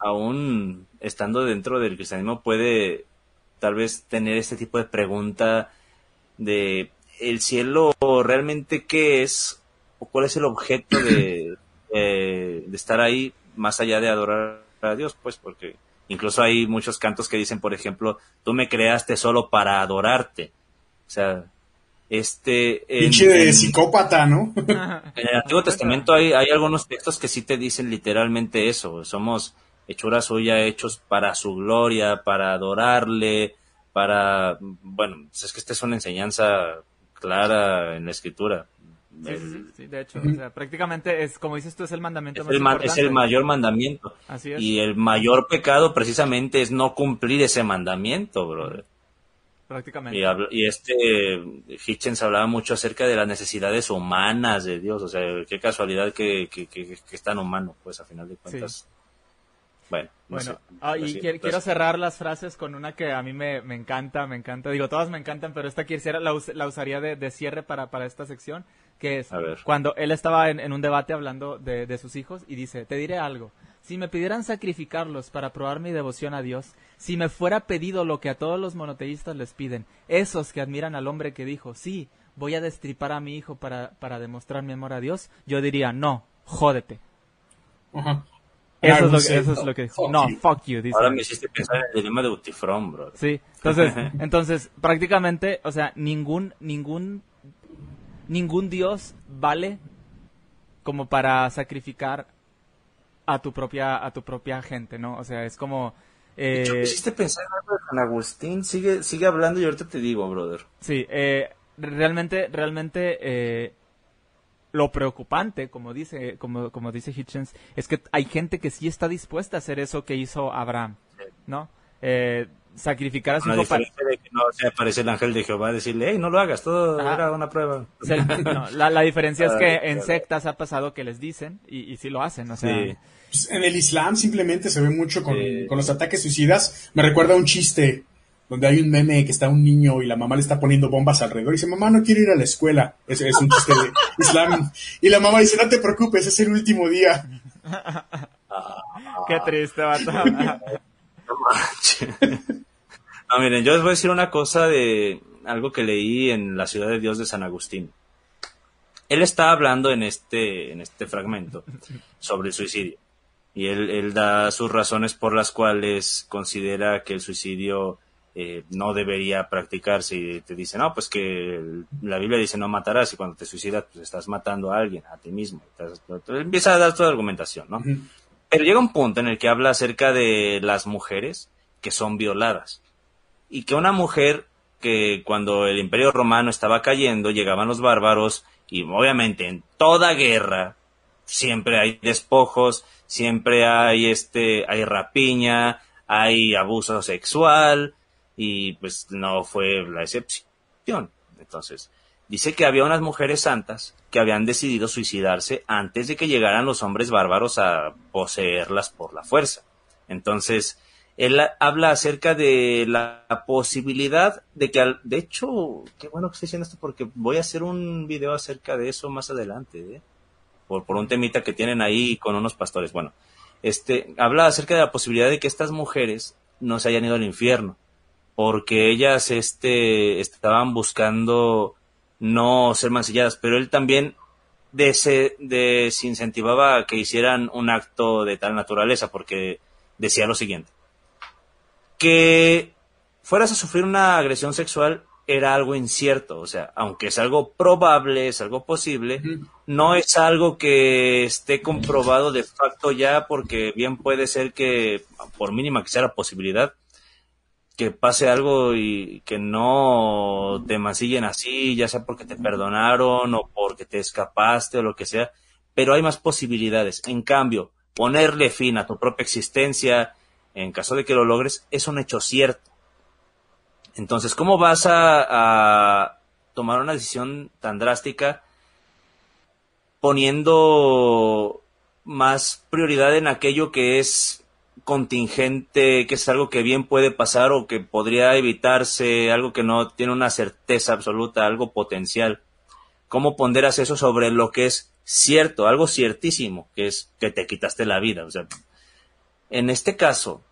aún estando dentro del cristianismo puede tal vez tener este tipo de pregunta de el cielo realmente qué es o cuál es el objeto de, de, de estar ahí más allá de adorar a Dios pues porque incluso hay muchos cantos que dicen por ejemplo tú me creaste solo para adorarte o sea este en- Pinche de en- psicópata, ¿no? en el Antiguo Testamento hay, hay algunos textos que sí te dicen literalmente eso. Somos hechura suya, hechos para su gloria, para adorarle, para... Bueno, es que esta es una enseñanza clara en la Escritura. Sí, El- sí, sí, de hecho, o sea, prácticamente es, como dices tú, es el mandamiento es, más el, importante. es el mayor mandamiento. Así es. Y el mayor pecado precisamente es no cumplir ese mandamiento, brother. prácticamente. Y, y este Hitchens hablaba mucho acerca de las necesidades humanas de Dios, o sea, qué casualidad que, que, que- que es tan humano, pues a final de cuentas. Bueno, no Bueno, sé. ah, y quiero, quiero cerrar las frases con una que a mí me, me encanta, me encanta. Digo, todas me encantan, pero esta quisiera, la, us- la usaría de, de cierre para, para esta sección, que es cuando él estaba en, en un debate hablando de, de sus hijos y dice, te diré algo, si me pidieran sacrificarlos para probar mi devoción a Dios, si me fuera pedido lo que a todos los monoteístas les piden, esos que admiran al hombre que dijo, sí, voy a destripar a mi hijo para, para demostrar mi amor a Dios, yo diría, no, jódete. Ajá. Eso, es, lo que, eso es lo que dijo. fuck No, you. fuck you, dice. Ahora me hiciste pensar en el dilema de Utifrón, bro. Sí, entonces, entonces, prácticamente, o sea, ningún, ningún, ningún dios vale como para sacrificar a tu propia, a tu propia gente, ¿no? O sea, es como, eh, me hiciste pensar en algo de San Agustín. Sigue, sigue hablando y ahorita te digo, brother. sí, eh, realmente, realmente, eh, lo preocupante, como dice, como, como dice Hitchens, es que hay gente que sí está dispuesta a hacer eso que hizo Abraham, ¿no? Eh, sacrificar a su hijo para, diferencia de que no se aparece el ángel de Jehová a decirle, hey, no lo hagas, todo Ajá. era una prueba. No, la, la diferencia es que Ay, en sectas ha pasado que les dicen y, y sí lo hacen, o sea, Sí. Pues, en el Islam simplemente se ve mucho con, Sí. con los ataques suicidas. Me recuerda a un chiste donde hay un meme que está un niño y la mamá le está poniendo bombas alrededor y dice, mamá, no quiero ir a la escuela. Es, es un chiste de Islam. Y la mamá dice, no te preocupes, es el último día. qué triste, vato. No manches. No, miren, yo les voy a decir una cosa de algo que leí en La ciudad de Dios de San Agustín. Él está hablando en este, en este fragmento sobre el suicidio. Y él, él da sus razones por las cuales considera que el suicidio eh, no debería practicarse. Y te dice, no, pues que la Biblia dice no matarás y cuando te suicidas pues estás matando a alguien, a ti mismo. Empieza a dar toda la argumentación, ¿no? Pero llega un punto en el que habla acerca de las mujeres que son violadas. Y que una mujer que cuando el imperio romano estaba cayendo, llegaban los bárbaros y obviamente en toda guerra siempre hay despojos, siempre hay este, hay rapiña, hay abuso sexual y pues no fue la excepción. Entonces, dice que había unas mujeres santas que habían decidido suicidarse antes de que llegaran los hombres bárbaros a poseerlas por la fuerza. Entonces, él habla acerca de la posibilidad de que, de hecho, qué bueno que estoy diciendo esto porque voy a hacer un video acerca de eso más adelante, ¿eh? por, por un temita que tienen ahí con unos pastores. Bueno, este, habla acerca de la posibilidad de que estas mujeres no se hayan ido al infierno, porque ellas, este, estaban buscando no ser mancilladas, pero él también desincentivaba que hicieran un acto de tal naturaleza, porque decía lo siguiente, que fueras a sufrir una agresión sexual era algo incierto, o sea, aunque es algo probable, es algo posible, no es algo que esté comprobado de facto ya, porque bien puede ser que, por mínima que sea la posibilidad, que pase algo y que no te mancillen así, ya sea porque te perdonaron o porque te escapaste o lo que sea, pero hay más posibilidades. En cambio, ponerle fin a tu propia existencia, en caso de que lo logres, es un hecho cierto. Entonces, ¿cómo vas a, tomar una decisión tan drástica poniendo más prioridad en aquello que es contingente, que es algo que bien puede pasar o que podría evitarse, algo que no tiene una certeza absoluta, algo potencial. ¿Cómo ponderas eso sobre lo que es cierto, algo ciertísimo, que es que te quitaste la vida? O sea, en este caso,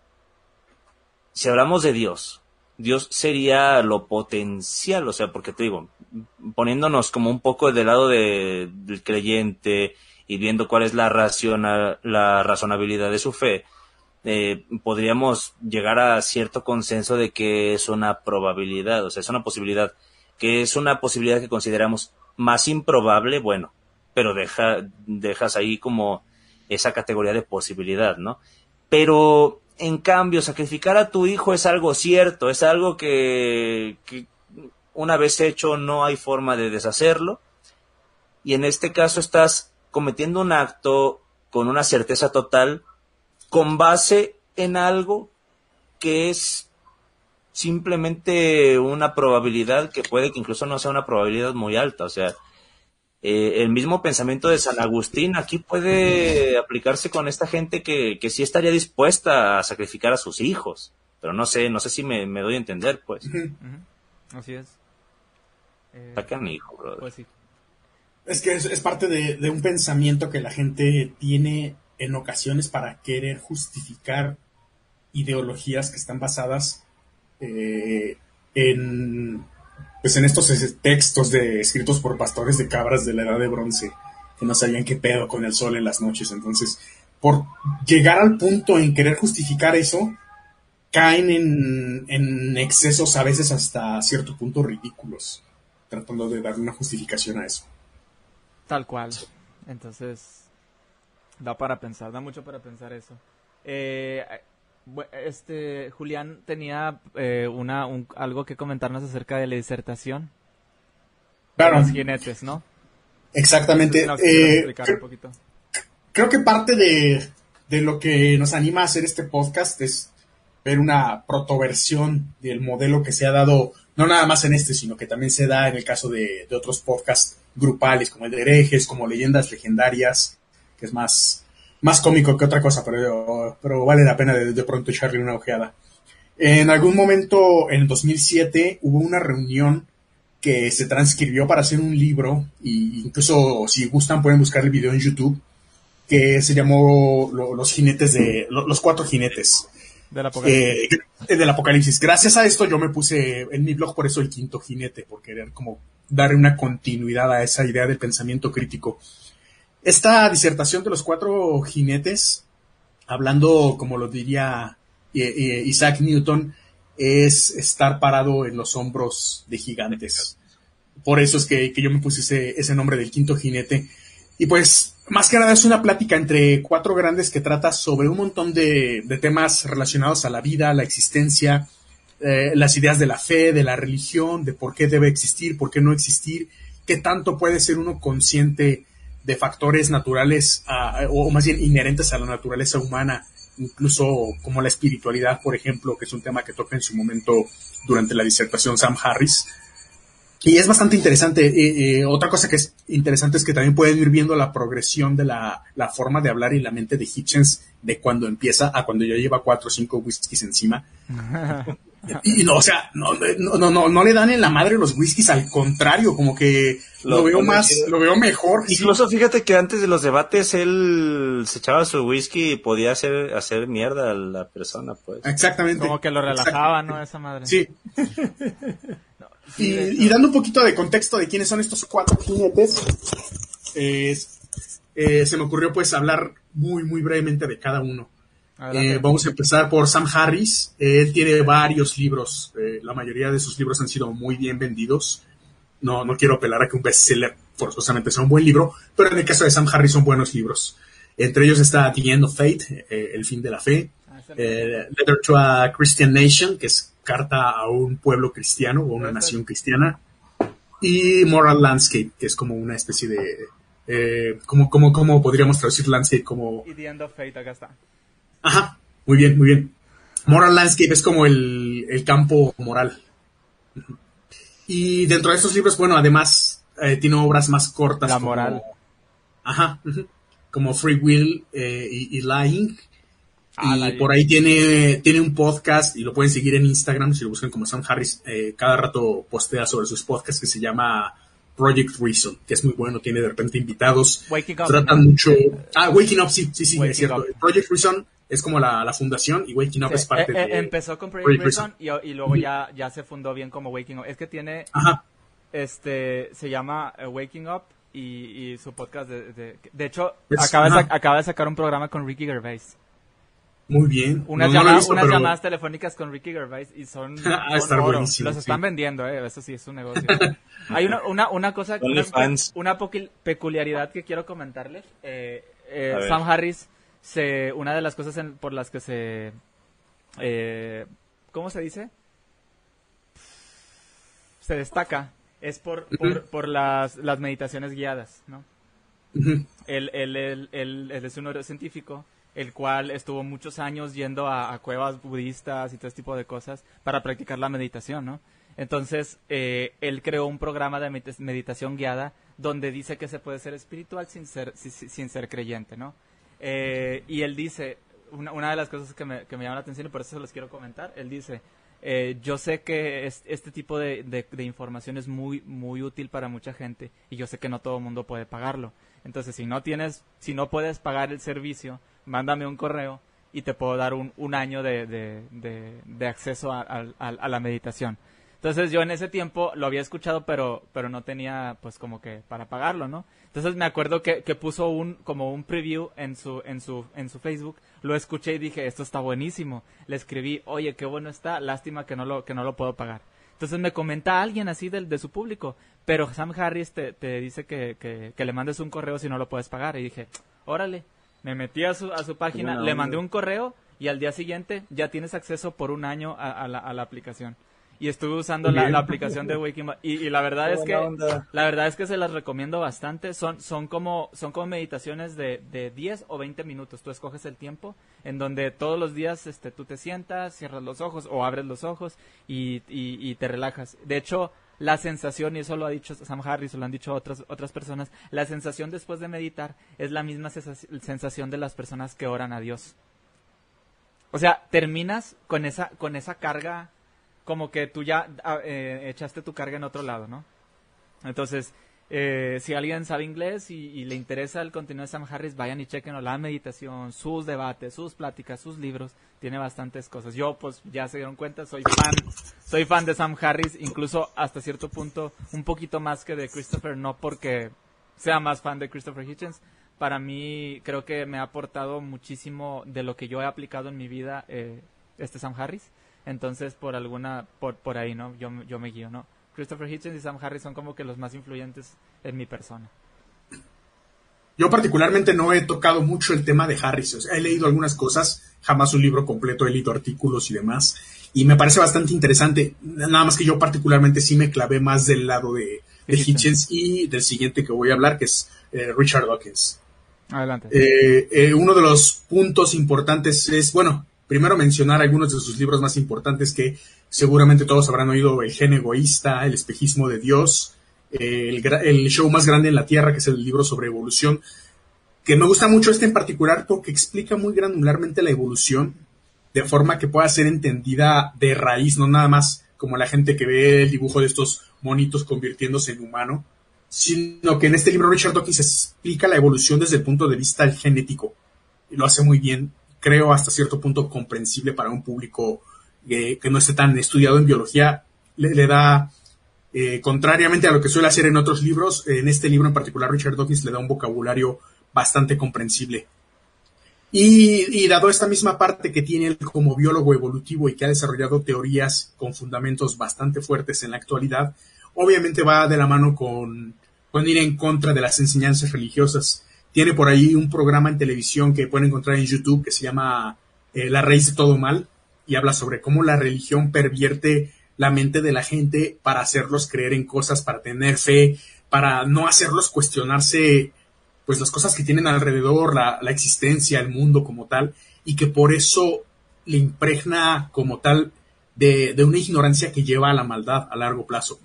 si hablamos de Dios, Dios sería lo potencial, o sea, porque te digo, poniéndonos como un poco del lado del creyente y viendo cuál es la, la razonabilidad de su fe, eh, podríamos llegar a cierto consenso de que es una probabilidad, o sea, es una posibilidad, que es una posibilidad que consideramos más improbable, bueno, pero deja, dejas ahí como esa categoría de posibilidad, ¿no? Pero en cambio, sacrificar a tu hijo es algo cierto, es algo que, una vez hecho no hay forma de deshacerlo. Y en este caso estás cometiendo un acto con una certeza total, con base en algo que es simplemente una probabilidad que puede que incluso no sea una probabilidad muy alta. O sea, eh, el mismo pensamiento de San Agustín aquí puede aplicarse con esta gente que, que sí estaría dispuesta a sacrificar a sus hijos. Pero no sé, no sé si me, doy a entender, pues. Así es. Eh, hijo, pues Es que es, parte de, un pensamiento que la gente tiene en ocasiones para querer justificar ideologías que están basadas eh, en pues en estos textos de, escritos por pastores de cabras de la edad de bronce, que no sabían qué pedo con el sol en las noches. Entonces, por llegar al punto en querer justificar eso, caen en, en excesos a veces hasta cierto punto ridículos, tratando de dar una justificación a eso. Tal cual. Entonces, da para pensar, da mucho para pensar eso. Eh, este Julián tenía eh, una algo que comentarnos acerca de la disertación. Claro. los jinetes, ¿no? Exactamente. Eh, creo, que parte de, de, lo que nos anima a hacer este podcast es ver una protoversión del modelo que se ha dado, no nada más en este, sino que también se da en el caso de, de otros podcasts grupales, como el de herejes, como leyendas legendarias, que es más, más cómico que otra cosa, pero, pero vale la pena de, pronto echarle una ojeada. En algún momento, en 2007, hubo una reunión que se transcribió para hacer un libro, y incluso si gustan pueden buscar el video en YouTube, que se llamó Los jinetes de, los cuatro jinetes. Del apocalipsis. Eh, del apocalipsis. Gracias a esto yo me puse en mi blog por eso el quinto jinete, por querer como darle una continuidad a esa idea del pensamiento crítico. Esta disertación de los cuatro jinetes, hablando como lo diría eh, eh, Isaac Newton, es estar parado en los hombros de gigantes. Por eso es que, yo me puse ese, nombre del quinto jinete. Y pues, más que nada es una plática entre cuatro grandes que trata sobre un montón de, temas relacionados a la vida, la existencia, eh, las ideas de la fe, de la religión, de por qué debe existir, por qué no existir, qué tanto puede ser uno consciente de factores naturales, o más bien inherentes a la naturaleza humana, incluso como la espiritualidad, por ejemplo, que es un tema que toca en su momento durante la disertación Sam Harris. Y es bastante interesante. Eh, eh, otra cosa que es interesante es que también pueden ir viendo la progresión de la, la, forma de hablar y la mente de Hitchens de cuando empieza a cuando ya lleva cuatro o cinco whiskies encima. Y no, o sea, no, no, no, no, le dan en la madre los whiskies, al contrario, como que lo, veo más, lo veo mejor. Incluso fíjate que antes de los debates él se echaba su whisky y podía hacer, hacer mierda a la persona, pues. Exactamente. Como que lo relajaba, ¿no? Esa madre. Sí. y, dando un poquito de contexto de quiénes son estos cuatro jinetes, eh, se me ocurrió pues hablar muy, muy brevemente de cada uno. Eh, vamos a empezar por Sam Harris. Él tiene varios libros. Eh, la mayoría de sus libros han sido muy bien vendidos. No, no quiero apelar a que un bestseller forzosamente sea un buen libro, pero en el caso de Sam Harris son buenos libros. Entre ellos está The End of Fate, eh, El fin de la fe. Ah, Letter to a Christian Nation, que es carta a un pueblo cristiano o una nación cristiana. Y Moral Landscape, que es como una especie de... como, como, como podríamos traducir landscape como... Y The End of Fate, acá está. Ajá, muy bien, muy bien. Moral Landscape es como el, campo moral. Y dentro de estos libros, bueno, además eh, tiene obras más cortas. La moral. Ajá, como Free Will eh, y, Lying. Ah, y por ahí tiene, tiene un podcast y lo pueden seguir en Instagram si lo buscan como Sam Harris. Eh, cada rato postea sobre sus podcasts que se llama Project Reason, que es muy bueno, tiene de repente invitados. Waking Up. Tratan mucho. Ah, Waking Up, sí, sí, sí, es cierto. Project Reason es como la, la fundación y Waking Up es parte eh, de... Empezó con Project, Reason y, y, luego ya, ya se fundó bien como Waking Up. Es que tiene... Ajá. Este, se llama eh, Waking Up y, y, su podcast de... De, hecho, acaba, de acaba de sacar un programa con Ricky Gervais. Muy bien. Unas, llamadas, unas llamadas telefónicas con Ricky Gervais y son, ah, Los están vendiendo, eh. Eso sí es un negocio. Hay una, una, una cosa, una, una, peculiaridad que quiero comentarles. Eh, eh, Sam Harris se, una de las cosas por las que se, eh, ¿cómo se dice? Se destaca es por, por, las, las, meditaciones guiadas, ¿no? él, él, él, es un neurocientífico, el cual estuvo muchos años yendo a, cuevas budistas y todo este tipo de cosas para practicar la meditación, ¿no? Entonces, eh, él creó un programa de meditación guiada donde dice que se puede ser espiritual sin ser, sin ser creyente, ¿no? Eh, y él dice, una, una, de las cosas que me, que me llama la atención y por eso se los quiero comentar, él dice, eh, yo sé que este tipo de, de, información es muy, muy útil para mucha gente y yo sé que no todo el mundo puede pagarlo. Entonces, si no tienes, si no puedes pagar el servicio, mándame un correo y te puedo dar un, un año de, de acceso a, a, la meditación. Entonces yo en ese tiempo lo había escuchado, pero, pero no tenía pues como que para pagarlo, ¿no? Entonces me acuerdo que, que puso un, como un preview en su, en su, en su Facebook, lo escuché y dije, esto está buenísimo. Le escribí, oye, qué bueno está, lástima que no lo, que no lo puedo pagar. Entonces me comenta alguien así de, de su público, pero Sam Harris te, te dice que, que, que, le mandes un correo si no lo puedes pagar. Y dije, órale, me metí a su, a su página, le mandé un correo y al día siguiente ya tienes acceso por un año a, la, a la aplicación y estuve usando la, aplicación de Waking y, la verdad es que la verdad es que se las recomiendo bastante. Son son como son como meditaciones de, de 10 o 20 minutos. Tú escoges el tiempo en donde todos los días este tú te sientas cierras los ojos o abres los ojos y, y, te relajas. De hecho la sensación, y eso lo ha dicho Sam Harris, o lo han dicho otras, otras personas, la sensación después de meditar es la misma sensación de las personas que oran a Dios. O sea, terminas con esa, con esa carga como que tú ya ah, eh, echaste tu carga en otro lado, ¿no? Entonces, eh, si alguien sabe inglés y, le interesa el contenido de Sam Harris, vayan y chequen la meditación, sus debates, sus pláticas, sus libros, tiene bastantes cosas. Yo, pues, ya se dieron cuenta, soy fan, soy fan de Sam Harris, incluso hasta cierto punto un poquito más que de Christopher, no porque sea más fan de Christopher Hitchens, para mí creo que me ha aportado muchísimo de lo que yo he aplicado en mi vida eh, este Sam Harris. Entonces, por alguna, por, por ahí, ¿no? Yo, yo me guío, ¿no? Christopher Hitchens y Sam Harris son como que los más influyentes en mi persona. Yo particularmente no he tocado mucho el tema de Harris. O sea, he leído algunas cosas, jamás un libro completo, he leído artículos y demás. Y me parece bastante interesante. Nada más que yo particularmente sí me clavé más del lado de, de Hitchens y del siguiente que voy a hablar, que es eh, Richard Dawkins. Adelante. Eh, eh, uno de los puntos importantes es, bueno, primero mencionar algunos de sus libros más importantes que seguramente todos habrán oído, El gen egoísta, El espejismo de Dios, el, show más grande en la Tierra, que es el libro sobre evolución, que me gusta mucho este en particular porque explica muy granularmente la evolución de forma que pueda ser entendida de raíz, no nada más como la gente que ve el dibujo de estos monitos convirtiéndose en humano, sino que en este libro Richard Dawkins explica la evolución desde el punto de vista genético. Y lo hace muy bien, creo hasta cierto punto comprensible para un público eh, que no esté tan estudiado en biología, le, da eh, contrariamente a lo que suele hacer en otros libros, en este libro en particular Richard Dawkins le da un vocabulario bastante comprensible. Y, y, dado esta misma parte que tiene él como biólogo evolutivo y que ha desarrollado teorías con fundamentos bastante fuertes en la actualidad, obviamente va de la mano con, con ir en contra de las enseñanzas religiosas. Tiene por ahí un programa en televisión que pueden encontrar en YouTube que se llama eh, La raíz de todo mal y habla sobre cómo la religión pervierte la mente de la gente para hacerlos creer en cosas, para tener fe, para no hacerlos cuestionarse pues las cosas que tienen alrededor, la, existencia, el mundo como tal, y que por eso le impregna como tal de, una ignorancia que lleva a la maldad a largo plazo.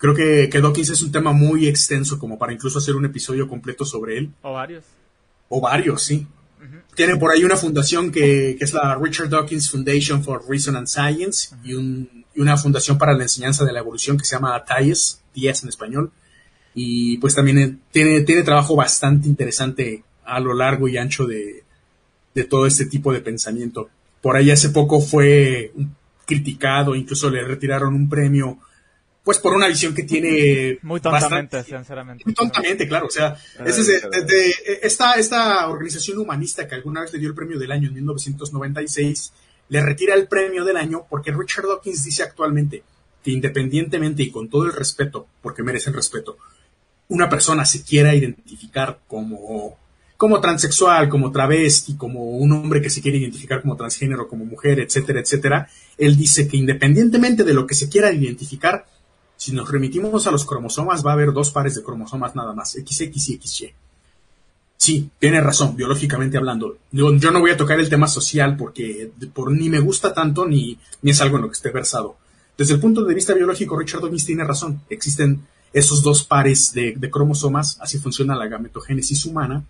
Creo que, que Dawkins es un tema muy extenso como para incluso hacer un episodio completo sobre él. O varios. O varios, sí. Uh -huh. Tiene por ahí una fundación que, que, es la Richard Dawkins Foundation for Reason and Science uh -huh. y, un, y, una fundación para la enseñanza de la evolución que se llama TIES, TIES en español. Y pues también tiene, tiene trabajo bastante interesante a lo largo y ancho de, de todo este tipo de pensamiento. Por ahí hace poco fue criticado, incluso le retiraron un premio pues por una visión que tiene muy tontamente, bastante, sinceramente. Muy tontamente, claro. O sea, es de, de, de, esta, esta organización humanista que alguna vez le dio el premio del año en 1996, le retira el premio del año porque Richard Dawkins dice actualmente que independientemente y con todo el respeto, porque merecen respeto, una persona se quiera identificar como, como transexual, como travesti, como un hombre que se quiere identificar como transgénero, como mujer, etcétera, etcétera, él dice que independientemente de lo que se quiera identificar, si nos remitimos a los cromosomas, va a haber dos pares de cromosomas nada más, XX y XY. Sí, tiene razón, biológicamente hablando. Yo, no voy a tocar el tema social porque por, ni me gusta tanto ni, ni es algo en lo que esté versado. Desde el punto de vista biológico, Richard Dawkins tiene razón. Existen esos dos pares de, cromosomas, así funciona la gametogénesis humana.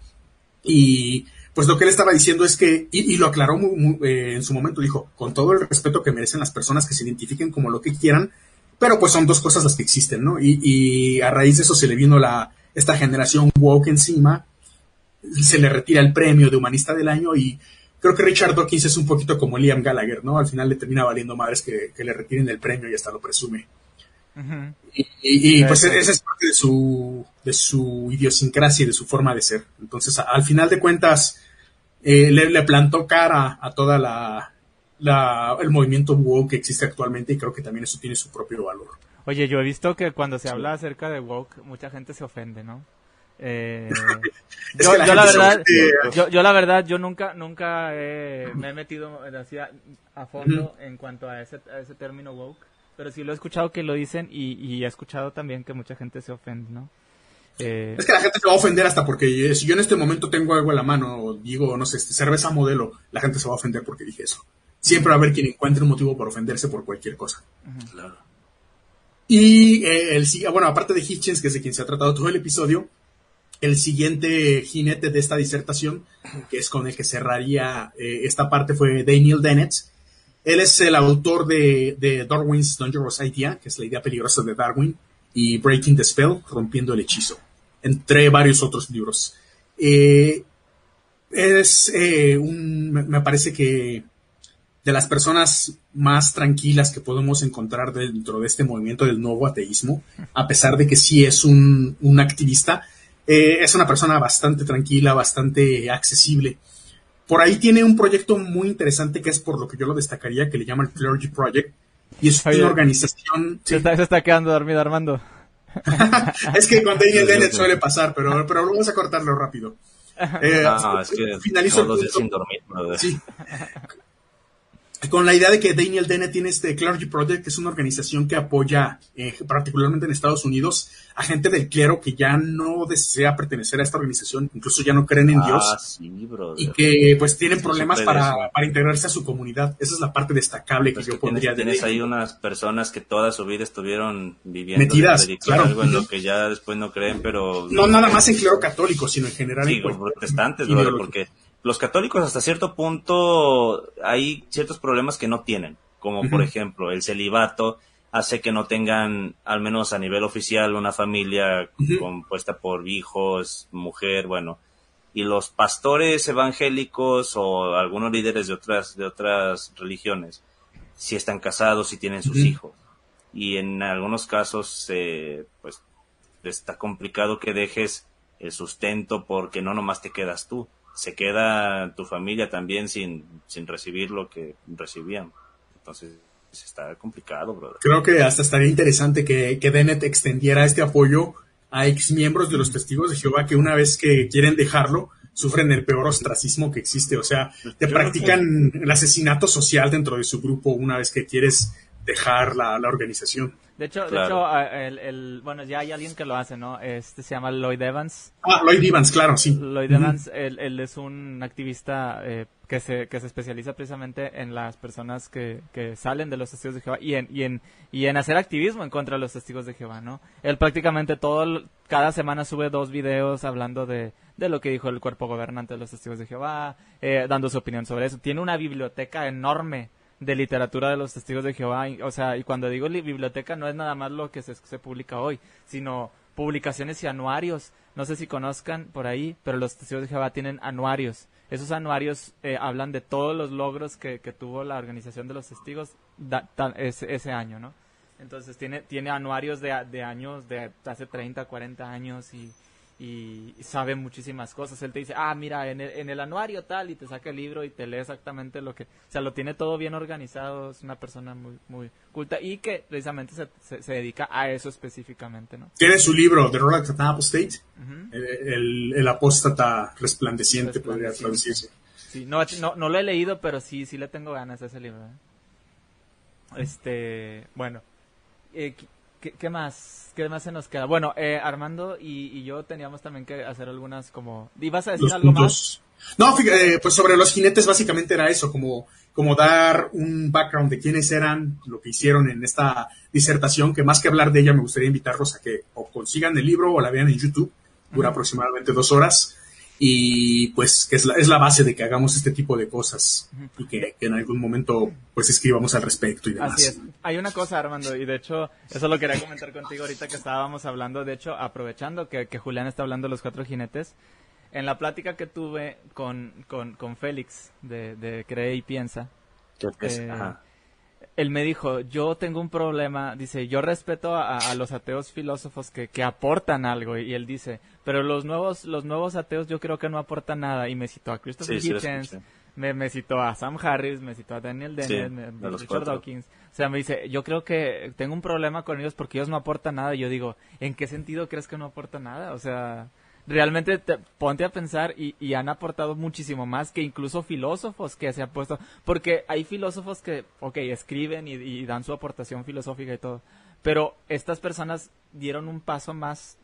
Y pues lo que él estaba diciendo es que, y, lo aclaró eh, en su momento, dijo, con todo el respeto que merecen las personas que se identifiquen como lo que quieran, pero pues son dos cosas las que existen, ¿no? Y, y a raíz de eso se le vino la, esta generación woke encima, se le retira el premio de humanista del año y creo que Richard Dawkins es un poquito como Liam Gallagher, ¿no? Al final le termina valiendo madres que, que le retiren el premio y hasta lo presume. Uh -huh. Y, y, y pues esa es parte de su, de su idiosincrasia y de su forma de ser. Entonces, a, al final de cuentas, eh, le, le, plantó cara a toda la, la, el movimiento woke que existe actualmente y creo que también eso tiene su propio valor. Oye, yo he visto que cuando se habla acerca de woke, mucha gente se ofende, ¿no? Eh, yo, la yo, la verdad, yo, yo, la verdad, yo nunca, nunca he, me he metido así a, a fondo en cuanto a ese, a ese término woke, pero sí lo he escuchado que lo dicen y, y he escuchado también que mucha gente se ofende, ¿no? Eh, es que la gente se va a ofender hasta porque si yo en este momento tengo algo en la mano, digo, no sé, este, cerveza modelo, la gente se va a ofender porque dije eso. Siempre va a haber quien encuentre un motivo para ofenderse por cualquier cosa. Uh -huh. Claro. Y eh, el, bueno, aparte de Hitchens, que es de quien se ha tratado todo el episodio, el siguiente jinete de esta disertación, que es con el que cerraría eh, esta parte, fue Daniel Dennett. Él es el autor de, de, Darwin's Dangerous Idea, que es la idea peligrosa de Darwin, y Breaking the Spell, Rompiendo el Hechizo, entre varios otros libros. Eh, es eh, un, me parece que de las personas más tranquilas que podemos encontrar dentro de este movimiento del nuevo ateísmo, a pesar de que sí es un, un activista, eh, es una persona bastante tranquila, bastante accesible. Por ahí tiene un proyecto muy interesante que es por lo que yo lo destacaría, que le llama el Clergy Project. Y es Oye, una organización... Se, sí. está, se está quedando dormido Armando. es que con Daniel Dennett suele pasar, pero, pero vamos a cortarlo rápido. Eh, no, es que finalizo el punto. Sin dormir, sí. Con la idea de que Daniel Dennett tiene este Clergy Project, que es una organización que apoya, eh, particularmente en Estados Unidos, a gente del clero que ya no desea pertenecer a esta organización, incluso ya no creen en Ah, Dios, sí, y que pues tienen problemas para, para integrarse a su comunidad. Esa es la parte destacable que yo pondría tienes, tienes ahí unas personas que toda su vida estuvieron viviendo Metidas, claro. algo en lo que ya después no creen, pero No nada más en clero católico, sino en general Sí, en los protestantes, ideología. porque los católicos hasta cierto punto hay ciertos problemas que no tienen, como por ejemplo el celibato hace que no tengan, al menos a nivel oficial, una familia compuesta por hijos, mujer, bueno, y los pastores evangélicos o algunos líderes de otras de otras religiones si están casados y tienen sus hijos. Y en algunos casos eh, pues está complicado que dejes el sustento porque no nomás te quedas tú, se queda tu familia también sin, sin recibir lo que recibían. Entonces está complicado, brother. Creo que hasta estaría interesante que, que Dennett extendiera este apoyo a ex miembros de los testigos de Jehová que una vez que quieren dejarlo sufren el peor ostracismo que existe. O sea, te Yo practican el asesinato social dentro de su grupo una vez que quieres dejar la, la organización. De hecho, de hecho el, el- bueno, ya hay alguien que lo hace, ¿no? Este se llama Lloyd Evans. Ah, Lloyd Evans, claro, sí. Lloyd Evans, él, él es un activista eh, que, se, que se especializa precisamente en las personas que, que salen de los testigos de Jehová y en, y, en, y en hacer activismo en contra de los testigos de Jehová, ¿no? Él prácticamente todo, cada semana sube dos videos hablando de, de lo que dijo el cuerpo gobernante de los testigos de Jehová, eh, dando su opinión sobre eso. Tiene una biblioteca enorme de literatura de los testigos de Jehová. y- o sea, y cuando digo li- biblioteca no es nada más lo que se, se publica hoy, sino publicaciones y anuarios. No sé si conozcan por ahí, pero los testigos de Jehová tienen anuarios. Esos anuarios eh, hablan de todos los logros que, que tuvo la organización de los testigos da- ese, ese año, ¿no? Entonces tiene, tiene anuarios de, de años, de hace 30, 40 años y, y sabe muchísimas cosas. Él te dice, ah, mira, en el, en el anuario tal, y te saca el libro y te lee exactamente lo que... O sea, lo tiene todo bien organizado, es una persona muy, muy culta y que precisamente se, se, se dedica a eso específicamente, ¿no? Tiene su libro, The Road to Apostate, el, el, el apóstata resplandeciente, podría traducirse. Sí, no, no, no lo he leído, pero sí, sí le tengo ganas a ese libro. ¿eh? Este, bueno, eh, ¿qué, qué más? ¿Qué más se nos queda? Bueno, eh, Armando y, y yo teníamos también que hacer algunas como... ¿Ibas a decir Los algo más? No, fíjate, eh, pues sobre los jinetes básicamente era eso, como, como dar un background de quiénes eran, lo que hicieron en esta disertación, que más que hablar de ella me gustaría invitarlos a que o consigan el libro o la vean en YouTube, dura aproximadamente dos horas, y pues que es la, es la base de que hagamos este tipo de cosas y que, que en algún momento pues escribamos al respecto y demás. Así es. Hay una cosa, Armando, y de hecho, eso lo quería comentar contigo ahorita que estábamos hablando, de hecho, aprovechando que, que Julián está hablando de los cuatro jinetes, en la plática que tuve con, con, con Félix de, de Cree y Piensa, Eh, ajá. Él me dijo, yo tengo un problema, dice, yo respeto a, a los ateos filósofos que, que aportan algo, y, él dice, pero los nuevos, los nuevos ateos yo creo que no aportan nada, y me citó a Christopher Sí, sí Hitchens, me, me citó a Sam Harris, me citó a Daniel Sí, Dennett, me- de los Richard cuatro. Dawkins, o sea, me dice, yo creo que tengo un problema con ellos porque ellos no aportan nada, y yo digo, ¿en qué sentido crees que no aportan nada? O sea, realmente te- ponte a pensar y, han aportado muchísimo más que incluso filósofos que se han puesto, porque hay filósofos que, ok, escriben y, y dan su aportación filosófica y todo, pero estas personas dieron un paso más,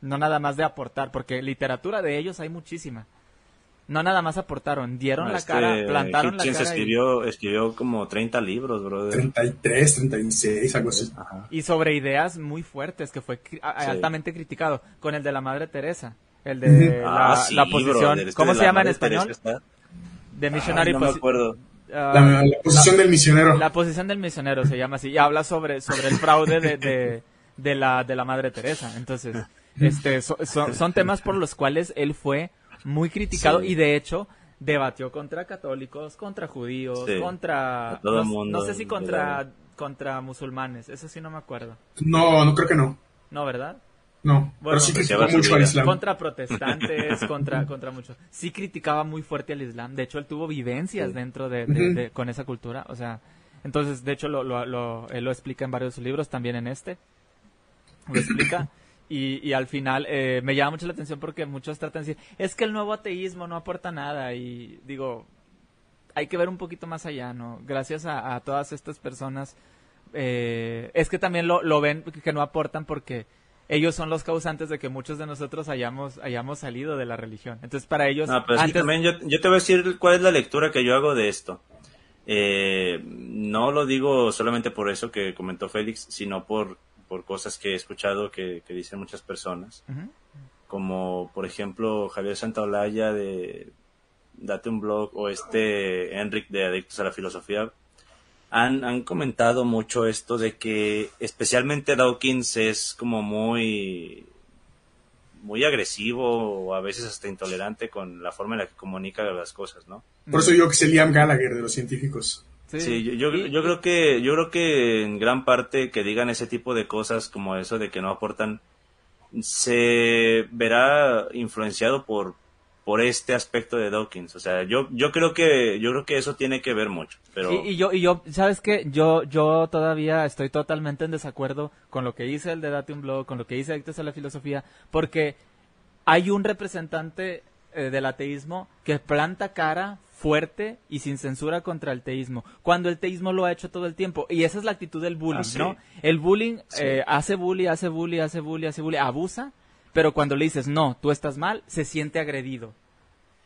no nada más de aportar, porque literatura de ellos hay muchísima. No nada más aportaron, dieron la Este, cara, plantaron la Hitchens cara y- escribió, escribió como 30 libros, brother. 33, 36, algo así. Ajá. y sobre ideas muy fuertes que fue cri- Sí. altamente criticado con el de la madre Teresa el de la, Ah, sí, la posición brother, este cómo se la llama en español está- de missionary Ay, no me acuerdo. ah, La, la posición del misionero. la posición del misionero se llama así y habla sobre sobre el fraude de, de, de la de la madre Teresa entonces este so- so- son temas por los cuales él fue muy criticado Sí. y de hecho debatió contra católicos contra judíos Sí. contra A todo no, el mundo, no sé si contra ¿verdad? contra musulmanes eso sí no me acuerdo No, no creo que no. no verdad No, Bueno, pero sí va mucho al. Islam. contra protestantes, contra, contra muchos. Sí criticaba muy fuerte al Islam. De hecho, él tuvo vivencias Sí. dentro de, de- Ujú. de- con esa cultura. O sea, entonces, de hecho, lo, lo, lo- él lo explica en varios de sus libros, también en este. Lo explica. Y, y al final eh, me llama mucho la atención porque muchos tratan de decir, es que el nuevo ateísmo no aporta nada. Y digo, hay que ver un poquito más allá, ¿no? Gracias a, todas estas personas, eh, es que también lo, lo ven que no aportan porque ellos son los causantes de que muchos de nosotros hayamos, hayamos salido de la religión. Entonces, para ellos... No, pero también yo, yo, te voy a decir cuál es la lectura que yo hago de esto. Eh, no lo digo solamente por eso que comentó Félix, sino por, por cosas que he escuchado que, dicen muchas personas. Como, por ejemplo, Javier Santaolalla de Date un Blog o este Enric de Adictos a la Filosofía han, han comentado mucho esto de que especialmente Dawkins es como muy muy agresivo o a veces hasta intolerante con la forma en la que comunica las cosas, ¿no? Por eso yo que es Liam Gallagher de los científicos. Sí, yo, yo, creo que yo creo que en gran parte que digan ese tipo de cosas como eso de que no aportan se verá influenciado por por este aspecto de Dawkins. O sea, yo, yo creo que, yo creo que eso tiene que ver mucho. Pero... Y, yo, y yo, ¿sabes qué? Yo, yo todavía estoy totalmente en desacuerdo con lo que dice el de Date un Blog, con lo que dice Adictos a la Filosofía, porque hay un representante eh, del ateísmo que planta cara fuerte y sin censura contra el teísmo, cuando el teísmo lo ha hecho todo el tiempo. Y esa es la actitud del bullying, ah, ¿no? El bullying eh, hace bullying, hace bullying, hace bullying, hace bullying, abusa pero cuando le dices, no, tú estás mal, se siente agredido.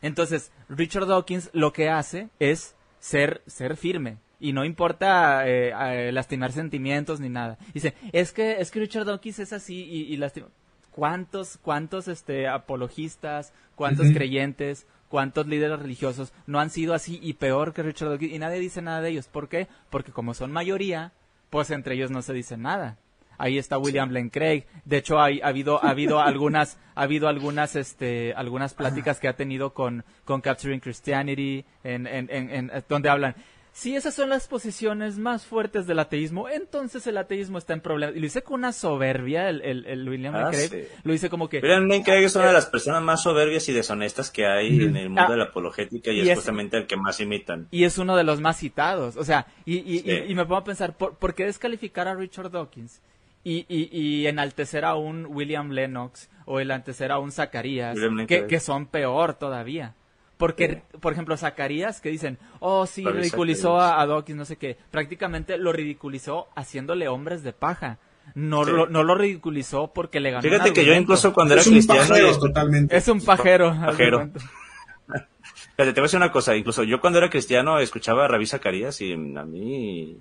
Entonces, Richard Dawkins lo que hace es ser, ser firme. Y no importa eh, eh, lastimar sentimientos ni nada. Dice, es que, es que Richard Dawkins es así y, y lastima. ¿Cuántos, cuántos este, apologistas, cuántos creyentes, cuántos líderes religiosos no han sido así y peor que Richard Dawkins? Y nadie dice nada de ellos. ¿Por qué? Porque como son mayoría, pues entre ellos no se dice nada ahí está William Lane Craig. De hecho, ha habido, ha habido algunas, ha habido algunas, este, algunas pláticas que ha tenido con, con Capturing Christianity, en, en, en, donde hablan. Si esas son las posiciones más fuertes del ateísmo, entonces el ateísmo está en problemas. Y lo dice con una soberbia el, el, William ah, Craig. Lo dice como que... William Lane Craig es una de las personas más soberbias y deshonestas que hay en el mundo ah, de la apologética y, es, justamente el que más imitan. Y es uno de los más citados. O sea, y, y, y, me pongo a pensar, ¿por, ¿por qué descalificar a Richard Dawkins? y, y, y, enaltecer a un William Lennox o enaltecer a un Zacarías, que, que, son peor todavía. Porque, por ejemplo, Zacarías, que dicen, oh, sí, ridiculizó a, Dawkins, no sé qué, prácticamente lo ridiculizó haciéndole hombres de paja. No, lo, no lo ridiculizó porque le ganó. Fíjate que yo incluso cuando era cristiano. Es totalmente. Es un pajero. Pajero. te voy a decir una cosa, incluso yo cuando era cristiano escuchaba a Rabí Zacarías y a mí,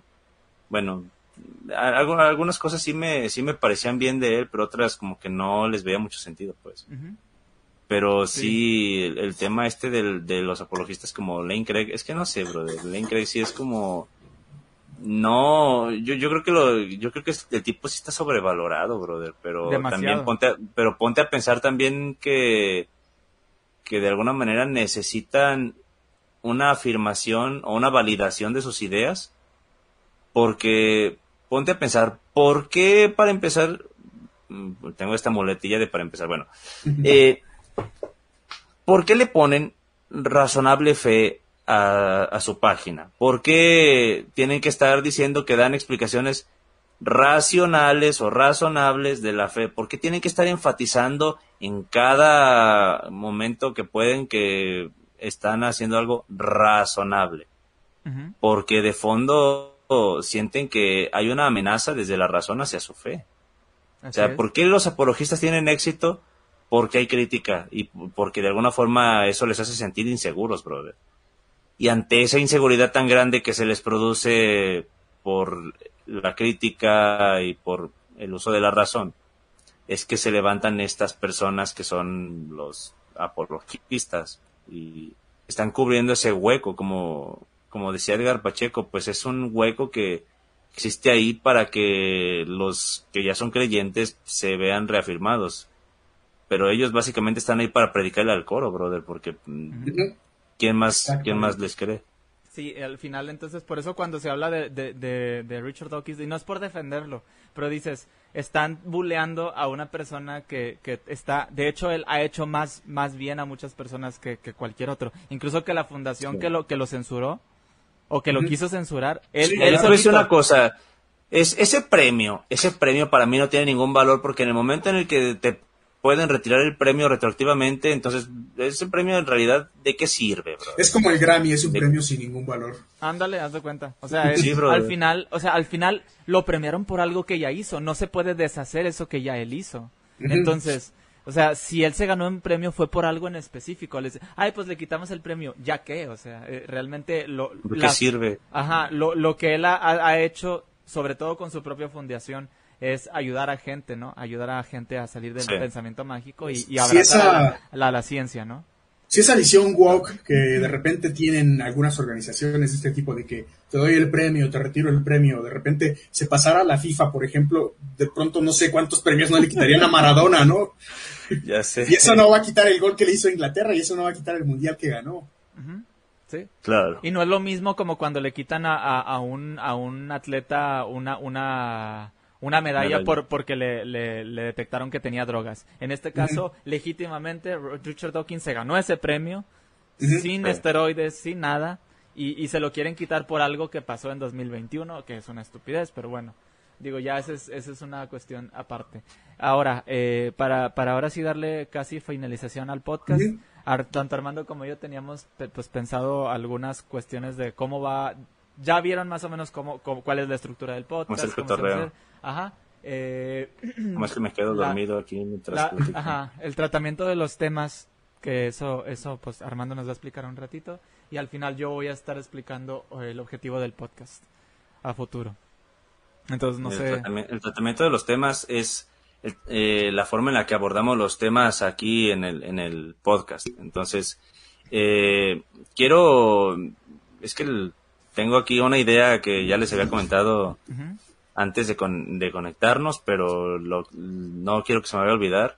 bueno, algunas cosas sí me, sí me parecían bien de él, pero otras como que no les veía mucho sentido, pues. Pero sí, el, tema este del, de los apologistas como Lane Craig, es que no sé, bro, Lane Craig sí es como, no, yo, yo creo que lo, yo creo que el tipo sí está sobrevalorado, brother, pero también ponte, a, pero ponte a pensar también que, que de alguna manera necesitan una afirmación o una validación de sus ideas, porque ponte a pensar, ¿por qué para empezar, mm, tengo esta muletilla de para empezar, bueno, eh, ¿por qué le ponen razonable fe a, su página? ¿Por qué tienen que estar diciendo que dan explicaciones racionales o razonables de la fe? ¿Por qué tienen que estar enfatizando en cada momento que pueden que están haciendo algo razonable? Porque de fondo sienten que hay una amenaza desde la razón hacia su fe. o sea, ¿por qué los apologistas tienen éxito? Porque hay crítica y porque de alguna forma eso les hace sentir inseguros, brother. Y ante esa inseguridad tan grande que se les produce por la crítica y por el uso de la razón, es que se levantan estas personas que son los apologistas y están cubriendo ese hueco como como decía Edgar Pacheco, pues es un hueco que existe ahí para que los que ya son creyentes se vean reafirmados. Pero ellos básicamente están ahí para predicarle al coro, brother, porque ¿quién más, ¿quién más les cree? Sí, al final, entonces, por eso cuando se habla de, de, Richard Dawkins, y no es por defenderlo, pero dices, están buleando a una persona que, que está, de hecho, él ha hecho más, más bien a muchas personas que, cualquier otro. Incluso que la fundación que, lo, que lo censuró, o que lo quiso censurar. Él, él una cosa, es ese premio, ese premio para mí no tiene ningún valor porque en el momento en el que te pueden retirar el premio retroactivamente, entonces, ese premio en realidad, ¿de qué sirve, bro? Es como el Grammy, es un premio sin ningún valor. Ándale, haz de cuenta. O sea, al final, o sea, al final lo premiaron por algo que ya hizo, no se puede deshacer eso que ya él hizo. Entonces, o sea, si él se ganó un premio fue por algo en específico. Les, ay, pues le quitamos el premio. ¿Ya qué? O sea, eh, realmente lo... ¿Qué sirve? Ajá, lo, lo que él ha, hecho, sobre todo con su propia fundación, es ayudar a gente, ¿no? Ayudar a gente a salir del pensamiento mágico y, y abrazar la, la, ciencia, ¿no? Si esa visión woke que de repente tienen algunas organizaciones, este tipo de que te doy el premio, te retiro el premio, de repente se pasara a la FIFA, por ejemplo, de pronto no sé cuántos premios no le quitarían a Maradona, ¿no? Ya sé. Y eso no va a quitar el gol que le hizo a Inglaterra y eso no va a quitar el mundial que ganó. Sí. Claro. Y no es lo mismo como cuando le quitan a, a, un, a un atleta una, una, una medalla, por porque le, le, detectaron que tenía drogas. En este caso, legítimamente, Richard Dawkins se ganó ese premio sin esteroides, sin nada, y, y, se lo quieren quitar por algo que pasó en 2021, que es una estupidez, pero bueno. Digo, ya esa es, esa es una cuestión aparte. Ahora, eh, para, para ahora sí darle casi finalización al podcast, tanto Armando como yo teníamos pues pensado algunas cuestiones de cómo va, ya vieron más o menos cómo, cuál es la estructura del podcast. el Ajá. Eh, es que me quedo dormido aquí mientras Ajá, el tratamiento de los temas, que eso, eso pues Armando nos va a explicar un ratito, y al final yo voy a estar explicando el objetivo del podcast a futuro. Entonces, no el sé. el tratamiento de los temas es eh, la forma en la que abordamos los temas aquí en el, en el podcast. Entonces, eh, quiero. Es que tengo aquí una idea que ya les había comentado antes de, de conectarnos, pero no quiero que se me vaya a olvidar.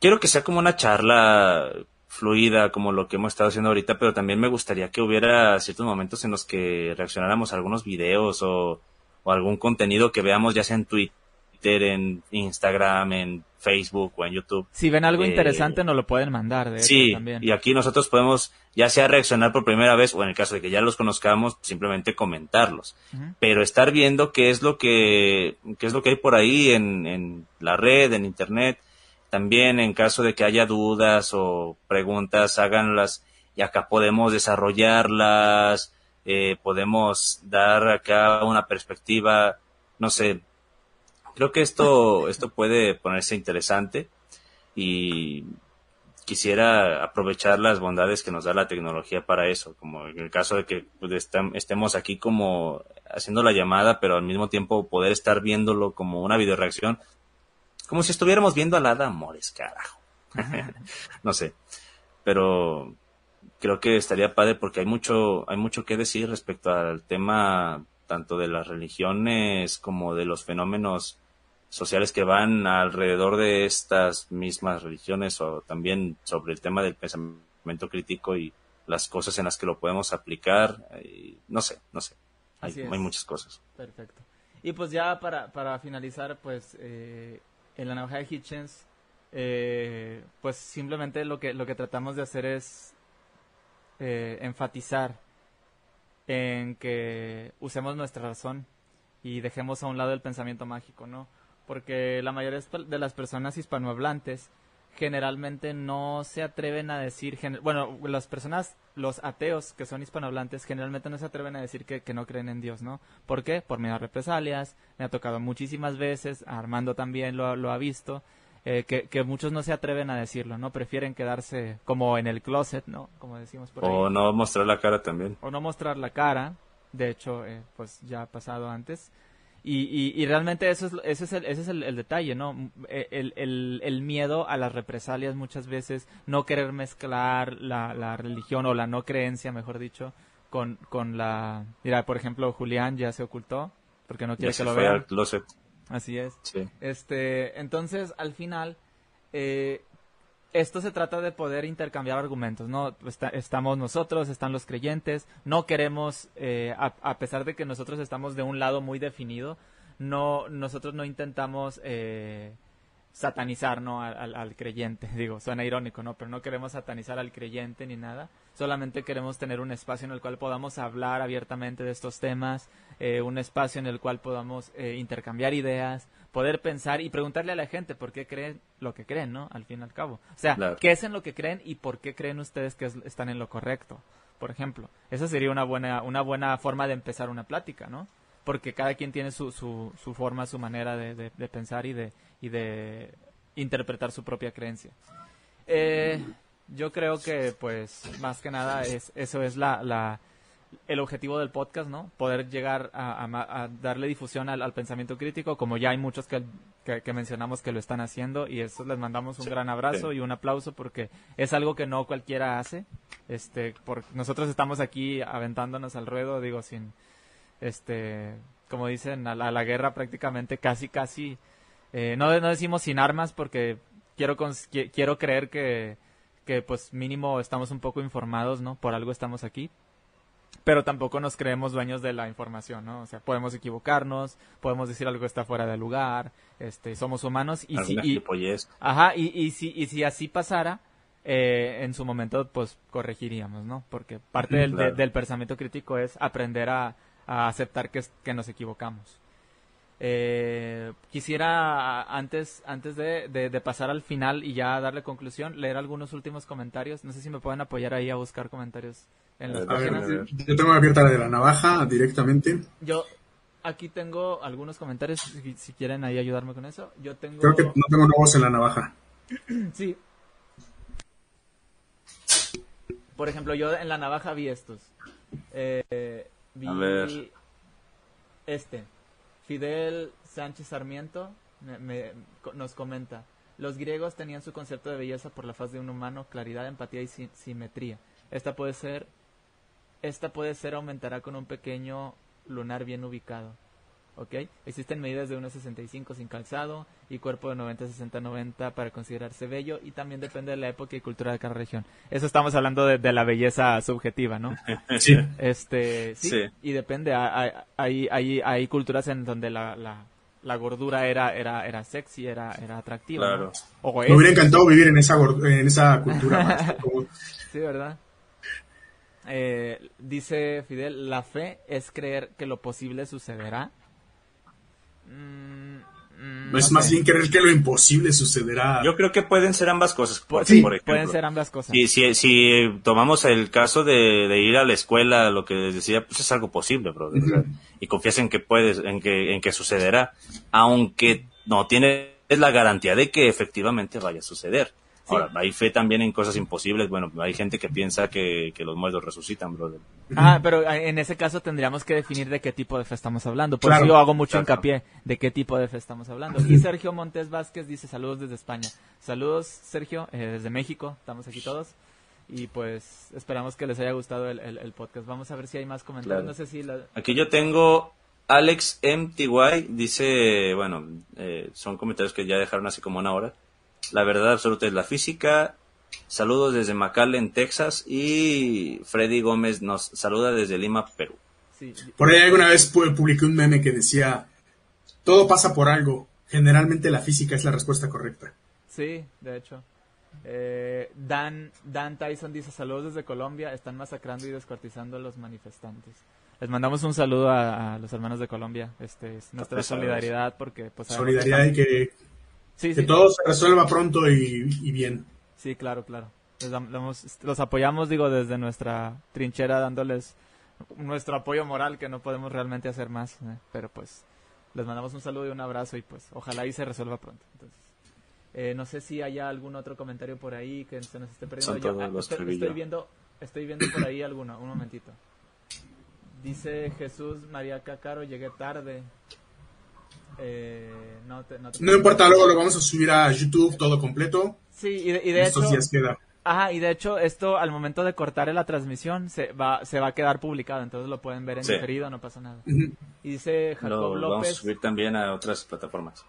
Quiero que sea como una charla fluida como lo que hemos estado haciendo ahorita, pero también me gustaría que hubiera ciertos momentos en los que reaccionáramos a algunos videos o o algún contenido que veamos ya sea en Twitter, en Instagram, en Facebook o en YouTube. Si ven algo eh, interesante nos lo pueden mandar. De sí, y aquí nosotros podemos ya sea reaccionar por primera vez o en el caso de que ya los conozcamos, simplemente comentarlos. Pero estar viendo qué es lo que, qué es lo que hay por ahí en, en la red, en Internet. También en caso de que haya dudas o preguntas, háganlas y acá podemos desarrollarlas, eh, podemos dar acá una perspectiva, no sé, creo que esto, esto puede ponerse interesante y quisiera aprovechar las bondades que nos da la tecnología para eso, como en el caso de que pues, estemos aquí como haciendo la llamada, pero al mismo tiempo poder estar viéndolo como una videoreacción, como si estuviéramos viendo a la Amores, carajo. no sé, pero creo que estaría padre porque hay mucho, hay mucho que decir respecto al tema tanto de las religiones como de los fenómenos sociales que van alrededor de estas mismas religiones o también sobre el tema del pensamiento crítico y las cosas en las que lo podemos aplicar. Y no sé, no sé. Hay, hay, muchas cosas. Perfecto. Y pues ya para, para finalizar, pues eh, en la navaja de Hitchens, eh, pues simplemente lo que, lo que tratamos de hacer es eh, enfatizar en que usemos nuestra razón y dejemos a un lado el pensamiento mágico, ¿no? Porque la mayoría de las personas hispanohablantes generalmente no se atreven a decir, bueno, las personas, los ateos que son hispanohablantes, generalmente no se atreven a decir que, que, no creen en Dios, ¿no? ¿Por qué? Por miedo a represalias, me ha tocado muchísimas veces, Armando también lo, lo ha visto, eh, que, muchos no se atreven a decirlo, ¿no? Prefieren quedarse como en el closet, ¿no? Como decimos por ahí. O no mostrar la cara también. O no mostrar la cara, de hecho, eh, pues ya ha pasado antes. Y, y, realmente eso es, ese es, el, ese es el, detalle, ¿no? E, el, el, el, miedo a las represalias muchas veces, no querer mezclar la, la religión o la no creencia, mejor dicho, con, con la... Mira, por ejemplo, Julián ya se ocultó porque no quiere que lo vean. Así es. Este, entonces, al final, eh, esto se trata de poder intercambiar argumentos, ¿no? estamos nosotros, están los creyentes, no queremos, eh, a, pesar de que nosotros estamos de un lado muy definido, no, nosotros no intentamos eh, satanizar ¿no? al, al, creyente. Digo, suena irónico, ¿no? Pero no queremos satanizar al creyente ni nada. Solamente queremos tener un espacio en el cual podamos hablar abiertamente de estos temas, eh, un espacio en el cual podamos eh, intercambiar ideas, poder pensar y preguntarle a la gente por qué creen lo que creen, ¿no? Al fin y al cabo. O sea, qué es en lo que creen y por qué creen ustedes que están en lo correcto, por ejemplo. Esa sería una buena, una buena forma de empezar una plática, ¿no? Porque cada quien tiene su, su, su forma, su manera de, de, pensar y de, y de interpretar su propia creencia. Eh, yo creo que, pues, más que nada, es, eso es la, la el objetivo del podcast, ¿no? Poder llegar a, darle difusión al, pensamiento crítico, como ya hay muchos que, que, mencionamos que lo están haciendo, y eso les mandamos un gran abrazo y un aplauso porque es algo que no cualquiera hace. Este, por, nosotros estamos aquí aventándonos al ruedo, digo, sin, este, como dicen, a la, guerra prácticamente casi, casi, eh, no, no decimos sin armas porque quiero, quiero creer que, que pues mínimo estamos un poco informados, ¿no? Por algo estamos aquí pero tampoco nos creemos dueños de la información, ¿no? O sea, podemos equivocarnos, podemos decir algo que está fuera de lugar, este, somos humanos y si, y, ajá, y, y, si, y si así pasara, eh, en su momento, pues corregiríamos, ¿no? Porque parte del, del pensamiento crítico es aprender a, a aceptar que, que nos equivocamos. Eh, quisiera, antes, antes de, de, pasar al final y ya darle conclusión, leer algunos últimos comentarios. No sé si me pueden apoyar ahí a buscar comentarios en las páginas. yo tengo abierta la de la navaja directamente. Yo aquí tengo algunos comentarios, si, quieren ahí ayudarme con eso. Yo tengo... Creo que no tengo nuevos en la navaja. sí. Por ejemplo, yo en la navaja vi estos. Eh, vi a ver. este. Fidel Sánchez Sarmiento nos comenta, los griegos tenían su concepto de belleza por la faz de un humano, claridad, empatía y simetría. Esta puede ser, esta puede ser aumentará con un pequeño lunar bien ubicado. ¿Ok? Existen medidas de 1,65 sin calzado y cuerpo de 90, 60, 90 para considerarse bello y también depende de la época y cultura de cada región. Eso estamos hablando de, la belleza subjetiva, ¿no? Sí. Este, sí, y depende, hay, hay, hay, culturas en donde la, la, gordura era, era, era sexy, era, era atractiva. Claro. Me hubiera encantado vivir en esa, en esa cultura. sí, ¿verdad? Eh, dice Fidel, la fe es creer que lo posible sucederá Mm, es más bien creer que lo imposible sucederá. Yo creo que pueden ser ambas cosas. Por, sí, pueden ser ambas cosas. Y si, si tomamos el caso de, ir a la escuela, lo que les decía, pues es algo posible, bro. Y confías en que puedes, en que, en que sucederá, aunque no tienes la garantía de que efectivamente vaya a suceder. Ahora, hay fe también en cosas imposibles. Bueno, hay gente que piensa que, los muertos resucitan, brother. Ah, pero eh, en ese caso tendríamos que definir de qué tipo de fe estamos hablando. Por eso yo hago mucho hincapié de qué tipo de fe estamos hablando. Y Sergio Montes Vázquez dice saludos desde España. Saludos, Sergio, eh, desde México. Estamos aquí todos. Y pues esperamos que les haya gustado el, podcast. Vamos a ver si hay más comentarios. No sé si Aquí yo tengo Alex MTY. Dice, bueno, eh, son comentarios que ya dejaron así como una hora. La verdad absoluta es la física. Saludos desde McAllen, Texas. Y Freddy Gómez nos saluda desde Lima, Perú. Por ahí alguna vez publiqué un meme que decía, todo pasa por algo. Generalmente la física es la respuesta correcta. Sí, de hecho. Eh, Dan, Dan Tyson dice saludos desde Colombia, están masacrando y descuartizando a los manifestantes. Les mandamos un saludo a, los hermanos de Colombia. Este es nuestra solidaridad porque pues solidaridad y que que todo se resuelva pronto y, bien. Sí, claro, claro. los apoyamos, digo, desde nuestra trinchera, dándoles nuestro apoyo moral, que no podemos realmente hacer más. ¿eh? Pero pues, les mandamos un saludo y un abrazo y pues, ojalá y se resuelva pronto. Entonces, eh, no sé si haya algún otro comentario por ahí que se nos esté perdiendo. Ah, estoy, viendo, estoy viendo por ahí alguno, un momentito. Dice Jesús María Cacaro, llegué tarde. Eh, no, importa, luego lo vamos a subir a YouTube todo completo. Sí, y de, hecho... Ajá, y de hecho esto al momento de cortar la transmisión se va, se va a quedar publicado, entonces lo pueden ver en diferido, no pasa nada. Y dice Jacob López... Vamos a subir también a otras plataformas.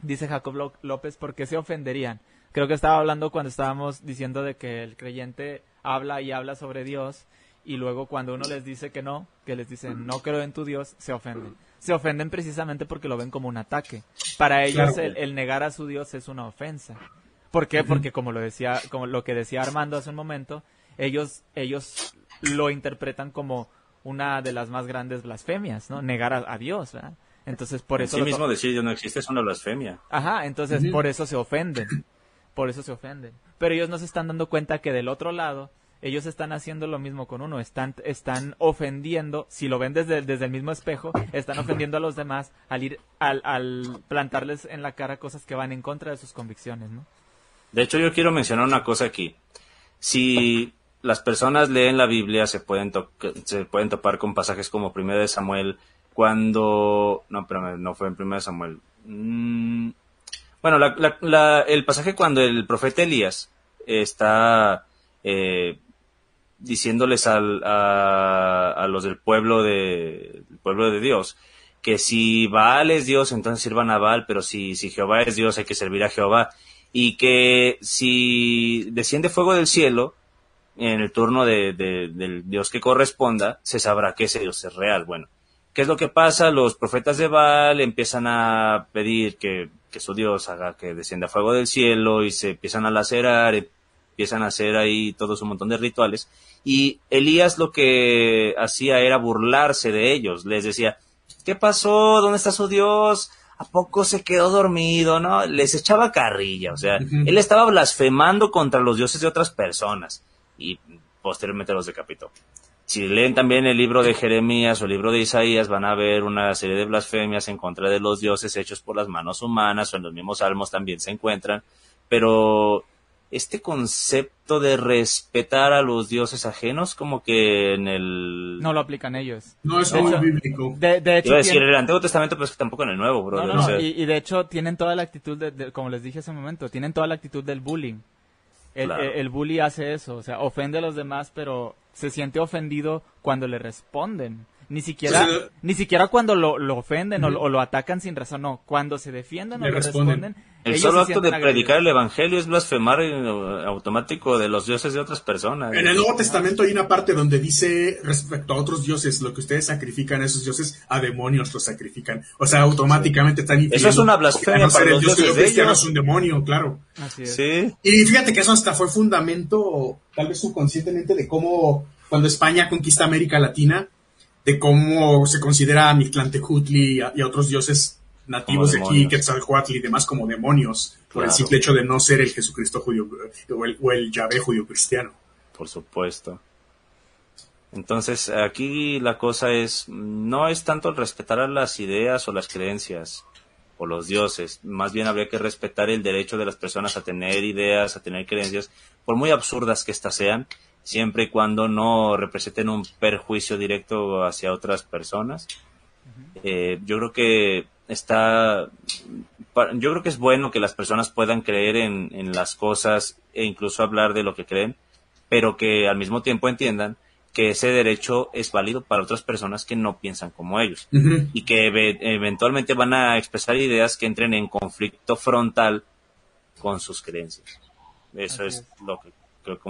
Dice Jacob López, ¿por qué se ofenderían? Creo que estaba hablando cuando estábamos diciendo de que el creyente habla y habla sobre Dios y luego cuando uno les dice que no, que les dicen no creo en tu Dios, se ofenden. Se ofenden precisamente porque lo ven como un ataque. Para ellos Claro. el, el negar a su Dios es una ofensa. ¿Por qué? Porque como lo decía, como lo que decía Armando hace un momento, ellos, ellos lo interpretan como una de las más grandes blasfemias, ¿no? Negar a, a Dios, ¿verdad? Entonces por En eso sí mismo decir Dios no existe es una blasfemia. Ajá, entonces por eso se ofenden. Por eso se ofenden. Pero ellos no se están dando cuenta que del otro lado, ellos están haciendo lo mismo con uno. Están, están ofendiendo, si lo ven desde, desde el mismo espejo, están ofendiendo a los demás al ir, al, al plantarles en la cara cosas que van en contra de sus convicciones, ¿no? De hecho, yo quiero mencionar una cosa aquí. Si las personas leen la Biblia, se pueden, se pueden topar con pasajes como 1 de Samuel, cuando... No, pero no fue en 1 de Samuel. Mm, bueno, la- el pasaje cuando el profeta Elías está eh, diciéndoles al- a, los del pueblo de, pueblo de Dios que si Baal es Dios, entonces sirvan a Baal, pero si, si Jehová es Dios, hay que servir a Jehová. Y que si desciende fuego del cielo, en el turno de, de- del Dios que corresponda, se sabrá que ese Dios es real. Bueno, ¿qué es lo que pasa? Los profetas de Baal empiezan a pedir que, que su Dios haga que descienda fuego del cielo y se empiezan a lacerar, empiezan a hacer ahí todos un montón de rituales. Y Elías lo que hacía era burlarse de ellos. Les decía, ¿qué pasó? ¿Dónde está su Dios? ¿A poco se quedó dormido? ¿No? Les echaba carrilla. O sea, él estaba blasfemando contra los dioses de otras personas. Y posteriormente los decapitó. Si leen también el libro de Jeremías o el libro de Isaías, van a ver una serie de blasfemias en contra de los dioses hechos por las manos humanas, o en los mismos salmos también se encuentran. Pero este concepto de respetar a los dioses ajenos, como que en el... No lo aplican ellos. No es De muy hecho- bíblico. De, de hecho, Iba a decir tienen- el Antiguo Testamento, pero es que tampoco en el Nuevo, bro. No, no, no, Y, y de hecho tienen toda la actitud, de, de- como les dije hace un momento, tienen toda la actitud del bullying. El, Claro. el- el bully hace eso, o sea, ofende a los demás, pero se siente ofendido cuando le responden. Ni siquiera, ni siquiera cuando lo, lo ofenden o, lo- o lo atacan sin razón, no. Cuando se defienden o Le le responden. responden, El ellos solo acto de predicar el. Evangelio es blasfemar automático de los dioses de otras personas. En el Nuevo Testamento hay una parte donde dice respecto a otros dioses, lo que ustedes sacrifican a esos dioses, a demonios los sacrifican. O sea, automáticamente están Eso es una blasfemia no ser para el los dios dioses de cristiano ellos. es un demonio, claro. Así es. Sí, Y fíjate que eso hasta fue fundamento, tal vez subconscientemente, de cómo cuando España conquista América Latina, de cómo se considera a Mictlantecutli y a, y a otros dioses nativos de aquí. Quetzalcoatl y demás como demonios, por el simple hecho de no ser el Jesucristo judío o el, o el Yahvé judío cristiano. por supuesto. Entonces, aquí la cosa es, no es tanto el respetar a las ideas o las creencias o los dioses, más bien habría que respetar el derecho de las personas a tener ideas, a tener creencias, por muy absurdas que éstas sean, siempre y cuando no representen un perjuicio directo hacia otras personas. Eh, yo creo que está, yo creo que es bueno que las personas puedan creer en, en las cosas e incluso hablar de lo que creen, pero que al mismo tiempo entiendan que ese derecho es válido para otras personas que no piensan como ellos y que eve- eventualmente van a expresar ideas que entren en conflicto frontal con sus creencias. Eso Así es lo que creo,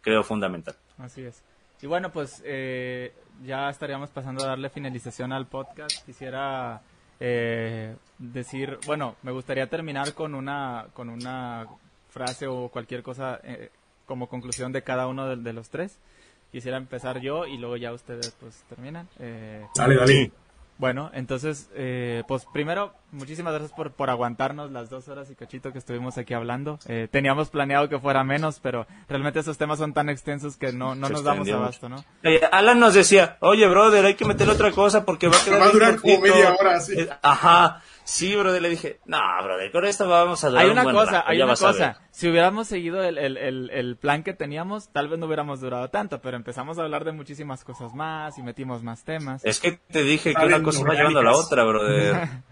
creo fundamental. Así es. Y bueno, pues eh, ya estaríamos pasando a darle finalización al podcast. Quisiera eh, decir, bueno, me gustaría terminar con una, con una frase o cualquier cosa eh, como conclusión de cada uno de, de los tres. Quisiera empezar yo y luego ya ustedes pues terminan. Eh, Dale, dale. bueno, entonces, eh, pues primero, muchísimas gracias por, por aguantarnos las dos horas y cachito que estuvimos aquí hablando. Eh, teníamos planeado que fuera menos, pero realmente esos temas son tan extensos que no, no nos damos abasto, ¿no? Eh, Alan nos decía, oye, brother, hay que meter otra cosa porque va a quedar Va a durar como cortito". media hora, sí. Eh, Ajá. Sí, brother, le dije, no, brother, con esto vamos a durar Hay un una buen cosa, rato, hay una vas a ver". cosa. Si hubiéramos seguido el, el, el, el plan que teníamos, tal vez no hubiéramos durado tanto, pero empezamos a hablar de muchísimas cosas más y metimos más temas. Es que te dije que una cosa va llevando a la otra, brother.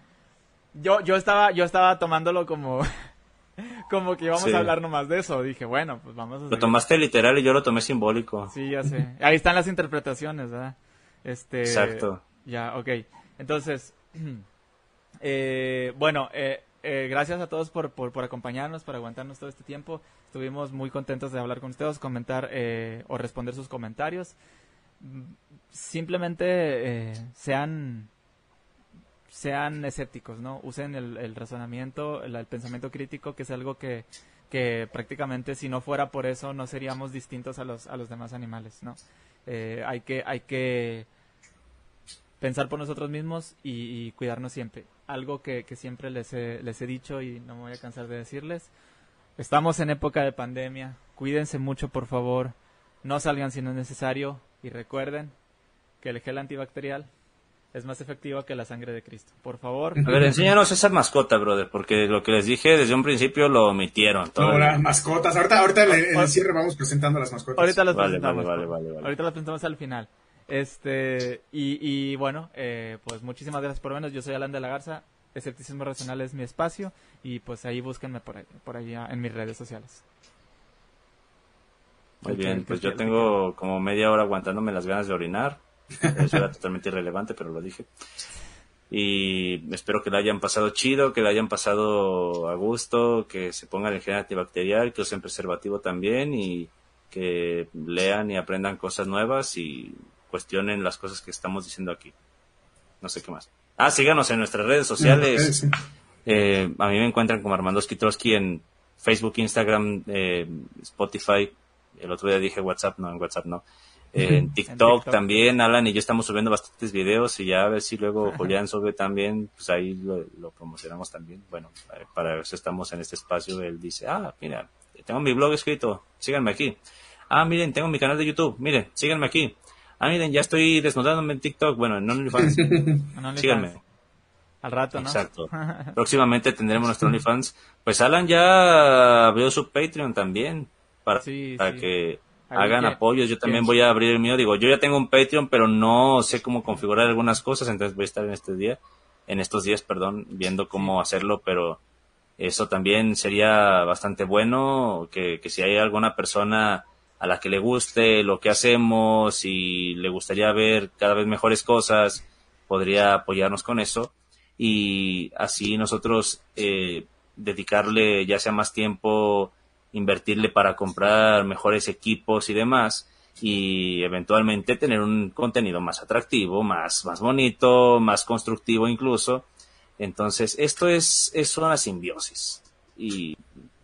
Yo, yo estaba, yo estaba tomándolo como, como que íbamos Sí. a hablar nomás de eso. Dije, bueno, pues vamos a Lo seguir. tomaste literal y yo lo tomé simbólico. Sí, ya sé. Ahí están las interpretaciones, ¿verdad? Este, Exacto. Ya, ok. Entonces, eh, bueno, eh, eh, gracias a todos por, por, por acompañarnos, por aguantarnos todo este tiempo. Estuvimos muy contentos de hablar con ustedes, comentar eh, o responder sus comentarios. Mm, Simplemente eh, sean sean escépticos, ¿no? Usen el, razonamiento, el, pensamiento crítico, que es algo que, que prácticamente si no fuera por eso no seríamos distintos a los, a los demás animales, ¿no? Eh, hay que, hay que pensar por nosotros mismos y, cuidarnos siempre. Algo que, siempre les he, les he dicho y no me voy a cansar de decirles, estamos en época de pandemia, cuídense mucho por favor, no salgan si no es necesario y recuerden que el gel antibacterial es más efectivo que la sangre de Cristo. Por favor. A ver, enséñanos esa mascota, brother, porque lo que les dije desde un principio lo omitieron. No, las mascotas. Ahorita, ahorita en el cierre vamos presentando las mascotas. Ahorita las presentamos. ahorita las presentamos al final. Este, y, y bueno, eh, pues muchísimas gracias por vernos. Yo soy Alan de la Garza. Escepticismo Racional es mi espacio. Y pues ahí búsquenme por ahí, por ahí en mis redes sociales. Muy bien, pues yo tengo como media hora aguantándome las ganas de orinar. Eso era totalmente irrelevante, pero lo dije. Y espero que la hayan pasado chido, que la hayan pasado a gusto, que se pongan el gel antibacterial, que usen preservativo también y que lean y aprendan cosas nuevas y cuestionen las cosas que estamos diciendo aquí. No sé qué más. Ah, síganos en nuestras redes sociales. Eh, a mí me encuentran como Armando Skitrosky en Facebook, Instagram, eh, Spotify. El otro día dije WhatsApp, no, en WhatsApp no. En, TikTok también, Alan y yo estamos subiendo bastantes videos y ya a ver si luego Julián sube también, pues ahí lo, promocionamos también. Bueno, eh, para eso estamos en este espacio. Él dice, ah, mira, tengo mi blog escrito, síganme aquí. Ah, miren, tengo mi canal de YouTube, miren, síganme aquí. Ah, miren, ya estoy desnudándome en TikTok, bueno, en OnlyFans. síganme. Al rato, ¿no? Exacto. Próximamente tendremos nuestro OnlyFans. Pues Alan ya abrió su Patreon también para, para que hagan apoyos. Yo también voy a abrir el mío. Digo, yo ya tengo un Patreon, pero no sé cómo configurar algunas cosas, entonces voy a estar en este día, en estos días, perdón, viendo cómo hacerlo, pero eso también sería bastante bueno, que, que si hay alguna persona a la que le guste lo que hacemos y le gustaría ver cada vez mejores cosas, podría apoyarnos con eso y así nosotros eh, dedicarle ya sea más tiempo invertirle para comprar mejores equipos y demás y eventualmente tener un contenido más atractivo, más, más bonito, más constructivo incluso. Entonces, esto es, es una simbiosis. Y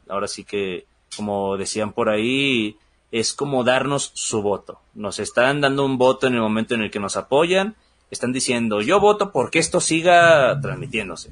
ahora sí que, como decían por ahí, es como darnos su voto. Nos están dando un voto en el momento en el que nos apoyan. Están diciendo, yo voto porque esto siga transmitiéndose.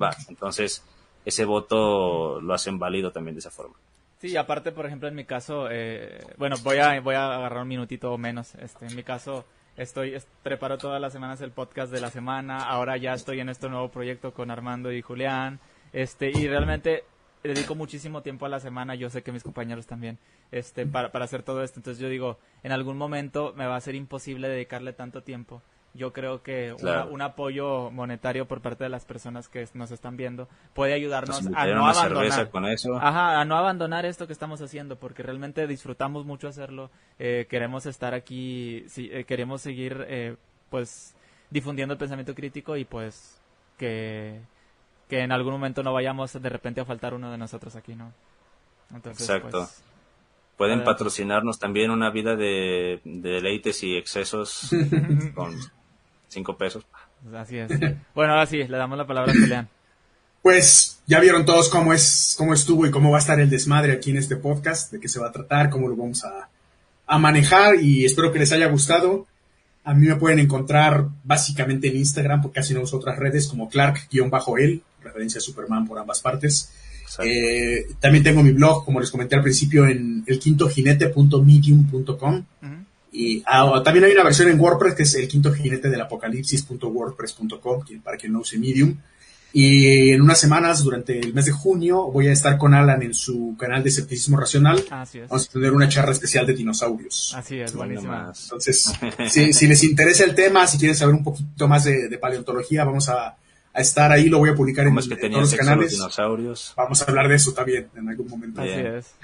Va, entonces ese voto lo hacen válido también de esa forma. Sí, aparte, por ejemplo, en mi caso, eh, bueno, voy a, voy a agarrar un minutito o menos. Este, en mi caso, estoy, preparo todas las semanas el podcast de la semana. Ahora ya estoy en este nuevo proyecto con Armando y Julián. Este, y realmente dedico muchísimo tiempo a la semana. Yo sé que mis compañeros también, este, para, para hacer todo esto. Entonces yo digo, en algún momento me va a ser imposible dedicarle tanto tiempo yo creo que un apoyo monetario por parte de las personas que nos están viendo puede ayudarnos a no abandonar con eso. Ajá, a no abandonar esto que estamos haciendo porque realmente disfrutamos mucho hacerlo eh, queremos estar aquí eh, queremos seguir eh, pues difundiendo el pensamiento crítico y pues que que en algún momento no vayamos de repente a faltar uno de nosotros aquí no entonces Exacto. Pues, pueden patrocinarnos también una vida de, de deleites y excesos con cinco pesos. Así es. Bueno, ahora sí, le damos la palabra a Julián. Pues ya vieron todos cómo es, cómo estuvo y cómo va a estar el desmadre aquí en este podcast, de qué se va a tratar, cómo lo vamos a, manejar y espero que les haya gustado. A mí me pueden encontrar básicamente en Instagram, porque casi no uso otras redes, como Clark-él, referencia a Superman por ambas partes. Eh, también tengo mi blog, como les comenté al principio, en elquintojinete.medium.com. Y ah, también hay una versión en WordPress que es el quinto jinete del apocalipsis.wordpress.com, para quien no use Medium. Y en unas semanas, durante el mes de junio, voy a estar con Alan en su canal de Escepticismo Racional. Vamos a tener una charla especial de dinosaurios. Así es, buenísimo. Entonces, si, les interesa el tema, si quieren saber un poquito más de paleontología, vamos a, a estar ahí, lo voy a publicar en, que todos los canales. dinosaurios? Vamos a hablar de eso también en algún momento. Así es.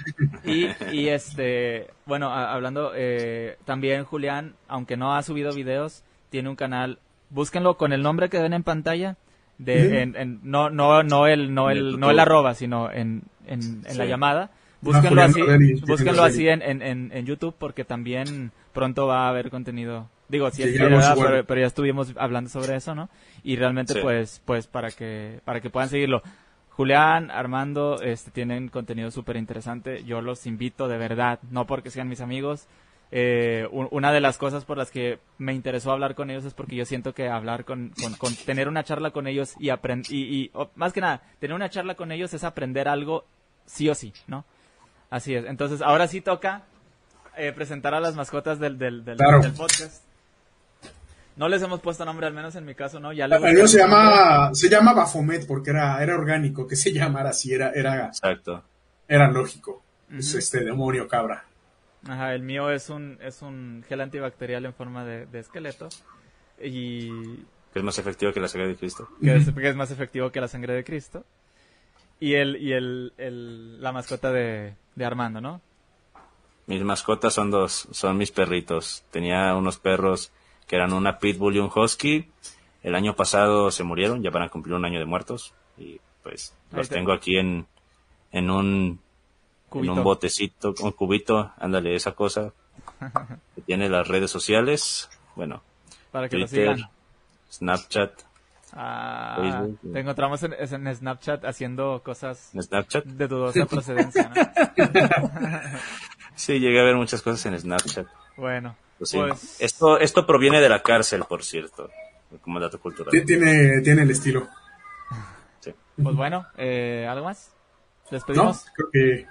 Y, y este, bueno, hablando, eh, también Julián, aunque no ha subido videos, tiene un canal, búsquenlo con el nombre que ven en pantalla, de, en, no, no, no el, no el, no el arroba, sino en, en, la llamada. Búsquenlo así, búsquenlo así en, en, en YouTube porque también pronto va a haber contenido Digo, sí, es Sí, así, bueno. pero, pero ya estuvimos hablando sobre eso, ¿no? Y realmente, Sí. pues, pues para que, para que puedan seguirlo. Julián, Armando, este, tienen contenido súper interesante. Yo los invito de verdad, no porque sean mis amigos. Eh, una de las cosas por las que me interesó hablar con ellos es porque yo siento que hablar con, con, con- tener una charla con ellos y aprender, y, más que nada, tener una charla con ellos es aprender algo sí o sí, ¿no? Así es. Entonces, ahora sí toca eh, presentar a las mascotas del, del, del, Claro. del podcast. No les hemos puesto nombre, al menos en mi caso, ¿no? Ya le El mío se llama, se llama Bafomet porque era, era orgánico, que se llamara así, era, era, Exacto. era lógico. Es este demonio cabra. Ajá, el mío es un, es un gel antibacterial en forma de, de esqueleto. Y Que es más efectivo que la sangre de Cristo. que es, que es más efectivo que la sangre de Cristo. Y el, y el, el- la mascota de, de Armando, ¿no? Mis mascotas son dos, son mis perritos. Tenía unos perros que eran una pitbull y un husky. El año pasado se murieron, ya van a cumplir un año de muertos. Y pues los te- tengo aquí en, en un, Cubito. en un botecito, un cubito, ándale, esa cosa. que tiene las redes sociales, bueno, Para que lo Twitter, sigan. Snapchat, Ah, Facebook. te encontramos en, en Snapchat haciendo cosas Snapchat. de dudosa procedencia, ¿no? Sí, llegué a ver muchas cosas en Snapchat. Bueno, Pues sí. pues Esto, esto proviene de la cárcel, por cierto, como dato cultural. Ti- Tiene, tiene el estilo. Sí. Pues bueno, eh, ¿algo más? No, ¿Despedimos? creo que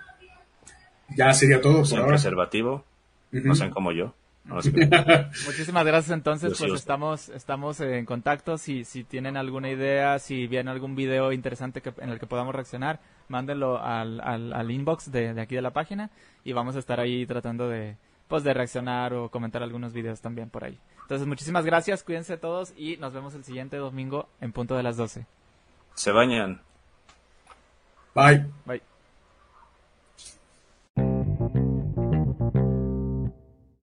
ya sería todo por ahora. preservativo, no sean como yo. No, sí Muchísimas gracias entonces, pues os- estamos, estamos en contacto, si, si tienen alguna idea, si vienen algún video interesante que, en el que podamos reaccionar, mándenlo al, al, al inbox de, de aquí de la página y vamos a estar ahí tratando de, pues de reaccionar o comentar algunos videos también por ahí. Entonces muchísimas gracias, cuídense todos y nos vemos el siguiente domingo en punto de las 12. Se bañan. Bye. Bye.